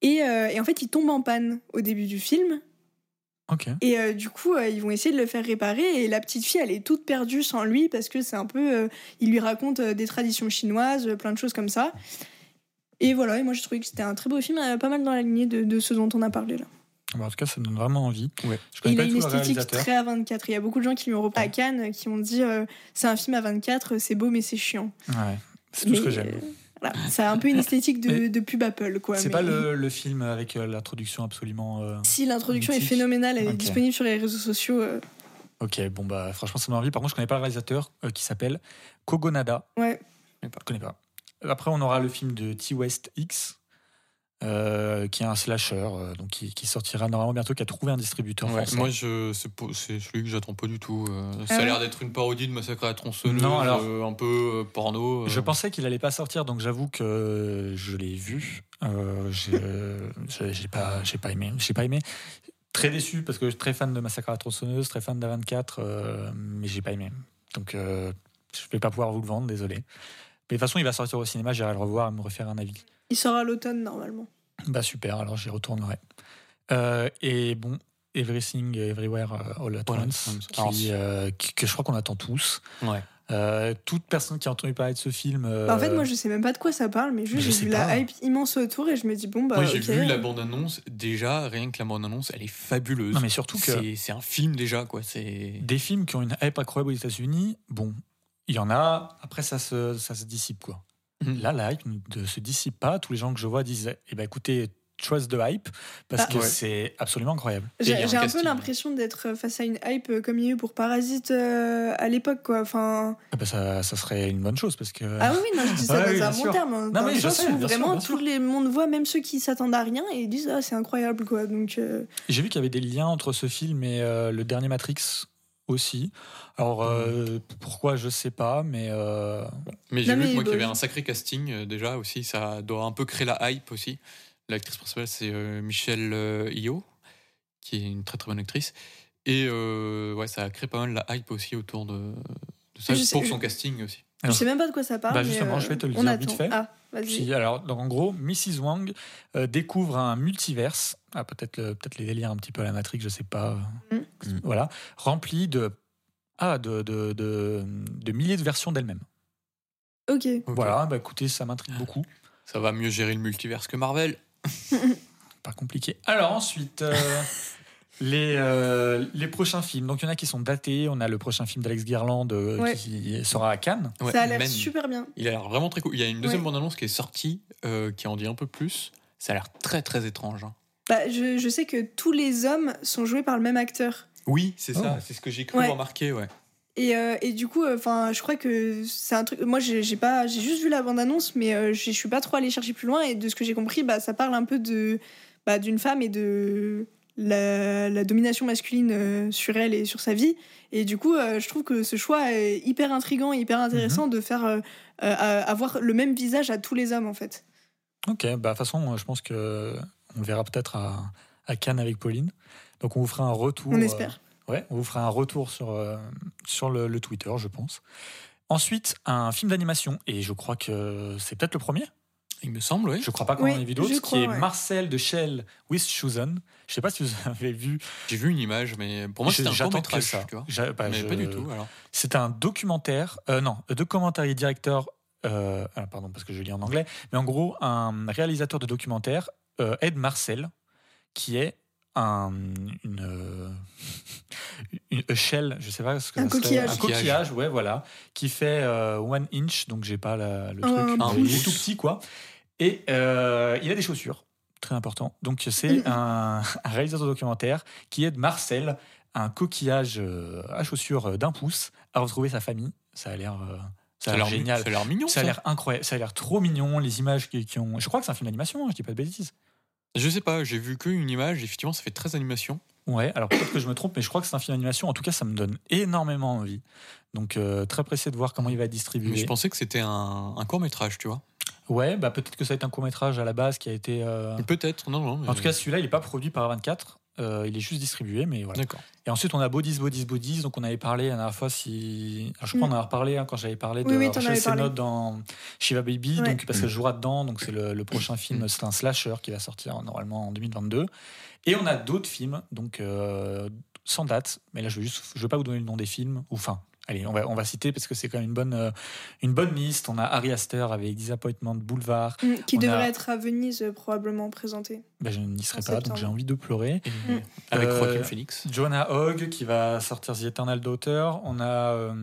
Et, et en fait, il tombe en panne au début du film, Et euh, du coup, euh, ils vont essayer de le faire réparer. Et la petite fille, elle est toute perdue sans lui parce que c'est un peu. euh, il lui raconte euh, des traditions chinoises, euh, plein de choses comme ça. Et voilà, et moi j'ai trouvé que c'était un très beau film, euh, pas mal dans la lignée de, de ce dont on a parlé là. Bon, en tout cas, ça me donne vraiment envie. Ouais. Je Et connais il pas a une esthétique très à 24. Il y a beaucoup de gens qui lui ont repris à Ouais. Cannes, euh, qui ont dit euh, c'est un film à 24, c'est beau mais c'est chiant. Ouais, c'est tout ce que j'aime. Voilà, ça a un peu une esthétique de, pub Apple quoi. C'est mais- pas le, le film avec euh, l'introduction absolument. euh, Si l'introduction est phénoménale, elle est disponible sur les réseaux sociaux. euh, Ok, bon bah franchement ça m'a envie. Par contre, je connais pas le réalisateur euh, qui s'appelle Kogonada. Ouais. Je connais pas. Après, on aura le film de T West X, euh, qui est un slasher, euh, donc qui, qui sortira normalement bientôt, qui a trouvé un distributeur Ouais, français. moi, je, c'est, celui que j'attends pas du tout. euh, Ah ça a l'air d'être une parodie de Massacre à la tronçonneuse, Non, alors- euh, un peu euh, porno. euh. Je pensais qu'il allait pas sortir, donc j'avoue que je l'ai vu. Euh, j'ai j'ai- j'ai pas, j'ai pas aimé. J'ai pas aimé. Très déçu parce que je suis très fan de Massacre à la tronçonneuse, très fan d'A24, euh, mais j'ai pas aimé. Donc euh, je vais pas pouvoir vous le vendre, désolé. Mais de toute façon, il va sortir au cinéma, j'irai le revoir et me refaire un avis. Il sort à l'automne normalement. Bah super, alors j'y retournerai. Euh, et bon, Everything Everywhere All at Once, qui, euh, qui- que je crois qu'on attend tous. Ouais. Euh, toute personne qui a entendu parler de ce film. euh, Bah, en fait, moi, je sais même pas de quoi ça parle, mais juste je j'ai vu pas. la hype immense autour et je me dis bon bah Moi, j'ai vu la bande-annonce. Déjà, rien que la bande-annonce, elle est fabuleuse. Non, mais surtout que c'est, c'est un film déjà, quoi. C'est... des films qui ont une hype incroyable aux États-Unis, bon, il y en a, après ça se, ça se dissipe quoi. Là, la hype ne se dissipe pas. Tous les gens que je vois disent eh ben, écoutez, trust the hype, parce Ah. que Ouais. c'est absolument incroyable. J'ai un peu l'impression d'être face à une hype euh, comme il y a eu pour Parasite euh, à l'époque quoi. Enfin Ah ben, ça, ça serait une bonne chose parce que. ah oui non je dis ça Ouais, dans oui, un bon sûr. terme. hein, Non, dans mais je sais, où sûr, vraiment bien tout sûr. le monde voit, même ceux qui s'attendent à rien et ils disent ah c'est incroyable quoi. Donc euh, J'ai vu qu'il y avait des liens entre ce film et euh, le dernier Matrix aussi. Alors euh, pourquoi je sais pas, mais euh, Mais j'ai vu mais moi, qu'il y avait un sacré casting euh, déjà aussi. Ça doit un peu créer la hype aussi. L'actrice principale, c'est euh, Michelle euh, Yeoh, qui est une très très bonne actrice. Et euh, ouais, ça a créé pas mal la hype aussi autour de, de ça Je sais- pour je- son casting aussi. Je Alors, sais même pas de quoi ça parle. Bah, mais, justement, euh, je vais te le dire attend. vite fait. Ah, alors, donc, en gros, Mrs. Wang euh, découvre un multiverse, ah, peut-être peut-être les délires un petit peu à la Matrix, je sais pas, euh, Mm. voilà, rempli de, ah, de, de, de, de milliers de versions d'elle-même. Ok. Voilà, bah écoutez, ça m'intrigue beaucoup. Ça va mieux gérer le multiverse que Marvel. Pas compliqué. Alors ensuite, euh, les, euh, les prochains films. Donc il y en a qui sont datés. On a le prochain film d'Alex Garland euh, Ouais. qui sera à Cannes. Ouais, ça a l'air super bien. Il a l'air vraiment très cool. Il y a une deuxième Ouais. bande-annonce qui est sortie, euh, qui en dit un peu plus. Ça a l'air très très étrange. hein. Bah, je, je sais que tous les hommes sont joués par le même acteur. Oui, c'est Oh. ça. C'est ce que j'ai cru Ouais. remarquer, ouais. Et, euh, et du coup, enfin, je crois que c'est un truc. Moi, j'ai pas, j'ai juste vu la bande annonce, mais euh, je suis pas trop allée chercher plus loin. Et de ce que j'ai compris, bah, ça parle un peu de, bah, d'une femme et de la, la domination masculine euh, sur elle et sur sa vie. Et du coup, euh, je trouve que ce choix est hyper intrigant et hyper intéressant de faire euh, euh, avoir le même visage à tous les hommes, en fait. Ok, bah de toute façon, je pense que on le verra peut-être à, à Cannes avec Pauline. Donc on vous fera un retour. On euh, espère. ouais, on vous fera un retour sur, euh, sur le, le Twitter, je pense. Ensuite, un film d'animation, et je crois que c'est peut-être le premier. Il me semble, oui. Je crois pas qu'on Oui, en ait vu d'autres, qui est ouais. Marcel de Shell with Chosen. Je sais pas si vous avez vu. J'ai vu une image, mais pour moi, Je- c'était un j'attends court métrage, ça. tu vois. Bah, mais je- pas du tout, alors. C'est un documentaire, euh, non, un documentaire et directeur, euh, ah, pardon, parce que je lis en anglais, mais en gros, un réalisateur de documentaire, euh, Ed Marcel, qui est un, une, euh, une a shell, je sais pas ce que Un ça serait. coquillage. Un coquillage, ouais, voilà, qui fait euh, one inch, donc j'ai pas la- le Un truc, il est tout petit, quoi. Et euh, il a des chaussures, très important. Donc c'est un, un réalisateur de documentaire qui aide Marcel, un coquillage euh, à chaussures d'un pouce, à retrouver sa famille. Ça a l'air, euh, ça a l'air génial. Ça a l'air mignon, Ça a l'air incroyable, ça a l'air trop mignon, les images qui, qui ont. Je crois que c'est un film d'animation, hein, je dis pas de bêtises. Je sais pas, j'ai vu qu'une image. Effectivement, ça fait très animation. Ouais, alors peut-être que je me trompe, mais je crois que c'est un film d'animation. En tout cas, ça me donne énormément envie. Donc euh, très pressé de voir comment il va être distribué. Mais je pensais que c'était un, un court métrage, tu vois. Ouais, bah peut-être que ça va être un court métrage à la base qui a été. euh, Peut-être, non, non. mais- En tout cas, celui-là, il n'est pas produit par 24. Euh, il est juste distribué, mais voilà. d'accord. Et ensuite, on a Bodies, Bodies, Bodies. Donc, on avait parlé la dernière fois si. Alors, je crois Mm. qu'on en a reparlé hein, quand j'avais parlé de Oui, oui, Rachel. Sennott dans Shiva Baby. Ouais. Donc, parce qu'elle jouera dedans. Donc, c'est le, le prochain film. Mm. C'est un slasher qui va sortir normalement en 2022. Et on a d'autres films, donc euh, sans date. Mais là, je ne veux, juste- je pas vous donner le nom des films. Ou enfin. Allez, on va, on va citer parce que c'est quand même une bonne, euh, une bonne liste. On a Harry Astor avec Disappointment Boulevard. Mm, Qui On devrait a- être à Venise, euh, probablement présenté. Ben, je n'y serai En pas, donc j'ai envie de pleurer. Mm. Avec Euh, Joaquin Phoenix. Jonah Hogg qui va sortir The Eternal Daughter. On a euh,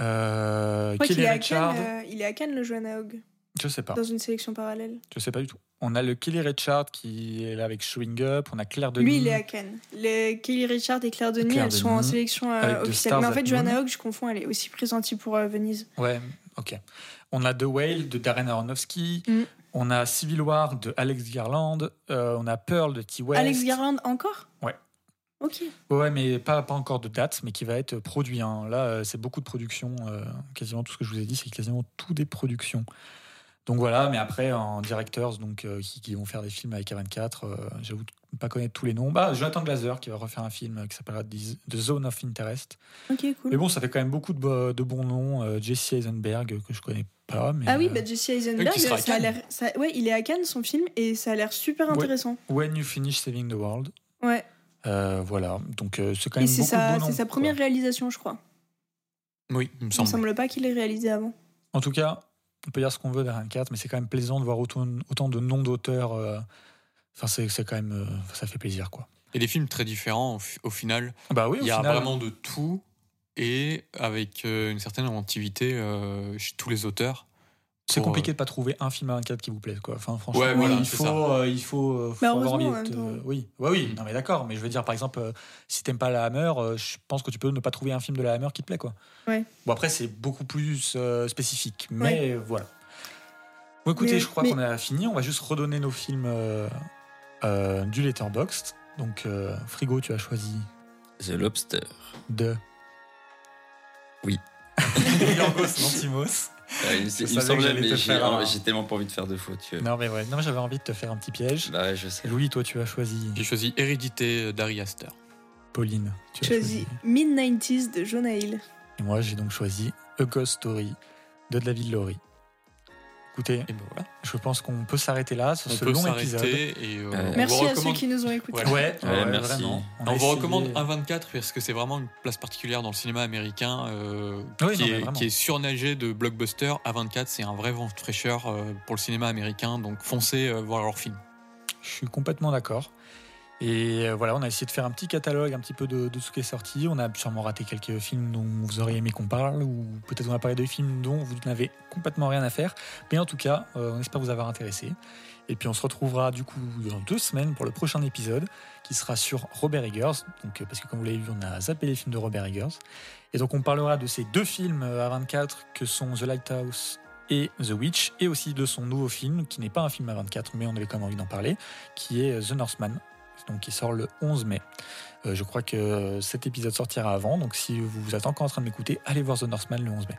euh, est, Richard. Cannes, euh, il est à Cannes, le Joanna Hogg, Je sais pas. dans une sélection parallèle. Je sais pas du tout. On a le Kelly Richard qui est là avec Showing Up. On a Claire Denis. Lui, il est à Cannes. Les Kelly Richard et Claire Denis, Claire elles sont en sélection euh, officielle. Mais en fait. Joanna Hogg, je confonds, elle est aussi pressentie pour euh, Venise. Ouais, ok. On a The Whale de Darren Aronofsky. Mm. On a Civil War de Alex Garland. Euh, on a Pearl de T. West. Alex Garland encore? Ouais. Ok. Ouais, mais pas, pas encore de date, mais qui va être produit. hein. Là, euh, c'est beaucoup de production. euh, quasiment tout ce que je vous ai dit, c'est quasiment tout des productions. Donc voilà, mais après, en directors donc, euh, qui, qui vont faire des films avec A24, euh, j'avoue de pas connaître tous les noms. Bah, Jonathan Glazer qui va refaire un film euh, qui s'appellera The Zone of Interest. Ok, cool. Mais bon, ça fait quand même beaucoup de, bo- de bons noms. Euh, Jesse Eisenberg, que je connais pas. Mais, Ah oui, bah, Jesse Eisenberg, qui sera à ça a Cannes. l'air. ça- Ouais, il est à Cannes, son film, et ça a l'air super intéressant. When You Finish Saving the World. Ouais. Euh, voilà, donc euh, c'est quand Et même c'est beaucoup de sa, bons noms. c'est sa quoi. première réalisation, je crois. Oui, il me Il me semble. semble pas qu'il ait réalisé avant. En tout cas, on peut dire ce qu'on veut d'Ariane 4, mais c'est quand même plaisant de voir autant, autant de noms d'auteurs. euh, Enfin, c'est c'est quand même. euh, ça fait plaisir, quoi. Et des films très différents au, fi- au final. Bah oui, au Il y a final, vraiment de tout et avec euh, une certaine inventivité chez tous les auteurs. C'est pour, compliqué de pas trouver un film à 24 qui vous plaise, quoi. Enfin, franchement, Ouais, voilà, il, faut, euh, il faut, euh, faut avoir envie de-. Oui, ouais, oui, non, mais d'accord, mais je veux dire, par exemple, euh, si t'aimes pas la Hammer, euh, je pense que tu peux ne pas trouver un film de la Hammer qui te plaît, quoi. Ouais. Bon, après, c'est beaucoup plus euh, spécifique, mais voilà. Bon, écoutez, Mais- je crois mais- qu'on a fini. On va juste redonner nos films euh, euh, du Letterboxd. Donc, euh, Frigo, tu as choisi The Lobster. de. Oui. Yorgos Lantimos. Il, Je il me semblait, mais j'ai faire un- j'ai tellement pas envie de faire de fautes. Non, mais ouais, non, j'avais envie de te faire un petit piège. Bah ouais, je sais. Louis, toi, tu as choisi. J'ai choisi Hérédité d'Ari Aster. Pauline, tu as Choisi Mid-90s de Jonah Hill. Et moi, j'ai donc choisi A Ghost Story de David Laurie. Écoutez, Et ben voilà. je pense qu'on peut s'arrêter là sur On ce peut long épisode. s'arrêter et euh, Euh, on Merci à ceux qui nous ont écoutés. Voilà. Ouais, Ouais, ouais, merci. vraiment. On, a vous essayé- recommande 1.24 parce que c'est vraiment une place particulière dans le cinéma américain euh, Oui, qui, non, est, qui est surnagé de blockbuster. A24, c'est un vrai vent de fraîcheur euh, pour le cinéma américain, donc foncez euh, voir leurs films. Je suis complètement d'accord. Et euh, voilà, on a essayé de faire un petit catalogue un petit peu de, de ce qui est sorti. On a sûrement raté quelques films dont vous auriez aimé qu'on parle, ou peut-être on a parlé de films dont vous n'avez complètement rien à faire. Mais en tout cas, euh, on espère vous avoir intéressé. Et puis on se retrouvera du coup dans deux semaines pour le prochain épisode qui sera sur Robert Eggers. Donc, euh, parce que comme vous l'avez vu, on a zappé les films de Robert Eggers. Et donc on parlera de ces deux films à 24 que sont The Lighthouse et The Witch, et aussi de son nouveau film, qui n'est pas un film à 24, mais on avait quand même envie d'en parler, qui est The Northman, donc qui sort le 11 mai. Euh, je crois que cet épisode sortira avant, donc si vous êtes encore en train de m'écouter, allez voir The Northman le 11 mai.